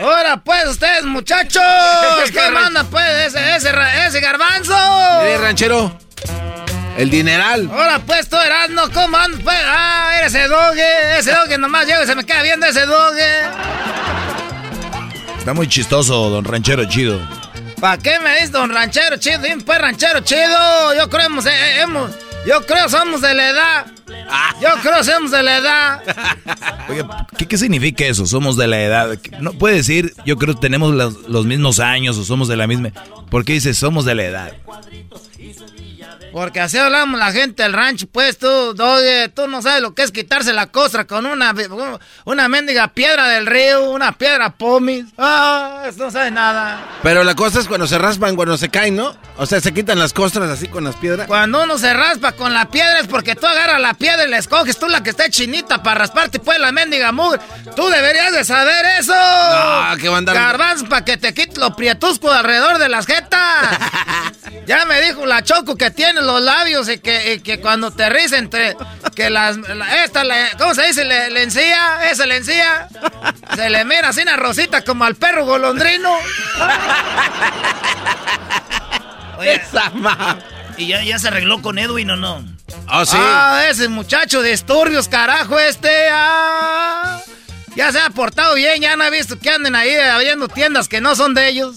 Ahora pues ustedes muchachos, ¿qué manda pues ese, ese, ese garbanzo? Eh, ranchero. El dineral. Ahora pues tú Erasmo, ¿cómo andas pues? Ah, eres ese doge, ese doge nomás llega y se me queda viendo ese doge. Está muy chistoso, don Ranchero Chido. ¿Para qué me dices don ranchero chido? Dime pues ranchero chido, yo creo hemos, eh, hemos, yo creo somos de la edad. Yo creo somos de la edad. (laughs) Oye, ¿qué, qué significa eso? Somos de la edad. No puede decir, yo creo que tenemos los, los mismos años o somos de la misma. ¿Por qué dices somos de la edad? Porque así hablamos la gente del rancho, pues tú, oye, tú no sabes lo que es quitarse la costra con una, una mendiga piedra del río, una piedra pomis. Ah, no sabes nada. Pero la cosa es cuando se raspan, cuando se caen, ¿no? O sea, se quitan las costras así con las piedras. Cuando uno se raspa con la piedra es porque tú agarras la piedra y la escoges tú la que esté chinita para rasparte pues la mendiga mugre. Tú deberías de saber eso. No, que va a andar- Garbanzo para que te quites lo prietusco alrededor de las jetas. (laughs) ya me dijo la Choco que tiene los labios y que, y que cuando te ríes entre que las la- esta le- ¿cómo se dice? Le, le encía, esa le encía. Se le mira así una rosita como al perro golondrino. (laughs) Oye, ¿Y ya, ya se arregló con Edwin o no? Ah, ese muchacho de disturbios, carajo, este. ah. ya se ha portado bien, ya no ha visto que anden ahí abriendo tiendas que no son de ellos.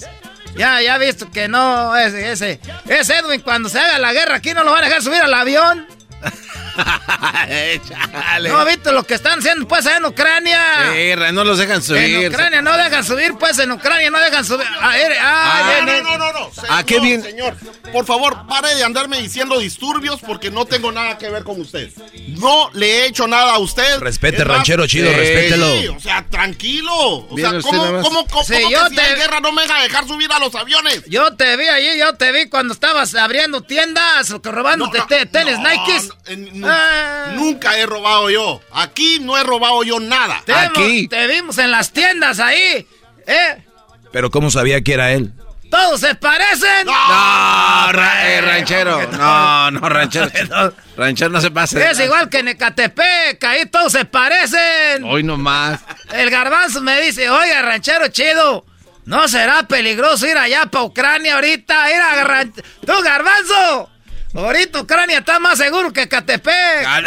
Ya, ya visto que no, ese, ese. Ese Edwin, cuando se haga la guerra aquí no lo van a dejar subir al avión. (laughs) ¿No ha visto lo que están haciendo pues allá en Ucrania? Sí, no los dejan subir. En Ucrania no dejan subir, pues en Ucrania no dejan subir. Ah, eh, ah, Ah, viene- No, no, no. Ah, qué bien. Señor, por favor, pare de andarme diciendo disturbios porque no tengo nada que ver con usted. No le he hecho nada a usted. Respete, ranchero chido, sí, respételo. sí, o sea, tranquilo. O sea, ¿cómo, cómo, cómo, Sí, cómo yo que si te- guerra no me va a dejar subir a los aviones? Yo te vi allí, yo te vi cuando estabas abriendo tiendas o que robando te- te- tenis Nikes. En- Ah. Nunca he robado yo. Aquí no he robado yo nada. Te, vimos, te vimos en las tiendas ahí. ¿Eh? Pero ¿cómo sabía que era él? ¿Todos se parecen? No, ra- eh, ranchero. No, no, ranchero. (laughs) ranchero no se pase. Es igual que en Ecatepec, ahí todos se parecen. Hoy nomás. El garbanzo me dice, oiga, ranchero chido, ¿no será peligroso ir allá para Ucrania ahorita? Ir a ran- ¡Tú, garbanzo! Ahorita Ucrania está más seguro que Ecatepec.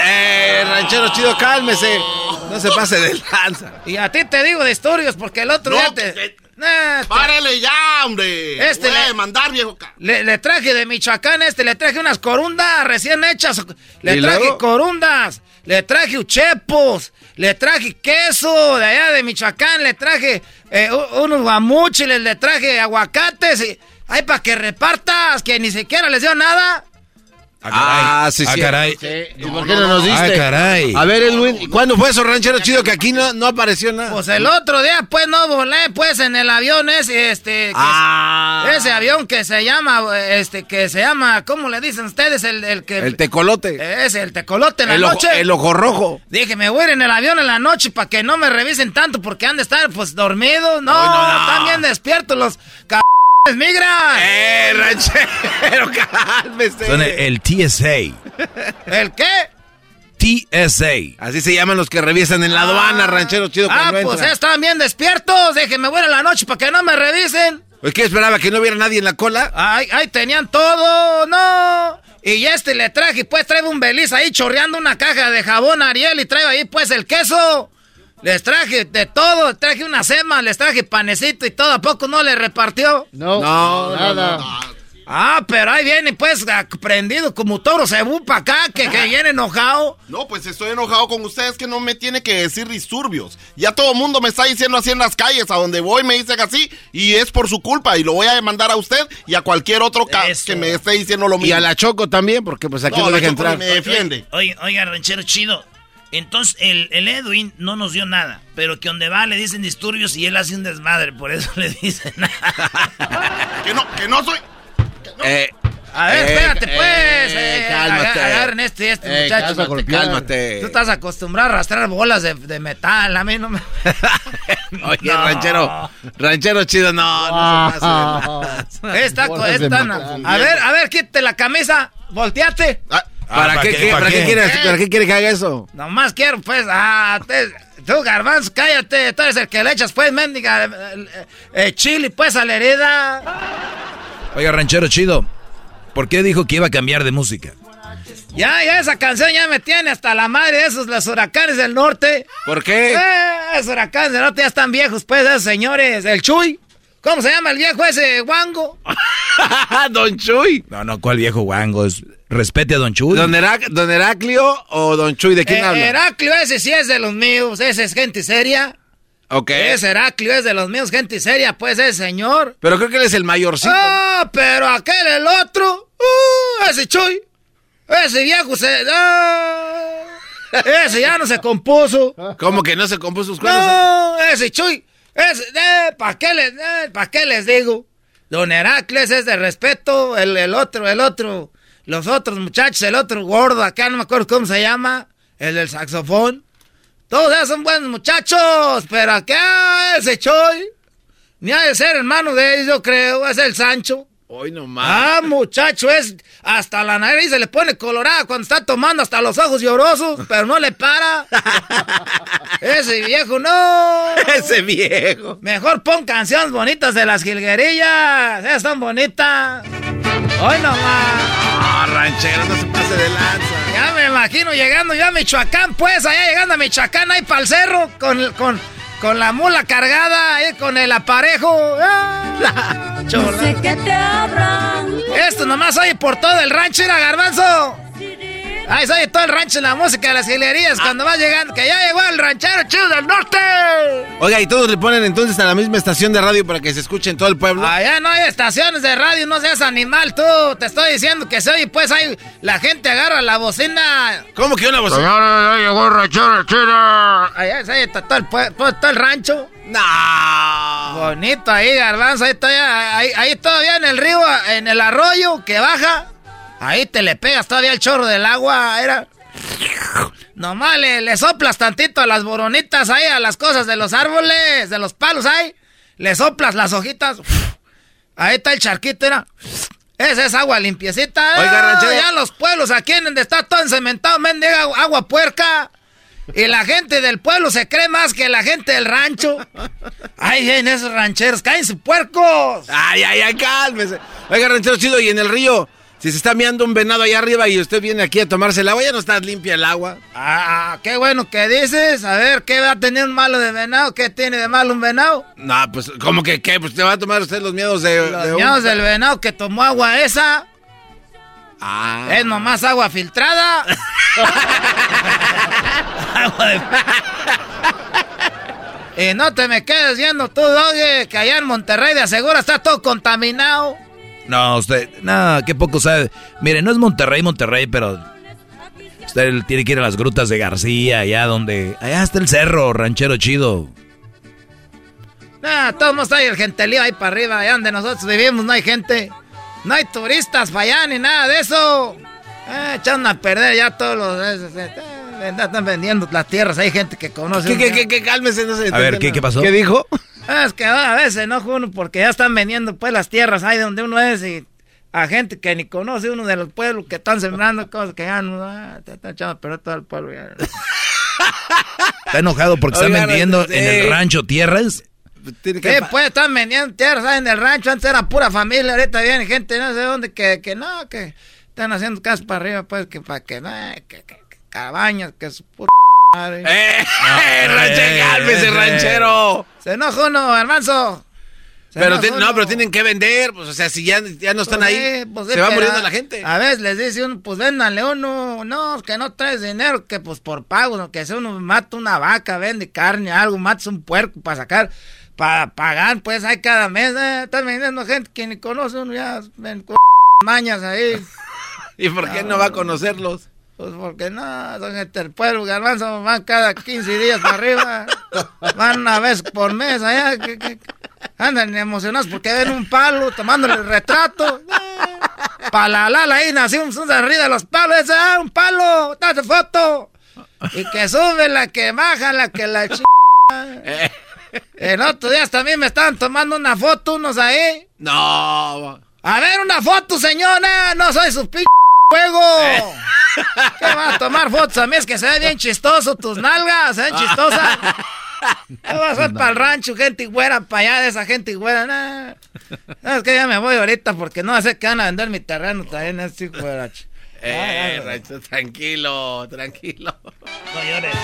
Eh, ranchero chido, cálmese. No se pase de lanza. Y a ti te digo de historias porque el otro No, día te... Nah, te- ¡Párele ya, hombre! Este Voy a le- demandar, viejo. Le, le traje de Michoacán este, le traje unas corundas recién hechas. Le ¿Y traje luego? corundas, le traje uchepos, le traje queso de allá de Michoacán, le traje eh, unos guamuchiles, le traje aguacates. Y, ay, para que repartas, que ni siquiera les dio nada. Ah, sí, Ah, sí. caray. ¿Y por qué no nos diste? Ah, caray. A ver, Edwin, ¿cuándo fue eso, ranchero chido, que aquí no, no apareció nada? Pues el otro día, pues no volé, pues en el avión ese, este. que- Ah. Ese avión que se llama, este, que se llama, ¿cómo le dicen ustedes? El, el que. El tecolote. Ese, el tecolote en la El ojo, noche. el ojo rojo. Dije, me voy a ir en el avión en la noche para que no me revisen tanto porque han de estar pues dormidos. No, no, no. están bien despiertos los migran. Eh, ranchero, cálmese. Son el, el TSA. ¿El qué? TSA. Así se llaman los que revisan en la aduana, ranchero chido, Ah, cuando pues entra. están bien despiertos. Dije, me voy a ir en la noche para que no me revisen. Pues, ¿Qué esperaba? ¿Que no hubiera nadie en la cola? Ay, ay, tenían todo, no. Y este le traje, pues trae un beliz ahí chorreando una caja de jabón Ariel y traigo ahí pues el queso. Les traje de todo, les traje una sema, les traje panecito y todo, ¿a poco no le repartió? No, No, nada. Ah, pero ahí viene pues prendido como toro cebú para acá, que, que viene enojado. No, pues estoy enojado con ustedes que no me tiene que decir disturbios. Ya todo el mundo me está diciendo así en las calles, a donde voy me dicen así, y es por su culpa, y lo voy a demandar a usted y a cualquier otro Eso. que me esté diciendo lo mismo. Y a la Choco también, porque pues aquí No, no, la deja Choco entrar. me defiende. Oiga, oiga, ranchero chido. Entonces, el, el Edwin no nos dio nada, pero que donde va le dicen disturbios y él hace un desmadre, por eso (laughs) le dicen nada. Que no, que no soy... Eh, A ver, Eh, espérate eh, pues. eh, cálmate. aga- Agarren este y este Eh, muchacho. cálmate. Tú estás acostumbrado a arrastrar bolas de, de metal, a mí no me... (laughs) Oye, No. ranchero, ranchero chido, no, no se de esta metal. no. A ver, a ver, quítate la camisa, volteate. Ah, ¿Para, ¿para qué, qué? qué- ¿Para ¿Para qué qué? quiere, Eh. para qué quiere que haga eso? Nomás quiero, pues, ah, te- tú, garbanzo, cállate. Tú eres el que le echas, pues, mendiga, eh, eh, chili, pues, a la herida. Oiga, ranchero chido. ¿Por qué dijo que iba a cambiar de música? Ya, ya, esa canción ya me tiene hasta la madre de esos, los huracanes del norte. ¿Por qué? Eh, esos huracanes del norte ya están viejos, pues, esos señores. El Chuy. ¿Cómo se llama el viejo ese, Wango? (laughs) Don Chuy. No, no, ¿cuál viejo guango? Es- Respete a Don Chuy. ¿Don, Herac- ¿Don Heraclio o Don Chuy? ¿De quién Eh, habla? Heraclio, ese sí es de los míos, ese es gente seria. ok. Ese Heraclio es de los míos, gente seria, pues, ese señor. Pero creo que él es el mayorcito. Ah, pero aquel, el otro, uh, ese Chuy, ese viejo se... ah, ese ya no se compuso. ¿Cómo que no se compuso sus cuernos? No, ese Chuy, ese, eh, ¿para qué, les, eh, pa' qué les digo? Don Heracles es de respeto, el, el otro, el otro, los otros muchachos, el otro gordo, acá no me acuerdo cómo se llama, el del saxofón. Todos esos son buenos muchachos, pero acá ese Chuy, ni ha de ser hermano de ellos, yo creo, es el Sancho. Hoy nomás. Ah, muchacho, es hasta la nariz se le pone colorada cuando está tomando hasta los ojos llorosos, pero no le para. (laughs) Ese viejo no. Ese viejo. Mejor pon canciones bonitas de las jilguerillas. Esas están bonitas. Hoy nomás. Ah, ranchero, no se pase de lanza. Ya me imagino llegando yo a Michoacán, pues, allá llegando a Michoacán, ahí para el cerro, con, con, con la mula cargada, ahí con el aparejo. Ah, chola. Esto nomás oye por todo el rancho, era garbanzo. Ahí se oye todo el rancho en la música de las gilerías cuando vas llegando, que ya llegó el ranchero chido del norte. Oiga, ¿y todos le ponen entonces a la misma estación de radio para que se escuche en todo el pueblo? Allá no hay estaciones de radio, no seas animal tú. Te estoy diciendo que se oye, pues ahí la gente agarra la bocina. ¿Cómo que una voz? ya llegó el ranchero chido. Allá se oye todo el, todo el rancho. No. Bonito ahí, garbanzo. Ahí todavía, ahí, ahí todavía en el río, en el arroyo que baja. Ahí te le pegas todavía el chorro del agua. Era. Nomás le, le soplas tantito a las boronitas ahí, a las cosas de los árboles, de los palos ahí. Le soplas las hojitas. Ahí está el charquito, era. Esa es agua limpiecita. Oiga, Ah, ranchero. Ya los pueblos, aquí en donde está todo encementado, mendiga agua puerca. Y la gente del pueblo se cree más que la gente del rancho. Ay, en esos rancheros, cállense puercos. Ay, ay, ay, cálmese. Oiga, ranchero chido, y en el río, si se está meando un venado allá arriba y usted viene aquí a tomarse el agua, ya no está limpia el agua. Ah, qué bueno que dices. A ver, ¿qué va a tener un malo de venado? ¿Qué tiene de malo un venado? No, pues, ¿cómo que qué? Pues te va a tomar usted los miedos de. Los de un- ñaos del venado que tomó agua esa. Ah. Es nomás agua filtrada. (laughs) agua de... (laughs) Y no te me quedes viendo tú, Doge, que allá en Monterrey de asegura está todo contaminado. No, usted, no, qué poco sabe. Mire, no es Monterrey, Monterrey, pero usted tiene que ir a las grutas de García, allá donde, allá está el cerro, ranchero chido. Nah, todo mundo hay el gentelío ahí para arriba, allá donde nosotros vivimos no hay gente. No hay turistas para allá ni nada de eso. Eh, echaron a perder ya todos los... eh, eh, eh, están vendiendo las tierras, hay gente que conoce. ¿Qué, qué, qué, qué? Cálmese, no se A ver, ¿qué, qué pasó? ¿Qué dijo? Ah, Es que a veces enoja uno porque ya están vendiendo pues las tierras ahí donde uno es y a gente que ni conoce uno de los pueblos que están sembrando cosas que ya no, ah, te están echando perder todo el pueblo. ya. (laughs) Está enojado porque están vendiendo sí. en el rancho tierras. Sí, pues están vendiendo tierras ahí en el rancho, antes era pura familia, ahorita viene gente no sé dónde que, que no, que están haciendo casas para arriba pues que para que, nah, que, que- que cabañas, que su puta madre. ¡Eh! ranchero, cálmese, ranchero! Se enoja uno, hermano. Pero no, pero tienen que vender, pues, o sea, si ya, ya no están Pues ahí, sí, pues se va pero muriendo la gente. A veces les dice uno, pues véndanle uno, no, que no traes dinero, que pues por pago, que si uno mata una vaca, vende carne, algo, matas un puerco para sacar, para pagar, pues hay cada mes, eh, están vendiendo gente que ni conoce uno, ya ven con mañas ahí. (laughs) ¿Y por qué no va a conocerlos? Pues porque no, son gente del pueblo, garbanzo, van cada 15 días para arriba, van una vez por mes allá, que, que- andan emocionados porque ven un palo tomándole el retrato. Para la lala ahí nacimos un arriba de los palos, ese, ah, un palo, date foto. Y que sube la que baja, la que la ch... (laughs) El otro día también me estaban tomando una foto unos ahí. No. A ver, una foto, señora. No soy su p juego. (laughs) ¿Qué vas a tomar fotos a mí? Es que se ve bien chistoso tus nalgas, se ven chistosas. (laughs) ¿Qué vas a hacer para el rancho, gente güera, para allá de esa gente güera? Nah. No, es que ya me voy ahorita porque no sé que van a vender mi terreno también, este hijo de la ch- Eh, ranchero, tranquilo, tranquilo. No llores.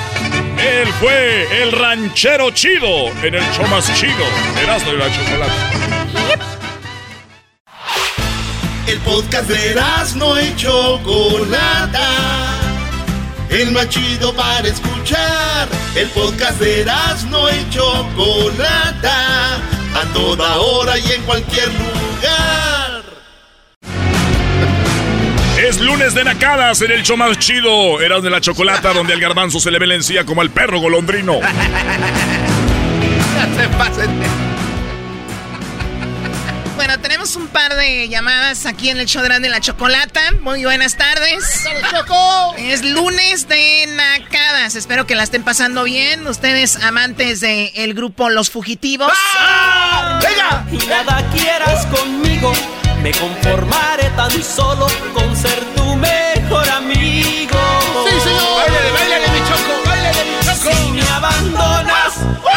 Él fue el ranchero chido en el show más chido. Erasmo y la chocolate. El podcast de no y Chocolata. El más chido para escuchar. El podcast de no y Chocolata. A toda hora y en cualquier lugar. Es lunes de nacadas en el show más chido. Eras de la chocolata donde al garbanzo se le ve la encía como al perro golondrino. (laughs) se pasen. Bueno, tenemos un par de llamadas aquí en el show de la chocolata. Muy buenas tardes. Es lunes de nacadas. Espero que la estén pasando bien. Ustedes amantes del grupo Los Fugitivos. ¡Venga! Y nada quieras conmigo, me conformaré tan solo con ser tu mejor amigo. Sí, señor. Báilale, báilale, mi choco, báilale, mi choco. Si me abandonas,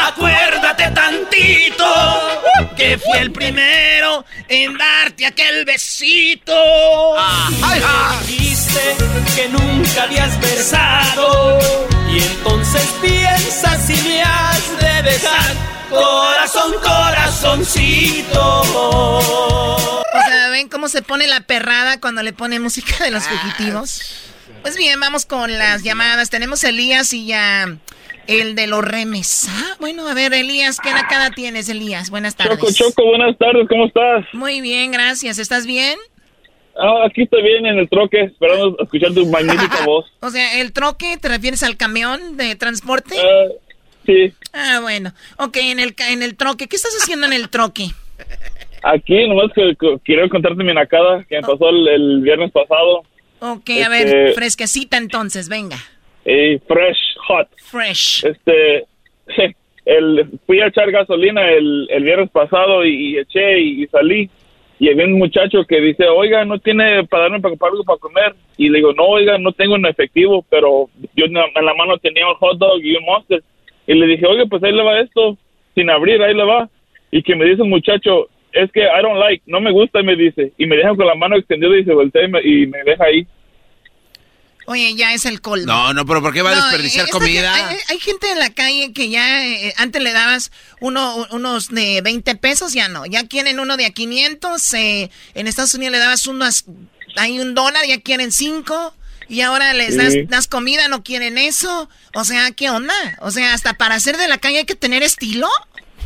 acuérdate tantito Que fui el primero en darte aquel besito. Ay, dijiste que nunca habías besado y entonces piensas si me has de besar. Corazón, corazoncito. O sea, ¿ven cómo se pone la perrada cuando le pone música de los fugitivos? Pues bien, vamos con las llamadas. Tenemos a Elías y ya el de los remes. Ah, bueno, a ver, Elías, ¿qué nacada tienes, Elías? Buenas tardes. Choco, Choco, buenas tardes, ¿cómo estás? Muy bien, gracias. ¿Estás bien? Ah, aquí estoy bien en el troque, esperando escuchar tu magnífica (laughs) voz. O sea, ¿el troque te refieres al camión de transporte? sí. Ah, bueno. Ok, en el, en el troque. ¿Qué estás haciendo en el troque? Aquí nomás que, que quiero contarte mi nacada que me pasó el, el viernes pasado. Ok, a ver, Este- fresquecita entonces, venga. Y fresh, hot. Fresh. Este, (laughs) el, fui a echar gasolina el, el viernes pasado y, y eché y, y salí. Y había un muchacho que dice, oiga, ¿no tiene para darme para comprar algo para comer? Y le digo, no, oiga, no tengo en efectivo, pero yo en la, en la mano tenía un hot dog y un monster. Y le dije, oiga, pues ahí le va esto, sin abrir, ahí le va. Y que me dice el muchacho, es que I don't like, no me gusta, me dice. Y me deja con la mano extendida y se voltea y me, y me deja ahí. Oye, ya es el colmo. No, no, pero ¿por qué va a No, desperdiciar esta- comida? Hay, hay gente en la calle que ya eh, antes le dabas uno, unos de 20 pesos, ya no. Ya quieren uno de a 500. eh, en Estados Unidos le dabas unos, hay un dólar, ya quieren cinco. Y ahora les das, Sí. das comida, no quieren eso. O sea, ¿qué onda? O sea, hasta para ser de la calle hay que tener estilo.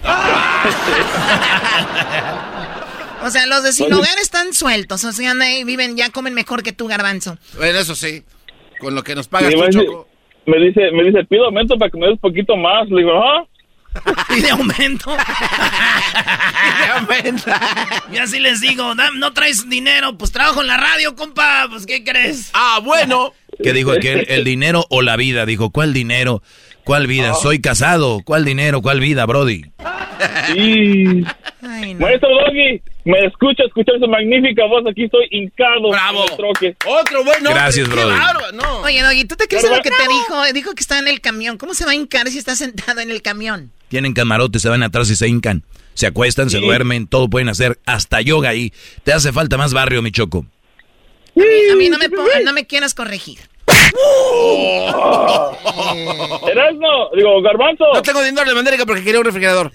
(laughs) o sea, los de sin hogar están sueltos. O sea, andan ahí, viven, ya comen mejor que tú, garbanzo. Bueno, eso sí. Con lo que nos pagas tú, me dice- Choco. Me dice, me dice, pido aumento para que me des un poquito más. Le digo, ¿ah? Y de aumento. (laughs) Y así les digo, "Dam- no traes dinero, pues trabajo en la radio, compa, pues ¿qué crees? Ah, bueno. (laughs) ¿Qué dijo aquel? ¿El dinero o la vida? Dijo, ¿cuál dinero? ¿Cuál vida? Ah. Soy casado. ¿Cuál dinero? ¿Cuál vida, Brody? (laughs) Y... Maestro Doggy, me escucha escuchar su magnífica voz. Aquí estoy hincado. Bravo. En el troque. Otro bueno. Gracias, Brody. Oye, Doggy, ¿tú te crees en lo que te dijo? Dijo que está en el camión. ¿Cómo se va a hincar si está sentado en el camión? Tienen camarotes, se van atrás y se hincan. Se acuestan, se duermen, todo pueden hacer, hasta yoga ahí. Te hace falta más barrio, mi choco. A mí, a mí no, me, no me quieras corregir. (laughs) Erasmo, digo, Garbanzo. No tengo dinero de manera porque quería un refrigerador.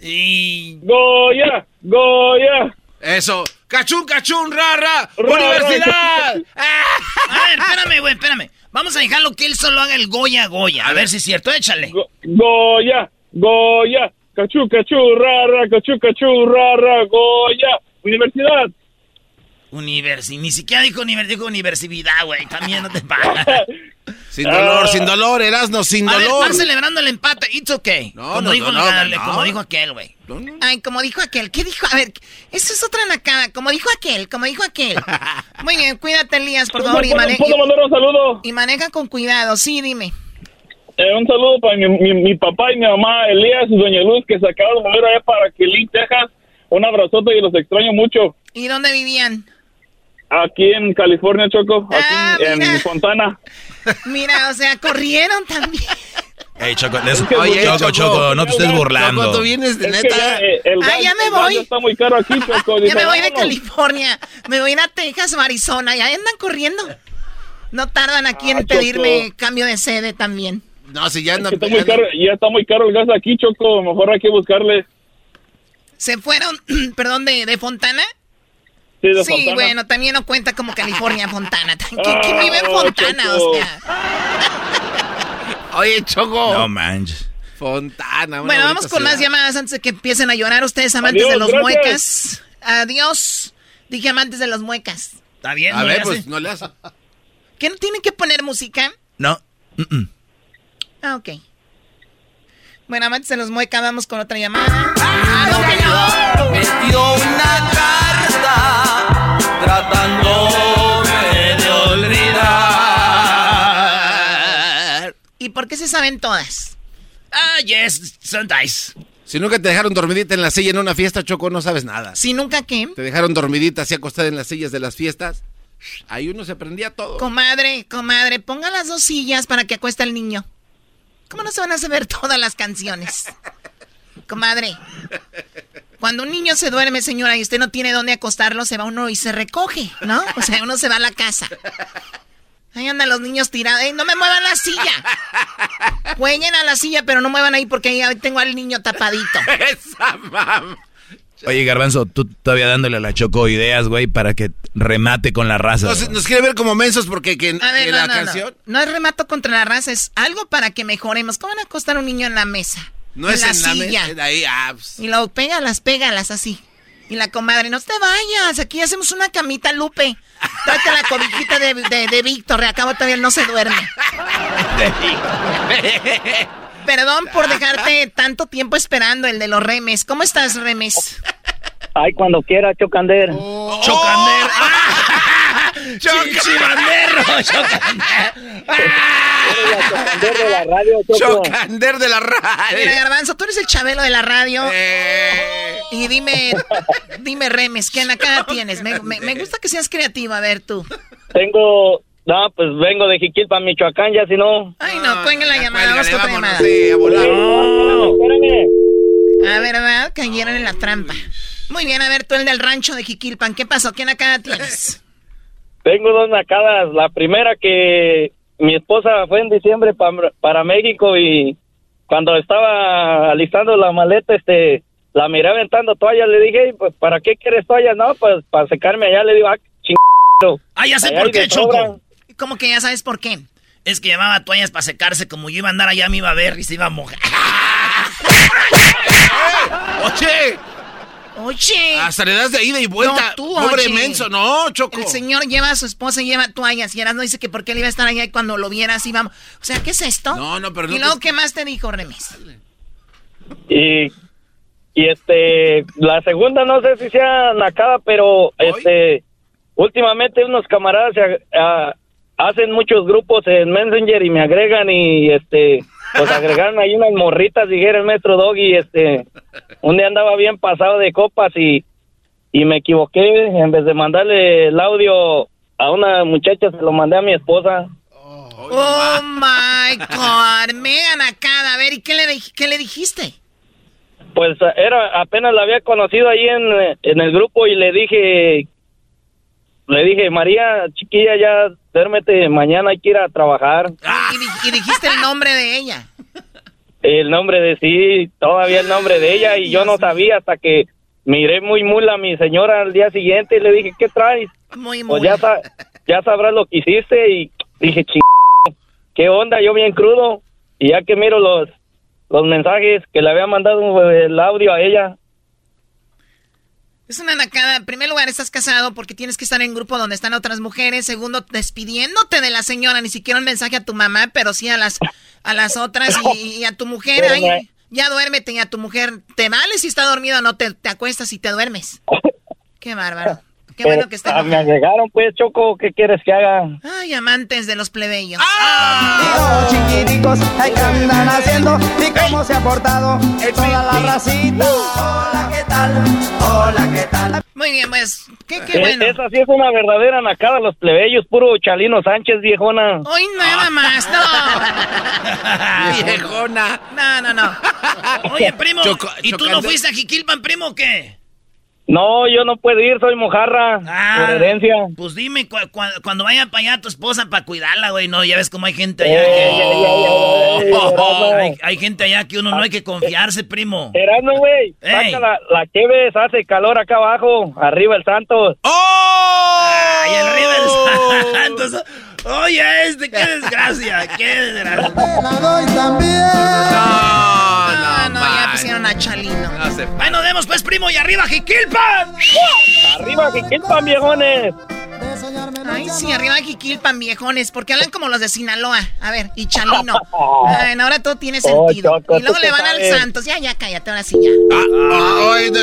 Goya, Goya. Eso. Cachún, cachún, rara. Ra, Universidad. (laughs) A ver, espérame, güey, espérame. Vamos a dejarlo que él solo haga el Goya Goya. A, ver si es cierto, échale. Goya, Goya. Cachú, cachú, rara, cachú, cachú, rara, Goya. Universidad. Universi, ni siquiera dijo, univer- dijo universidad, güey. También no te pagas. (laughs) Sin dolor, sin dolor, Erasno, sin A ver, dolor. están celebrando el empate. It's okay. No, como, no, dijo, no, el- no. como dijo aquel, güey. Ay, como dijo aquel. ¿Qué dijo? A ver, eso es otra nacada. Como dijo aquel, como dijo aquel. (laughs) Muy bien, cuídate, Elías, por favor. Y, ¿Puedo, mane- puedo mandar un saludo? y maneja con cuidado. Sí, dime. Eh, un saludo para mi, mi- mi papá y mi mamá, Elías y Doña Luz, que se acaban de mover allá para Quelín, Texas. Un abrazote y los extraño mucho. ¿Y dónde vivían? Aquí en California, Choco. Aquí Ah, en. Fontana. Mira, o sea, corrieron también. Ey, Choco, eso- Oye, Choco, Choco, Choco, no te estés burlando. Choco, tú vienes de ya, neta. eh, el Ah, ya me voy. ya está muy caro aquí, (laughs) Choco. Ya me voy de. California. Me voy a ir a Texas o Arizona. Ya andan corriendo. No tardan aquí Ah, en pedirme Choco. cambio de sede también. No, si ya Es que está muy caro, ya está muy caro el gas aquí, Choco. Mejor hay que buscarle. ¿Se fueron, (clears throat) perdón, de, de Fontana? Sí, de sí, Fontana. bueno, también no cuenta como California, Fontana. ¿Quién, quién vive en Ah, Fontana? Choco. O sea. Oye, Choco. No manches. Fontana. Bueno, vamos con más llamadas antes de que empiecen a llorar ustedes, amantes Adiós, de los gracias. muecas. Adiós. Dije amantes de los muecas. Está bien, A no ver, le pues no le hace. ¿Qué no tienen que poner música? No. mm, mm. Ah, ok. Bueno, amantes de los muecas, vamos con otra llamada. Ah, no, que una carta tratándome de olvidar. ¿Y por qué se saben todas? Ah, yes, sometimes. Si nunca te dejaron dormidita en la silla en una fiesta, Choco, no sabes nada. Si nunca qué. Te dejaron dormidita así acostada en las sillas de las fiestas. Ahí uno se aprendía todo. Comadre, comadre, ponga las dos sillas para que acueste al niño. ¿Cómo no se van a saber todas las canciones? (laughs) Comadre, cuando un niño se duerme, señora, y usted no tiene dónde acostarlo, se va uno y se recoge, ¿no? O sea, uno se va a la casa. Ahí andan los niños tirados. ¡Ey, no me muevan la silla! Jueguen a la silla, pero no muevan ahí porque ahí tengo al niño tapadito. (laughs) Esa mamá. Oye, Garbanzo, tú todavía dándole a la Choco ideas, güey, para que remate con la raza. Nos, nos quiere ver como mensos porque que, A ver, que no, la no, canción no. No es remato contra la raza, es algo para que mejoremos. ¿Cómo van a acostar a un niño en la mesa? No, es en la silla. mesa. Ahí, ah, pues. Y luego pégalas, pégalas así. Y la comadre, no te vayas, aquí hacemos una camita, Lupe. Trate la cobijita de, de, de Víctor, acabo todavía no se duerme. Perdón por dejarte tanto tiempo esperando el de los remes. ¿Cómo estás, remes? Ay, cuando quiera, Chocander. Chocander. Chichibanderro, (laughs) Chocander de la radio, Choco. Chocander de la radio. Mira, Garbanzo, tú eres el chabelo de la radio. Eh. Y dime, dime, Remes, ¿qué acá tienes? Me, me, me gusta que seas creativo, a ver tú. Tengo, no, pues vengo de Jiquilpa, Michoacán, ya si no. Ay, no, cuelga la llamada, vamos con otra llamada. Sí, a volar. Espérame. A ver, ¿verdad? Cayeron en la trampa. Muy bien, a ver, tú el del rancho de Jiquilpan, ¿qué pasó? ¿Quién acá tienes? Tengo dos nacadas. La primera que mi esposa fue en diciembre pa- para México y cuando estaba alistando la maleta, este, la miré aventando toallas. Le dije, "Ey, pues, ¿para qué quieres toallas? No, pues, para secarme allá. Le digo, ah, ching... Ah, ya sé Allá por qué. Choco. ¿Cómo que ya sabes por qué? Es que llevaba toallas para secarse, como yo iba a andar allá, me iba a ver y se iba a mojar. (laughs) Oye, Oye. hasta le das de ida y vuelta. No, tú, Pobre oye. menso, no, Choco. El señor lleva a su esposa y lleva toallas y ahora no dice que por qué le iba a estar allá y cuando lo viera así vamos. O sea, ¿qué es esto? No, no, pero no ¿Y luego te- qué más te dijo, Remis? Y, y este, la segunda no sé si sea nacada, pero este, últimamente unos camaradas se, ah, hacen muchos grupos en Messenger y me agregan y este, pues agregaron ahí unas morritas, dijera el maestro Doggy, este, un día andaba bien pasado de copas y, y me equivoqué, en vez de mandarle el audio a una muchacha, se lo mandé a mi esposa. Oh my God, mega nacada. A ver, ¿y qué le, qué le dijiste? Pues era apenas la había conocido ahí en, en el grupo y le dije le dije María chiquilla ya duérmete mañana hay que ir a trabajar Y, di- y dijiste el nombre de ella. el nombre de sí todavía el nombre de ella y yo no sabía hasta que miré muy mula a mi señora al día siguiente y le dije qué traes Muy, pues ya sa- ya sabrás lo que hiciste y dije ching qué onda yo bien crudo y ya que miro los los mensajes que le había mandado el audio a ella Es una nacada. En primer lugar, estás casado porque tienes que estar en un grupo donde están otras mujeres. Segundo, despidiéndote de la señora. Ni siquiera un mensaje a tu mamá, pero sí a las, a las otras y, y a tu mujer. Ay, ya duérmete y a tu mujer. ¿Te vale si está dormido o no? Te, te acuestas y te duermes. (laughs) Qué bárbaro. Qué bueno que esté. Ah, me agregaron, pues, Choco, ¿qué quieres que haga? Ay, amantes de los plebeyos. chiquiticos, ay, ¿qué andan haciendo? ¿Y cómo se ha portado toda la racita? Hola, ¿qué tal? Hola, ¿qué tal? Muy bien, pues, qué, qué Eh, bueno. Esa sí es una verdadera nacada, los plebeyos, puro Chalino Sánchez, viejona. Hoy nada más, no. (laughs) Viejona. No, no, no. Oye, primo, Choco- ¿y tú no fuiste a Jiquilpan, primo, o qué? No, yo no puedo ir, soy mojarra, Ah, por herencia. Pues dime, cu- cu- cuando vaya para allá tu esposa para cuidarla, güey, no, ya ves cómo hay gente allá. Que- (laughs) hay, hay gente allá que uno no hay que confiarse, primo. Erasmo, güey, la, la Cheves, hace calor acá abajo, arriba el Santos. ¡Oh! Ay, el River (laughs) Santos. Oye, este, qué desgracia, qué desgracia. La doy también. No, No, no, no, ya pusieron a Chalino. No se nos vemos, pues, primo, y arriba, Jiquilpan. Arriba, Jiquilpan, viejones. Ay, sí, arriba Jiquilpan, viejones, porque hablan como los de Sinaloa. A ver, y Chalino. Ay, ahora todo tiene Oh, sentido. Choco, y luego ¿tú le van al? Santos. Ya, ya, cállate, ahora sí ya. Ah, ah, ay, no,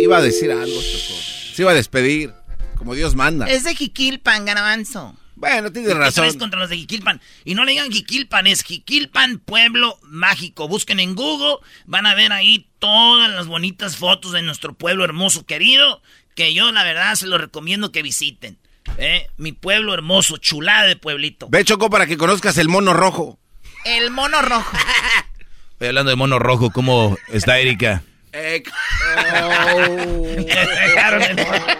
iba a decir algo, Choco. Se iba a despedir, como Dios manda. Es de Jiquilpan, Garabanzo. Bueno, tienes ¿Qué traes razón. contra los de Jiquilpan? Y no le digan Jiquilpan, es Jiquilpan Pueblo Mágico. Busquen en Google, van a ver ahí todas las bonitas fotos de nuestro pueblo hermoso querido, que yo la verdad se lo recomiendo que visiten. ¿eh? Mi pueblo hermoso, chulada de pueblito. Ve, Choco, para que conozcas el mono rojo. El mono rojo. Estoy hablando de mono rojo, ¿cómo está Erika? Eh, (laughs) (laughs)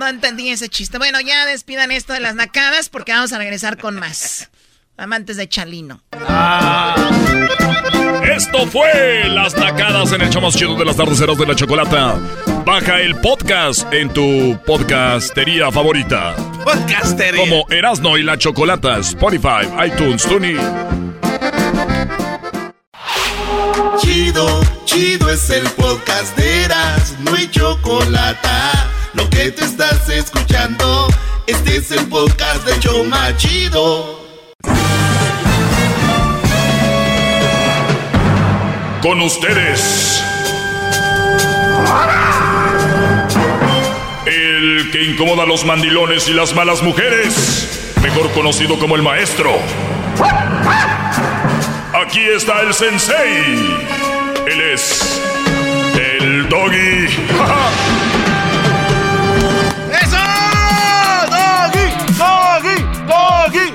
No entendí ese chiste. Bueno, ya despidan esto de las nacadas porque vamos a regresar con más. Amantes de Chalino. Esto fue Las Nacadas en el show más chido de las tardes de la Chocolata. Baja el podcast en tu podcastería favorita. Podcastería. Como Erasno y la Chocolata, Spotify, iTunes, TuneIn. Chido, chido es el podcast de Eras, no hay chocolate. Lo que te estás escuchando, este es el podcast de Choma Chido. Con ustedes. El que incomoda a los mandilones y las malas mujeres. Mejor conocido como el maestro. Aquí está el sensei. Él es el doggy. (laughs) ¡Eso!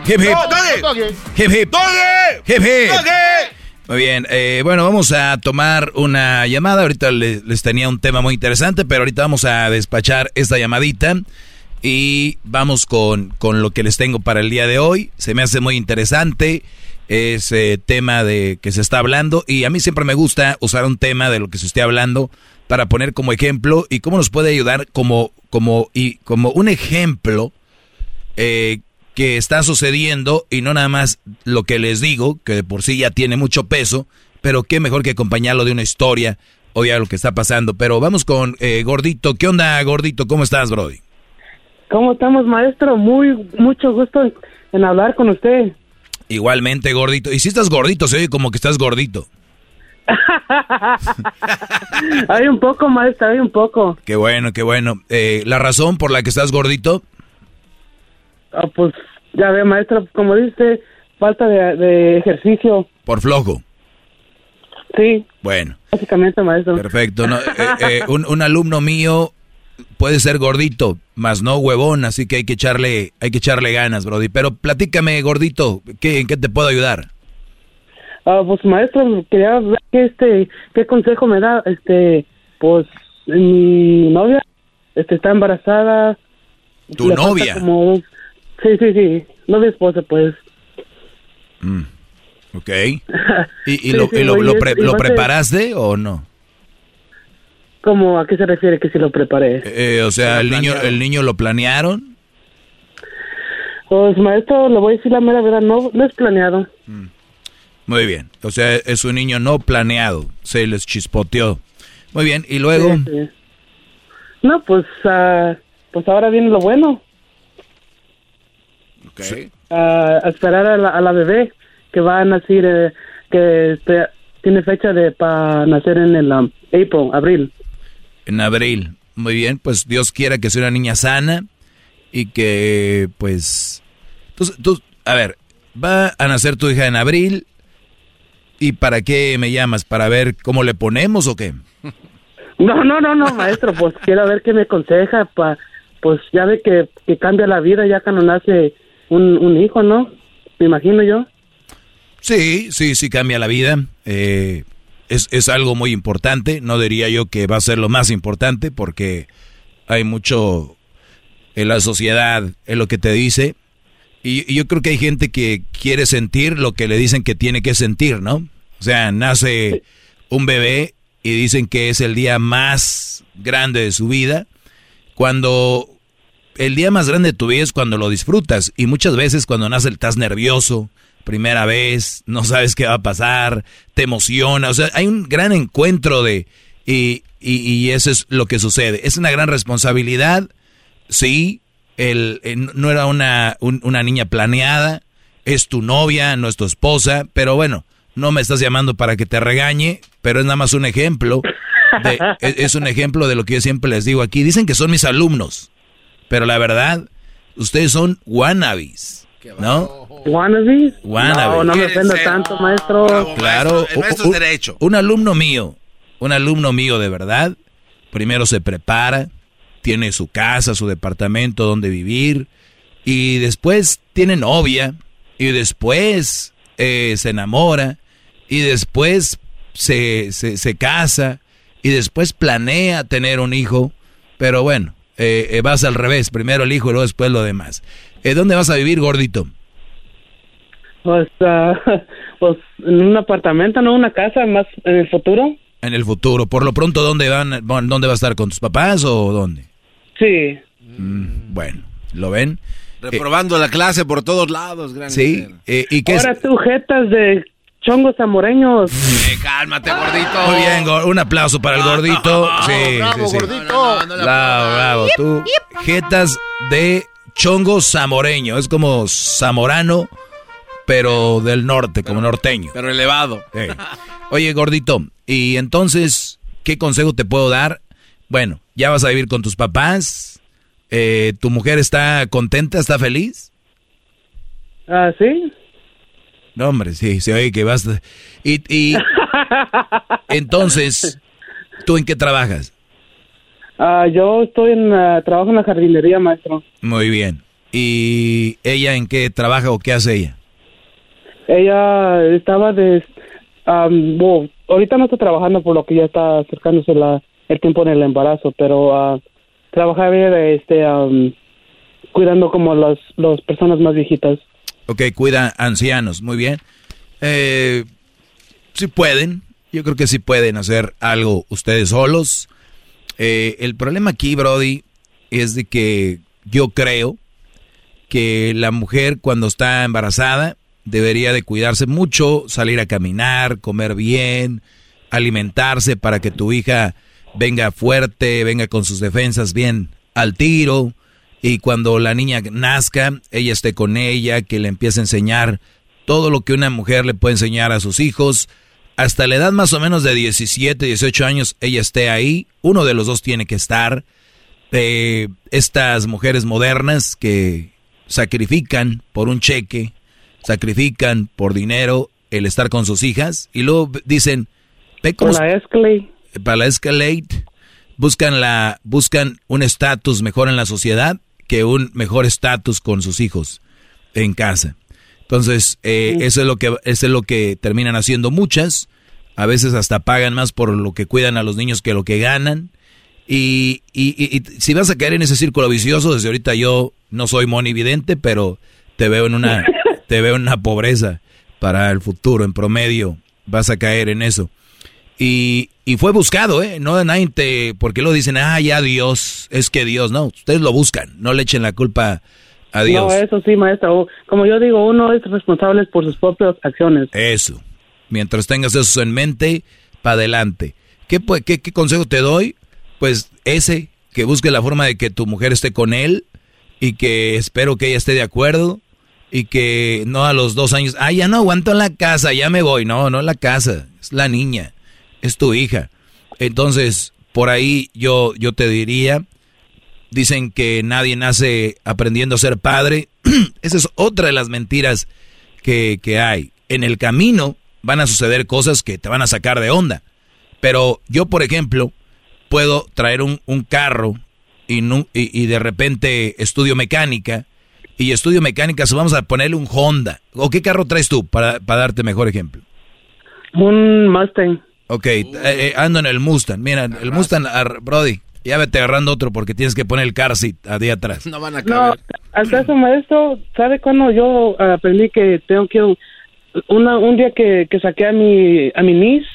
Hip, hip. ¡Doggy! Hip, hip. ¡Doggy! Hip, hip. ¡Doggy! Muy bien, eh, bueno, vamos a tomar una llamada. Ahorita le- les, tenía un tema muy interesante, pero ahorita vamos a despachar esta llamadita y vamos con, con lo que les tengo para el día de hoy. Se me hace muy interesante ese tema de que se está hablando y a mí siempre me gusta usar un tema de lo que se esté hablando para poner como ejemplo y cómo nos puede ayudar como, como, y como un ejemplo eh, que está sucediendo y no nada más lo que les digo, que de por sí ya tiene mucho peso, pero qué mejor que acompañarlo de una historia o ya lo que está pasando. Pero vamos con eh, Gordito. ¿Qué onda, Gordito? ¿Cómo estás, Brody? ¿Cómo estamos, maestro? Muy, mucho gusto en, en hablar con usted. Igualmente, Gordito. Y si estás gordito, se oye como que estás gordito. (laughs) hay un poco, maestro, hay un poco. Qué bueno, qué bueno. Eh, ¿La razón por la que estás gordito? Ah, pues ya ve, maestro, como dice, falta de, de ejercicio. Por flojo. Sí, Bueno, básicamente, maestro. perfecto. No, (laughs) eh, eh, un, un alumno mío puede ser gordito, más no huevón, así que hay que echarle, hay que echarle ganas, Brody. Pero platícame, Gordito, ¿qué, ¿en qué te puedo ayudar? Ah, pues maestro, quería ver qué, este, qué consejo me da, este, pues mi novia, este, está embarazada. ¿Tu novia? como- sí, sí, sí, novia esposa, pues. Mm, ok. (laughs) ¿Y, y Sí, lo, sí, y lo- lo pre- lo ser- preparaste o no? ¿Cómo, a qué se refiere que si lo preparé? Eh, o sea, el niño, el niño lo planearon. Pues maestro, le voy a decir la mera verdad, no, no es planeado. Muy bien. O sea, es un niño no planeado. Se les chispoteó. Muy bien. Y luego, Sí. No, pues, ah, pues ahora viene lo bueno. Ah, a esperar a la, a la bebé que va a nacer, eh, que este, tiene fecha de para nacer en el um, April, abril. en abril. Muy bien. Pues Dios quiera que sea una niña sana y que, pues. Tú, tú- a ver, va a nacer tu hija en abril. ¿Y para qué me llamas? ¿Para ver cómo le ponemos o qué? No, no, no, no, maestro, pues quiero ver qué me aconseja, pa, pues ya ve que, que cambia la vida ya cuando nace un, un hijo, ¿no? Me imagino yo. Sí, sí, sí cambia la vida. Eh, es, es algo muy importante. No diría yo que va a ser lo más importante porque hay mucho en la sociedad, en lo que te dice. Y, y yo creo que hay gente que quiere sentir lo que le dicen que tiene que sentir, ¿no? O sea, nace un bebé y dicen que es el día más grande de su vida. Cuando el día más grande de tu vida es cuando lo disfrutas. Y muchas veces cuando nace estás nervioso, primera vez, no sabes qué va a pasar, te emociona. O sea, hay un gran encuentro de... Y, y, y eso es lo que sucede. Es una gran responsabilidad, sí. El, eh, no era una, un- una niña planeada, es tu novia, no es tu esposa, pero bueno, no me estás llamando para que te regañe, pero es nada más un ejemplo. de- es, (laughs) es un ejemplo de lo que yo siempre les digo aquí. Dicen que son mis alumnos, pero la verdad, ustedes son wannabes, ¿no? ¿Wannabe? Wannabe. No, no me ofenda tanto, maestro. Claro, el maestro es derecho. Un alumno mío, un alumno mío de verdad, primero se prepara, tiene su casa, su departamento donde vivir, y después tiene novia, y después eh, se enamora, y después se, se, se casa, y después planea tener un hijo, pero bueno, eh, eh, vas al revés, primero el hijo y luego después lo demás. Eh, ¿Dónde vas a vivir, gordito? Pues, ah, (laughs) pues en un apartamento, no una casa, más en el futuro. En el futuro. Por lo pronto, ¿dónde van? bueno, ¿Dónde va a estar con tus papás o dónde? Sí. Mm, bueno, ¿lo ven? Reprobando la clase por todos lados, gran Sí. eh, ¿Y qué es? Ahora tú, jetas de chongos zamoreños. Eh, cálmate, gordito. Muy bien, un aplauso para el gordito. (laughs) Sí, bravo, sí, sí. gordito. Bravo, bravo. Tú, jetas de chongo zamoreño. Es como zamorano, pero del norte, como norteño. Pero elevado. Oye, gordito, y entonces, ¿qué consejo te puedo dar? Bueno, ya vas a vivir con tus papás, Eh, ¿Tu mujer está contenta, está feliz? Ah, sí. No, hombre, sí, se oye que vas... Y, y (laughs) entonces, ¿tú en qué trabajas? Ah, yo estoy en ah, trabajo en la jardinería, maestro. Muy bien. ¿Y ella en qué trabaja o qué hace ella? Ella estaba de... am, bueno, ahorita no está trabajando por lo que ya está acercándose la, el tiempo en el embarazo, pero ah, trabajaba este, am, cuidando como las, las personas más viejitas. Ok, cuida ancianos, muy bien. Eh, si pueden, yo creo que sí pueden hacer algo ustedes solos. Eh, el problema aquí, Brody, es de que yo creo que la mujer cuando está embarazada debería de cuidarse mucho, salir a caminar, comer bien, alimentarse para que tu hija venga fuerte, venga con sus defensas bien al tiro y cuando la niña nazca, ella esté con ella, que le empiece a enseñar todo lo que una mujer le puede enseñar a sus hijos. Hasta la edad más o menos de 17, 18 años, ella esté ahí. Uno de los dos tiene que estar. Eh, estas mujeres modernas que sacrifican por un cheque, sacrifican por dinero el estar con sus hijas y luego dicen, ve cómo- Para la Escalade. para la Escalade, buscan la buscan un estatus mejor en la sociedad que un mejor estatus con sus hijos en casa. Entonces, eh, eso es lo que eso es lo que terminan haciendo muchas. A veces hasta pagan más por lo que cuidan a los niños que lo que ganan. Y, y, y- y si vas a caer en ese círculo vicioso, desde ahorita yo no soy monividente, pero te veo en una (laughs) te veo en una pobreza para el futuro. En promedio vas a caer en eso. Y, y fue buscado, ¿eh? No de nadie te... Porque lo dicen, ah, ya Dios, es que Dios, no, ustedes lo buscan, no le echen la culpa a Dios. No, eso sí, maestro. Como yo digo, uno es responsable por sus propias acciones. Eso. Mientras tengas eso en mente, para adelante. ¿Qué, qué consejo te doy? Pues ese, que busque la forma de que tu mujer esté con él y que espero que ella esté de acuerdo y que no a los dos años, ah, ya no aguanto en la casa, ya me voy. No, no en la casa, es la niña, es tu hija. Entonces, por ahí yo, yo te diría, dicen que nadie nace aprendiendo a ser padre. (clears throat) Esa es otra de las mentiras que, que hay. En el camino van a suceder cosas que te van a sacar de onda. Pero yo, por ejemplo, puedo traer un, un carro y, nu- y, de repente estudio mecánica. Y estudio mecánica, vamos a ponerle un Honda. ¿O qué carro traes tú para, para darte mejor ejemplo? Un Mustang. Ok, eh, eh, ando en el Mustang. Mira, el Mustang, ar- Brody, ya vete agarrando otro porque tienes que poner el car seat a día atrás. No van a No, hasta eso, maestro, ¿sabe cuándo yo aprendí que tengo que... Una, un día que, que saqué a mi, a mi niece,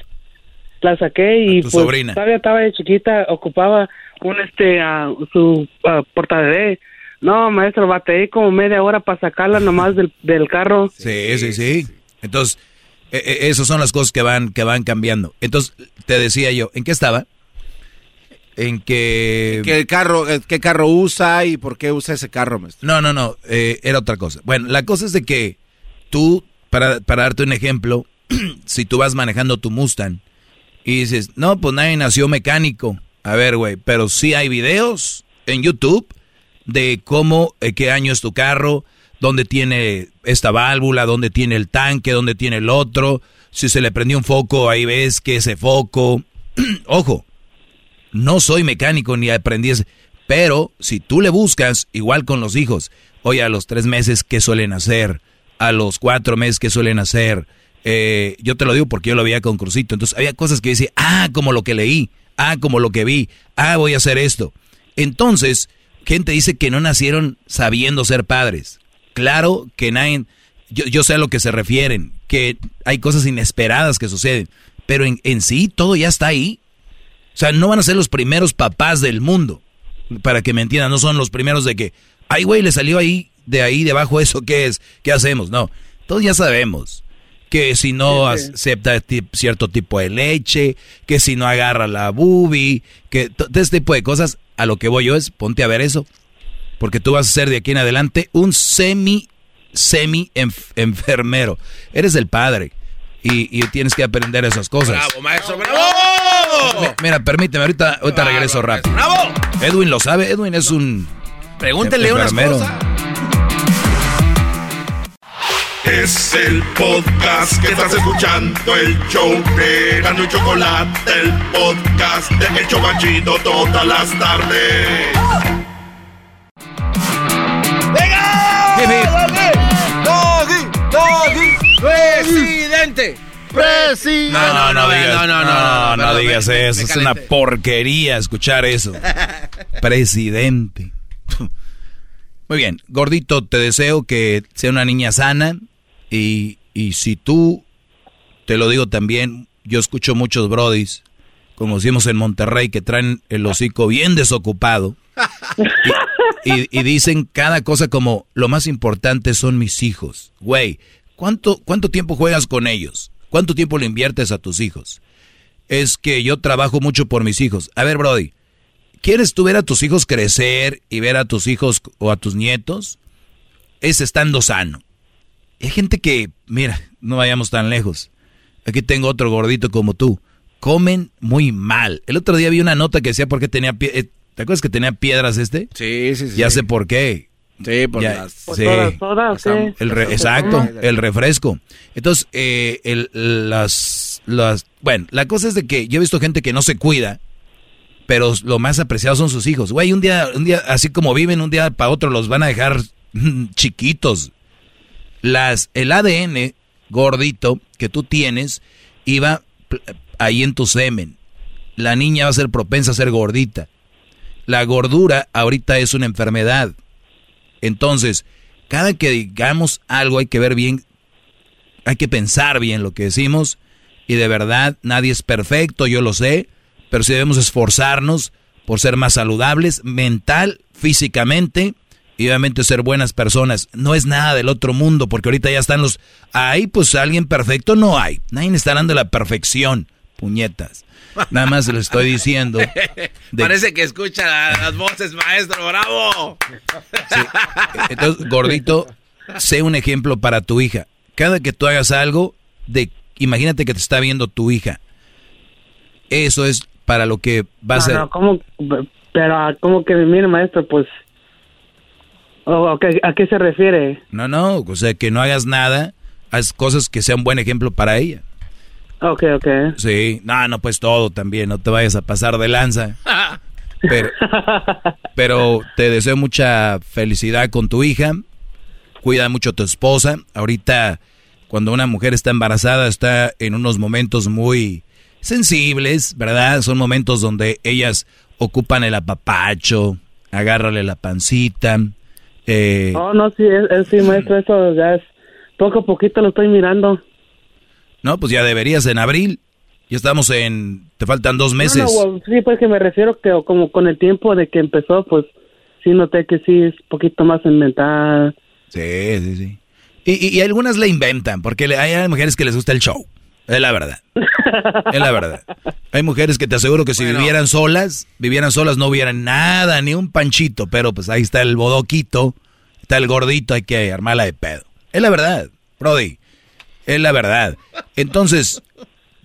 la saqué y tu pues sobrina. todavía estaba de chiquita, ocupaba un este, ah, su uh, portabebé. No, maestro, bateé como media hora para sacarla nomás del, del carro. Sí, sí, sí. Entonces, eh, eh, esas son las cosas que van, que van cambiando. Entonces, te decía yo, ¿en qué estaba? En que... ¿Qué carro, eh, qué carro usa y por qué usa ese carro, maestro? No, no, no, eh, era otra cosa. Bueno, la cosa es de que tú, para, para darte un ejemplo, (clears throat) si tú vas manejando tu Mustang y dices, no, pues nadie nació mecánico. A ver, güey, pero sí hay videos en YouTube de cómo, eh, qué año es tu carro, dónde tiene esta válvula, dónde tiene el tanque, dónde tiene el otro. Si se le prendió un foco, ahí ves que ese foco. (clears throat) Ojo, no soy mecánico ni aprendí ese. Pero si tú le buscas, igual con los hijos, oye, a los tres meses, ¿qué suelen hacer? A los cuatro meses, ¿qué suelen hacer? Eh, yo te lo digo porque yo lo veía con Crucito. Entonces había cosas que decía, ah, como lo que leí, ah, como lo que vi, ah, voy a hacer esto. Entonces, gente dice que no nacieron sabiendo ser padres. Claro que nadie, yo, yo sé a lo que se refieren, que hay cosas inesperadas que suceden, pero en, en sí todo ya está ahí. O sea, no van a ser los primeros papás del mundo. Para que me entiendan, no son los primeros de que, ay, güey, le salió ahí, de ahí debajo eso, ¿qué es? ¿Qué hacemos? No, todos ya sabemos que si no acepta cierto tipo de leche, que si no agarra la bubi, que to- todo este tipo de cosas, a lo que voy yo es, ponte a ver eso. Porque tú vas a ser de aquí en adelante un semi, semi enf- enfermero. Eres el padre. Y, y tienes que aprender esas cosas. ¡Bravo, maestro! ¡Bravo! Mi- Mira, permíteme, ahorita, ahorita regreso rápido. Edwin lo sabe, Edwin es un Pregúntenle unas Enfermero. cosas. Es el podcast que estás escuchando, el show de Gano y Chocolate, el podcast de El Chocachito todas las tardes. ¡Doggy! ¡Doggy! ¡Presidente! ¡Presidente! No, no, no, digas, no, no, no, no, digas eso. me es una porquería escuchar eso. (laughs) Presidente. Muy bien, gordito, te deseo que sea una niña sana y, y si tú, te lo digo también, yo escucho muchos brodis, como decimos en Monterrey, que traen el hocico bien desocupado (laughs) y, y- dicen cada cosa como, lo más importante son mis hijos. Güey, ¿cuánto, ¿cuánto tiempo juegas con ellos? ¿Cuánto tiempo le inviertes a tus hijos? Es que yo trabajo mucho por mis hijos. A ver, Brody, ¿quieres tú ver a tus hijos crecer y ver a tus hijos o a tus nietos? Es estando sano. Hay gente que, mira, no vayamos tan lejos. Aquí tengo otro gordito como tú. Comen muy mal. El otro día vi una nota que decía por qué tenía... pie- eh, ¿Te acuerdas que tenía piedras este? Sí, sí, sí. Ya sé por qué. Sí, por Ya- las... sí. Todas, todas, sí. El re- exacto, el refresco. Entonces, eh, el- las, las... Bueno, la cosa es de que yo he visto gente que no se cuida, pero lo más apreciado son sus hijos. Güey, un día, un día, así como viven, un día para otro los van a dejar (laughs) chiquitos. Las, el ADN gordito que tú tienes iba ahí en tu semen. La niña va a ser propensa a ser gordita. La gordura ahorita es una enfermedad. Entonces, cada que digamos algo hay que ver bien, hay que pensar bien lo que decimos y de verdad nadie es perfecto, yo lo sé, pero sí debemos esforzarnos por ser más saludables mental, físicamente y obviamente ser buenas personas. No es nada del otro mundo porque ahorita ya están los... Ahí pues alguien perfecto no hay. Nadie está hablando de la perfección, puñetas. Nada más le estoy diciendo. (laughs) de- Parece que escucha la- las voces, maestro. ¡Bravo! Entonces, gordito, sé un ejemplo para tu hija. Cada que tú hagas algo, de, imagínate que te está viendo tu hija. Eso es para lo que va a ser. no, ¿cómo? Pero, ¿cómo que, mire, maestro, pues... Oh, ok, ¿A qué se refiere? No, no, o sea, que no hagas nada, haz cosas que sean buen ejemplo para ella. Ok, ok. Sí, no, no, pues todo también, no te vayas a pasar de lanza. (laughs) Pero, pero te deseo mucha felicidad con tu hija. Cuida mucho a tu esposa. Ahorita, cuando una mujer está embarazada, está en unos momentos muy sensibles, ¿verdad? Son momentos donde ellas ocupan el apapacho, agárrale la pancita. Eh, Oh, no, sí, es, es- sí, maestro, eso ya es... Poco a poquito lo estoy mirando. No, pues ya deberías en abril. Ya estamos en... Te faltan dos meses. No, no, well, sí, pues que me refiero que como con el tiempo de que empezó, pues sí noté que sí es poquito más en mental. Sí, sí, sí. Y, y- y algunas le inventan, porque le- hay mujeres que les gusta el show. Es la verdad. Es la verdad. Hay mujeres que te aseguro que si vivieran solas, vivieran solas, no hubieran nada, ni un panchito, pero pues ahí está el bodoquito, está el gordito, hay que armarla de pedo. Es la verdad, Brody. Es la verdad. Entonces,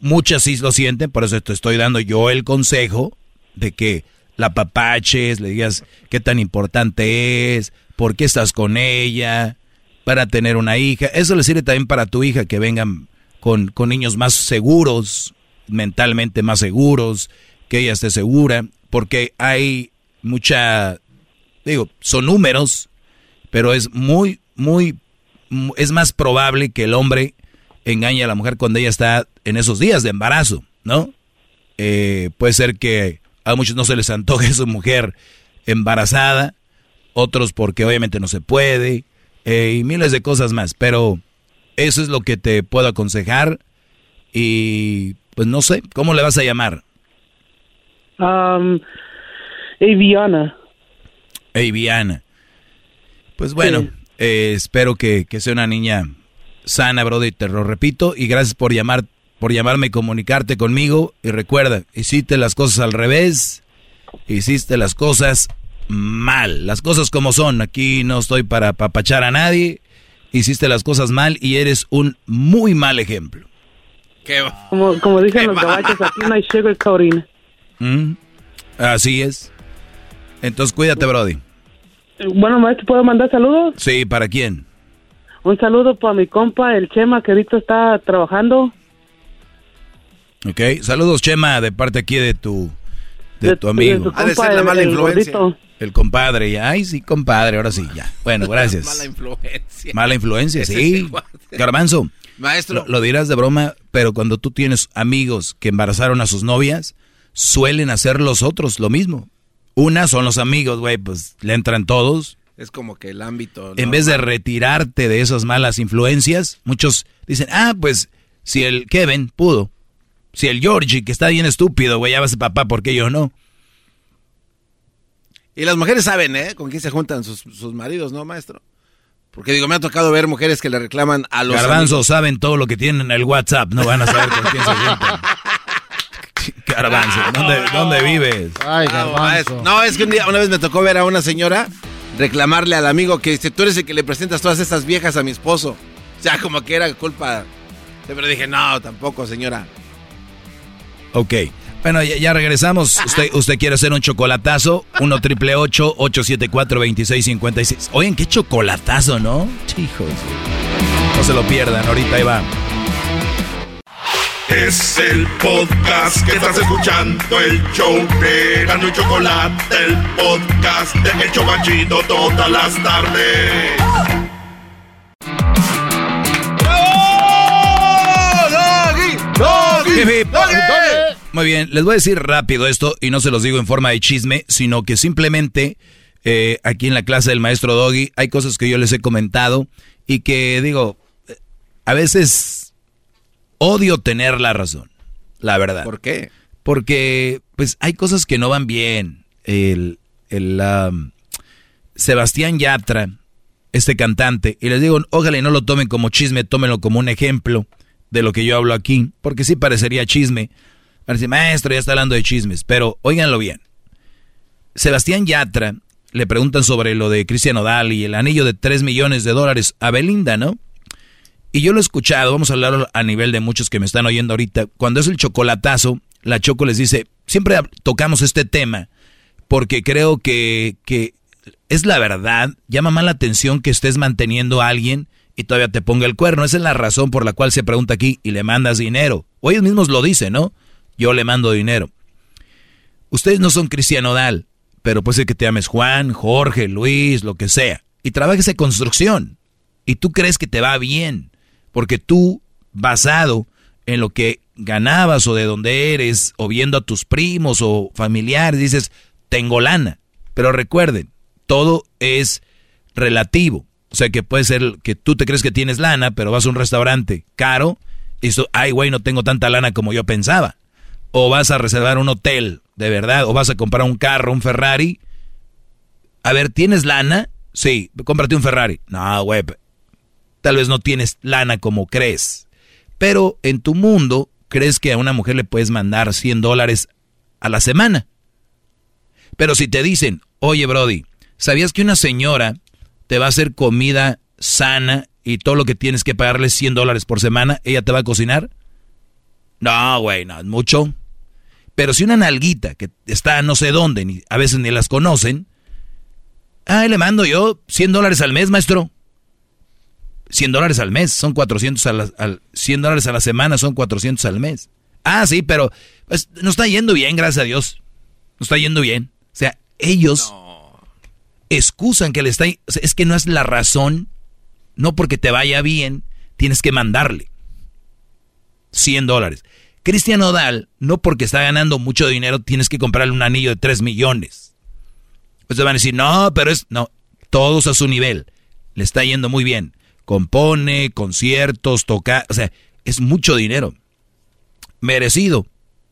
muchas sí lo sienten, por eso te estoy dando yo el consejo de que la papaches, le digas qué tan importante es, por qué estás con ella, para tener una hija. Eso le sirve también para tu hija, que vengan con, con niños más seguros, mentalmente más seguros, que ella esté segura, porque hay mucha, digo, son números, pero es muy, muy, mu- es más probable que el hombre engañe a la mujer cuando ella está en esos días de embarazo, ¿no? Eh, puede ser que a muchos no se les antoje su mujer embarazada, otros porque obviamente no se puede, eh, y miles de cosas más, pero eso es lo que te puedo aconsejar y pues no sé, ¿cómo le vas a llamar? Um, Aviana. Hey, Viana. Pues bueno, eh, espero que, que sea una niña sana, brother, y te lo repito, y gracias por llamar, por llamarme y comunicarte conmigo, y recuerda, hiciste las cosas al revés, hiciste las cosas mal, las cosas como son, aquí no estoy para papachar a nadie, hiciste las cosas mal y eres un muy mal ejemplo. Como, como dicen los gabachos, aquí no hay sugarcoating. ¿Mm? Así es. Entonces cuídate, Brody. Bueno, maestro, ¿puedo mandar saludos? Sí, ¿para quién? Un saludo para mi compa, el Chema, que ahorita está trabajando. Ok, saludos Chema, de parte aquí de tu, de, tu amigo. Ha de ser la mala influencia. El compadre, ya. Ay, sí, compadre, ahora sí, ya. Bueno, (laughs) gracias. Mala influencia. Mala influencia, Ese sí. Garbanzo. Maestro. Lo, lo dirás de broma, pero cuando tú tienes amigos que embarazaron a sus novias, suelen hacer los otros lo mismo. Una son los amigos, güey, pues le entran todos. Es como que el ámbito. En vez de retirarte de esas malas influencias, muchos dicen, ah, pues si el Kevin pudo, si el Georgie, que está bien estúpido, güey, ya va a ser papá, ¿por qué yo no? Y las mujeres saben, ¿eh? Con quién se juntan sus, sus maridos, ¿no, maestro? Porque digo, me ha tocado ver mujeres que le reclaman a los. Garbanzo amigos. saben todo lo que tienen en el WhatsApp, no van a saber con quién se juntan. (laughs) Garbanzo, ¿dónde, ¿dónde vives? Ay, No, maestro. No, es que un día, una vez me tocó ver a una señora reclamarle al amigo que dice, tú eres el que le presentas todas estas viejas a mi esposo. O sea, como que era culpa. Pero dije, no, tampoco, señora. Ok. Bueno, ya, ya regresamos. Usted, usted quiere hacer un chocolatazo. 1 triple 874 2656. Oigan, qué chocolatazo, ¿no? Hijos. No se lo pierdan, ahorita ahí va. Es el podcast que estás escuchando, el show de Gano y Chocolate, el podcast de El Chobachito todas las tardes. Hip, hip. Muy bien, les voy a decir rápido esto y no se los digo en forma de chisme, sino que simplemente eh, aquí en la clase del maestro Doggy hay cosas que yo les he comentado y que digo, eh, a veces odio tener la razón, la verdad. ¿Por qué? Porque pues hay cosas que no van bien. El, el um, Sebastián Yatra, este cantante, y les digo, ojalá y no lo tomen como chisme, tómenlo como un ejemplo de lo que yo hablo aquí, porque sí parecería chisme. Parece, maestro, ya está hablando de chismes, pero óiganlo bien. Sebastián Yatra le preguntan sobre lo de Cristian Odal y el anillo de 3 millones de dólares a Belinda, ¿no? Y yo lo he escuchado, vamos a hablar a nivel de muchos que me están oyendo ahorita. Cuando es el chocolatazo, la Choco les dice, siempre tocamos este tema porque creo que, que es la verdad, llama más la atención que estés manteniendo a alguien y todavía te ponga el cuerno. Esa es la razón por la cual se pregunta aquí y le mandas dinero. O ellos mismos lo dicen, ¿no? Yo le mando dinero. Ustedes no son Cristiano Dal, pero puede ser que te llames Juan, Jorge, Luis, lo que sea. Y trabajes en construcción. Y tú crees que te va bien. Porque tú, basado en lo que ganabas o de donde eres, o viendo a tus primos o familiares, dices, tengo lana. Pero recuerden, todo es relativo. O sea que puede ser que tú te crees que tienes lana, pero vas a un restaurante caro y eso, ay güey, no tengo tanta lana como yo pensaba. O vas a reservar un hotel, de verdad, o vas a comprar un carro, un Ferrari. A ver, ¿tienes lana? Sí, cómprate un Ferrari. No, güey, tal vez no tienes lana como crees. Pero en tu mundo, crees que a una mujer le puedes mandar 100 dólares a la semana. Pero si te dicen, oye Brody, ¿sabías que una señora te va a hacer comida sana y todo lo que tienes que pagarle 100 dólares por semana, ella te va a cocinar? No, güey, no, es mucho. Pero si una nalguita que está no sé dónde, ni, a veces ni las conocen, ah, le mando yo 100 dólares al mes, maestro. 100 dólares al mes, son 400 a la, al, 100 dólares a la semana, son 400 al mes. Ah, sí, pero pues, nos está yendo bien, gracias a Dios. Nos está yendo bien. O sea, ellos excusan que le está... O sea, es que no es la razón, no porque te vaya bien, tienes que mandarle 100 dólares. Cristian Odal, no porque está ganando mucho dinero, tienes que comprarle un anillo de 3 millones. Ustedes van a decir, no, pero es... No, todos a su nivel. Le está yendo muy bien. Compone, conciertos, toca... O sea, es mucho dinero. Merecido.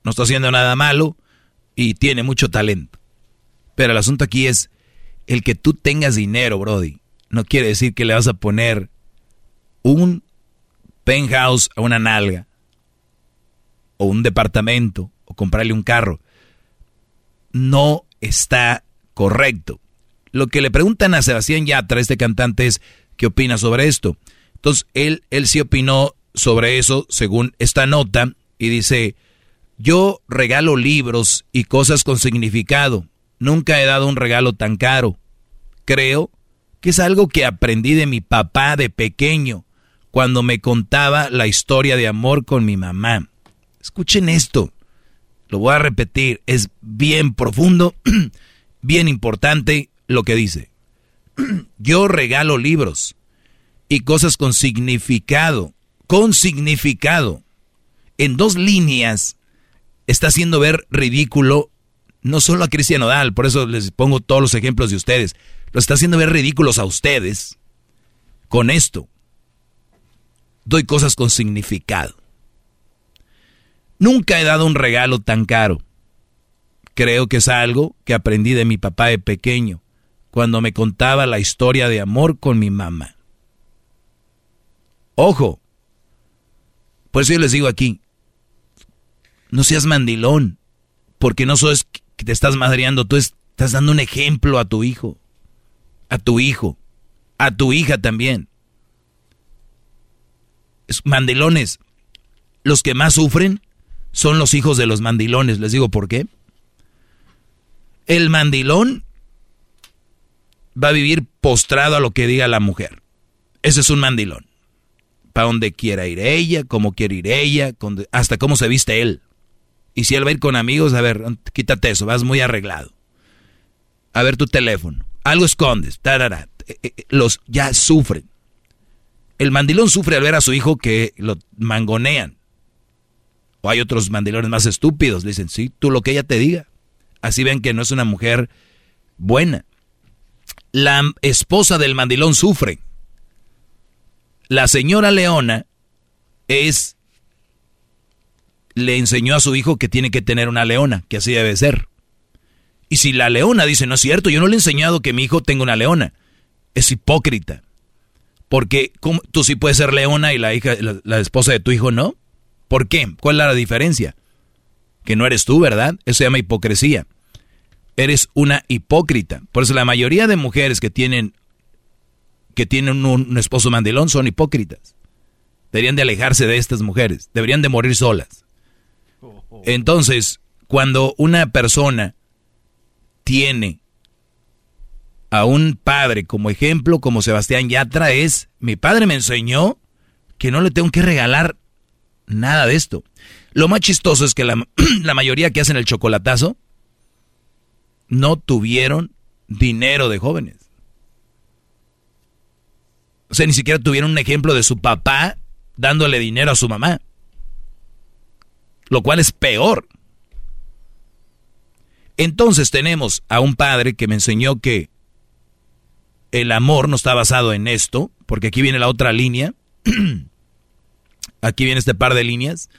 No está haciendo nada malo y tiene mucho talento. Pero el asunto aquí es, el que tú tengas dinero, Brody, no quiere decir que le vas a poner un penthouse a una nalga, o un departamento, o comprarle un carro. No está correcto. Lo que le preguntan a Sebastián Yatra, este cantante, es qué opina sobre esto. Entonces, él, él sí opinó sobre eso, según esta nota, y dice, yo regalo libros y cosas con significado. Nunca he dado un regalo tan caro. creo que es algo que aprendí de mi papá de pequeño, cuando me contaba la historia de amor con mi mamá. Escuchen esto, lo voy a repetir, es bien profundo, (clears throat) bien importante lo que dice. (clears throat) Yo regalo libros y cosas con significado, con significado. En dos líneas está haciendo ver ridículo no solo a Cristian Odal, por eso les pongo todos los ejemplos de ustedes, lo está haciendo ver ridículos a ustedes con esto. Doy cosas con significado. Nunca he dado un regalo tan caro. Creo que es algo que aprendí de mi papá de pequeño, cuando me contaba la historia de amor con mi mamá. Ojo, por eso yo les digo aquí, no seas mandilón, porque no sos que te estás madreando, tú estás dando un ejemplo a tu hijo, a tu hijo, a tu hija también. Mandilones, los que más sufren son los hijos de los mandilones, les digo por qué. El mandilón va a vivir postrado a lo que diga la mujer. Ese es un mandilón. Para donde quiera ir ella, cómo quiere ir ella, hasta cómo se viste él. Y si él va a ir con amigos, a ver, quítate eso, vas muy arreglado. A ver tu teléfono. Algo escondes. Tarara. Eh, eh, los ya sufren. El mandilón sufre al ver a su hijo que lo mangonean. O hay otros mandilones más estúpidos. dicen, sí, tú lo que ella te diga. Así ven que no es una mujer buena. La esposa del mandilón sufre. La señora Leona es le enseñó a su hijo que tiene que tener una leona, que así debe ser. Y si la leona dice, no es cierto, yo no le he enseñado que mi hijo tenga una leona, es hipócrita. Porque tú sí puedes ser leona y la hija, la, esposa de tu hijo no. ¿Por qué? ¿Cuál es la diferencia? Que no eres tú, ¿verdad? Eso se llama hipocresía. Eres una hipócrita. Por eso la mayoría de mujeres que tienen que tienen un, esposo mandilón son hipócritas. Deberían de alejarse de estas mujeres. Deberían de morir solas. Entonces, cuando una persona tiene a un padre como ejemplo, como Sebastián Yatra, es, mi padre me enseñó que no le tengo que regalar nada de esto. Lo más chistoso es que la, (clears throat) la mayoría que hacen el chocolatazo no tuvieron dinero de jóvenes. O sea, ni siquiera tuvieron un ejemplo de su papá dándole dinero a su mamá lo cual es peor. Entonces tenemos a un padre que me enseñó que el amor no está basado en esto, porque aquí viene la otra línea, (clears throat) aquí viene este par de líneas,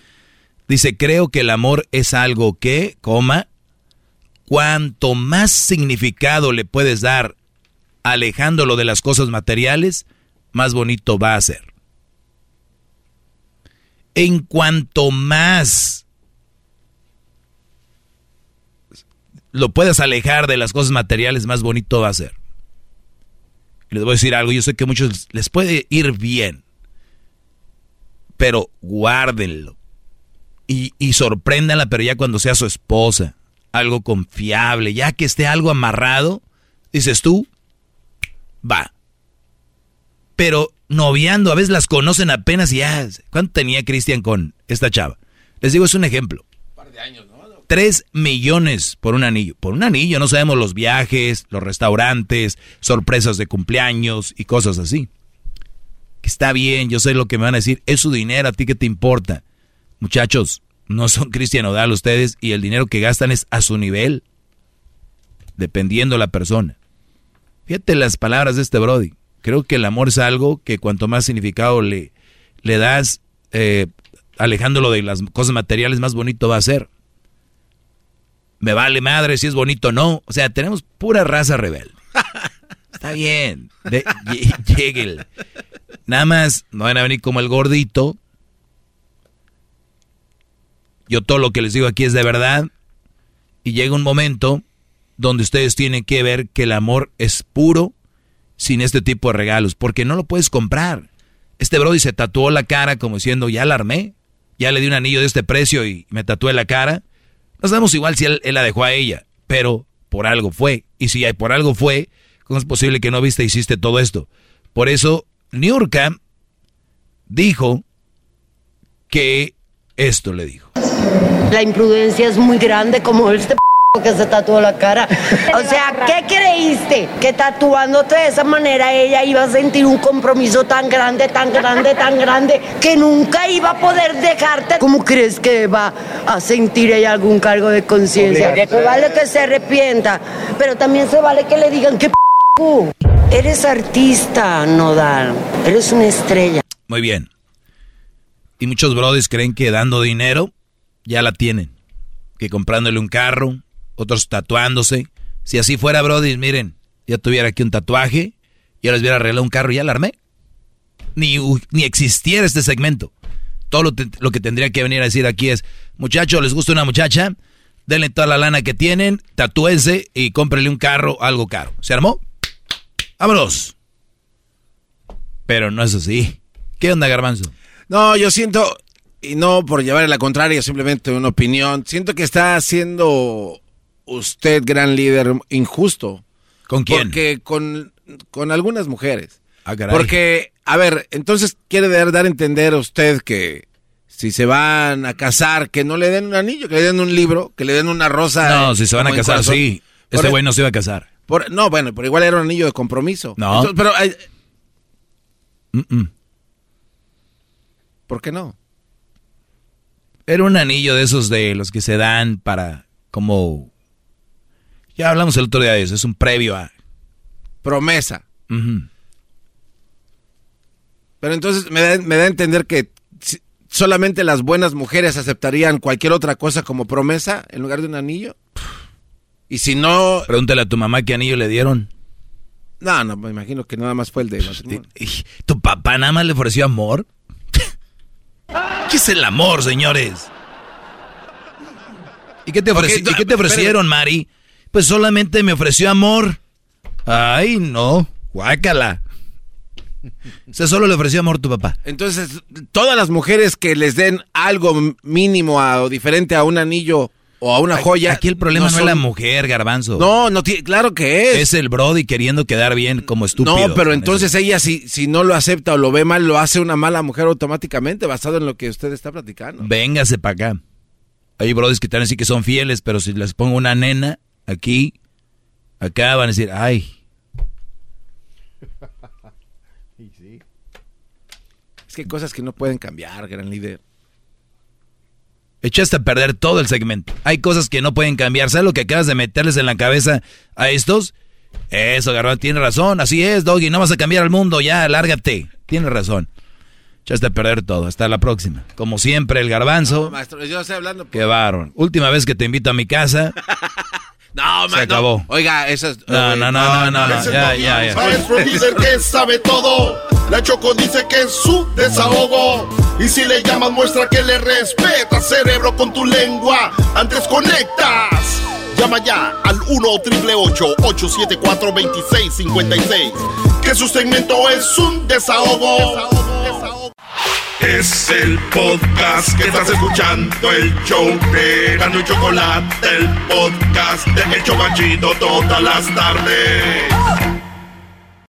dice, creo que el amor es algo que, coma, cuanto más significado le puedes dar alejándolo de las cosas materiales, más bonito va a ser. En cuanto más lo puedas alejar de las cosas materiales, más bonito va a ser. les voy a decir algo, yo sé que a muchos les puede ir bien, pero guárdenlo. Y, y sorpréndanla, pero ya cuando sea su esposa, algo confiable, ya que esté algo amarrado, dices tú, va. Pero noviando, a veces las conocen apenas y ya. ¿Cuánto tenía Cristian con esta chava? Les digo, es un ejemplo. Un par de años, ¿no? 3 millones por un anillo. Por un anillo, no sabemos los viajes, los restaurantes, sorpresas de cumpleaños y cosas así. Está bien, yo sé lo que me van a decir. Es su dinero, a ti qué te importa. Muchachos, no son Cristian Odal ustedes y el dinero que gastan es a su nivel. Dependiendo la persona. Fíjate las palabras de este Brody. Creo que el amor es algo que cuanto más significado le, le das, eh, alejándolo de las cosas materiales, más bonito va a ser me vale madre si es bonito o no. O sea, tenemos pura raza rebelde. (laughs) Está bien. (laughs) Llegue. Nada más, no van a venir como el gordito. Yo todo lo que les digo aquí es de verdad. Y llega un momento donde ustedes tienen que ver que el amor es puro sin este tipo de regalos. Porque no lo puedes comprar. Este Brody se tatuó la cara como diciendo, ya la armé. Ya le di un anillo de este precio y me tatué la cara no sabemos igual si él, la dejó a ella, pero por algo fue. Y si por algo fue, ¿Cómo es posible que no viste e hiciste todo esto? Por eso, Niurka dijo que esto le dijo. La imprudencia es muy grande como este que se tatuó la cara. O sea, ¿qué creíste? Que tatuándote de esa manera ella iba a sentir un compromiso tan grande, tan grande, tan grande, que nunca iba a poder dejarte. ¿Cómo crees que va a sentir ella algún cargo de conciencia? Se vale que se arrepienta, pero también se vale que le digan que p eres artista, Nodal. Eres una estrella. Muy bien. Y muchos brothers creen que dando dinero ya la tienen. Que comprándole un carro, otros tatuándose. Si así fuera, Brody, miren, ya tuviera aquí un tatuaje, ya les hubiera arreglado un carro y ya la armé. Ni, ni existiera este segmento. Todo lo, lo, que tendría que venir a decir aquí es, muchachos, ¿les gusta una muchacha? Denle toda la lana que tienen, tatúense y cómprenle un carro, algo caro. ¿Se armó? ¡Vámonos! Pero no es así. ¿Qué onda, Garbanzo? No, yo siento, y no por llevar la contraria, simplemente una opinión, siento que está haciendo usted, gran líder, injusto. ¿Con quién? Porque con, con algunas mujeres. Ah, caray. Porque, a ver, entonces quiere dar, dar a entender a usted que si se van a casar, que no le den un anillo, que le den un libro, que le den una rosa. No, si se van a casar, corazón. sí. Este güey no se iba a casar. Por, no, bueno, pero igual era un anillo de compromiso. No. Entonces, pero, eh, Mm, mm. ¿por qué no? Era un anillo de esos de los que se dan para como... Ya hablamos el otro día de eso, es un previo a... Promesa. Pero entonces me da, me da a entender que solamente las buenas mujeres aceptarían cualquier otra cosa como promesa en lugar de un anillo. Y si no, Pregúntale a tu mamá qué anillo le dieron. no, no, me imagino que nada más fue el de matrimonio. ¿Tu papá nada más le ofreció amor? ¿Qué es el amor, señores? ¿Y qué te, ofreci- Ok, ¿y qué te ofrecieron, Mari? Pues solamente me ofreció amor. Ay, no. Guácala. O sea, solo le ofreció amor tu papá. Entonces, todas las mujeres que les den algo mínimo a- o diferente a un anillo o a una joya. Aquí el problema no, es son- la mujer, garbanzo. No, no tiene, claro que es. Es el Brody queriendo quedar bien como estúpido. no, pero entonces ella si, si no lo acepta o lo ve mal, lo hace una mala mujer automáticamente, basado en lo que usted está platicando. Véngase para acá. Hay brodis que te van a decir que son fieles, pero si les pongo una nena aquí, acá van a decir, ay, (laughs) Es que hay cosas que no pueden cambiar, gran líder. Echaste a perder todo el segmento. Hay cosas que no pueden cambiar. ¿Sabes lo que acabas de meterles en la cabeza a estos? Eso, Garbanzo, tiene razón. Así es, Doggy. No vas a cambiar al mundo. Ya, lárgate. Tienes razón. Echaste a perder todo. Hasta la próxima. Como siempre, el Garbanzo. No, maestro, yo estoy hablando. Qué varón. Última vez que te invito a mi casa. (laughs) No, Se ma- no. acabó. Oiga, eso es. No, no, no, no, no, Ya, ya, ya. Maestro líder que sabe todo. La Choco dice que es su desahogo. Y si le llamas, muestra que le respeta, cerebro, con tu lengua. Antes conectas. Llama ya al 1 triple 874 2656. Que su segmento es un desahogo. Es el podcast que estás escuchando, el show de Gano y Chocolate, el podcast de El Chobachito todas las tardes.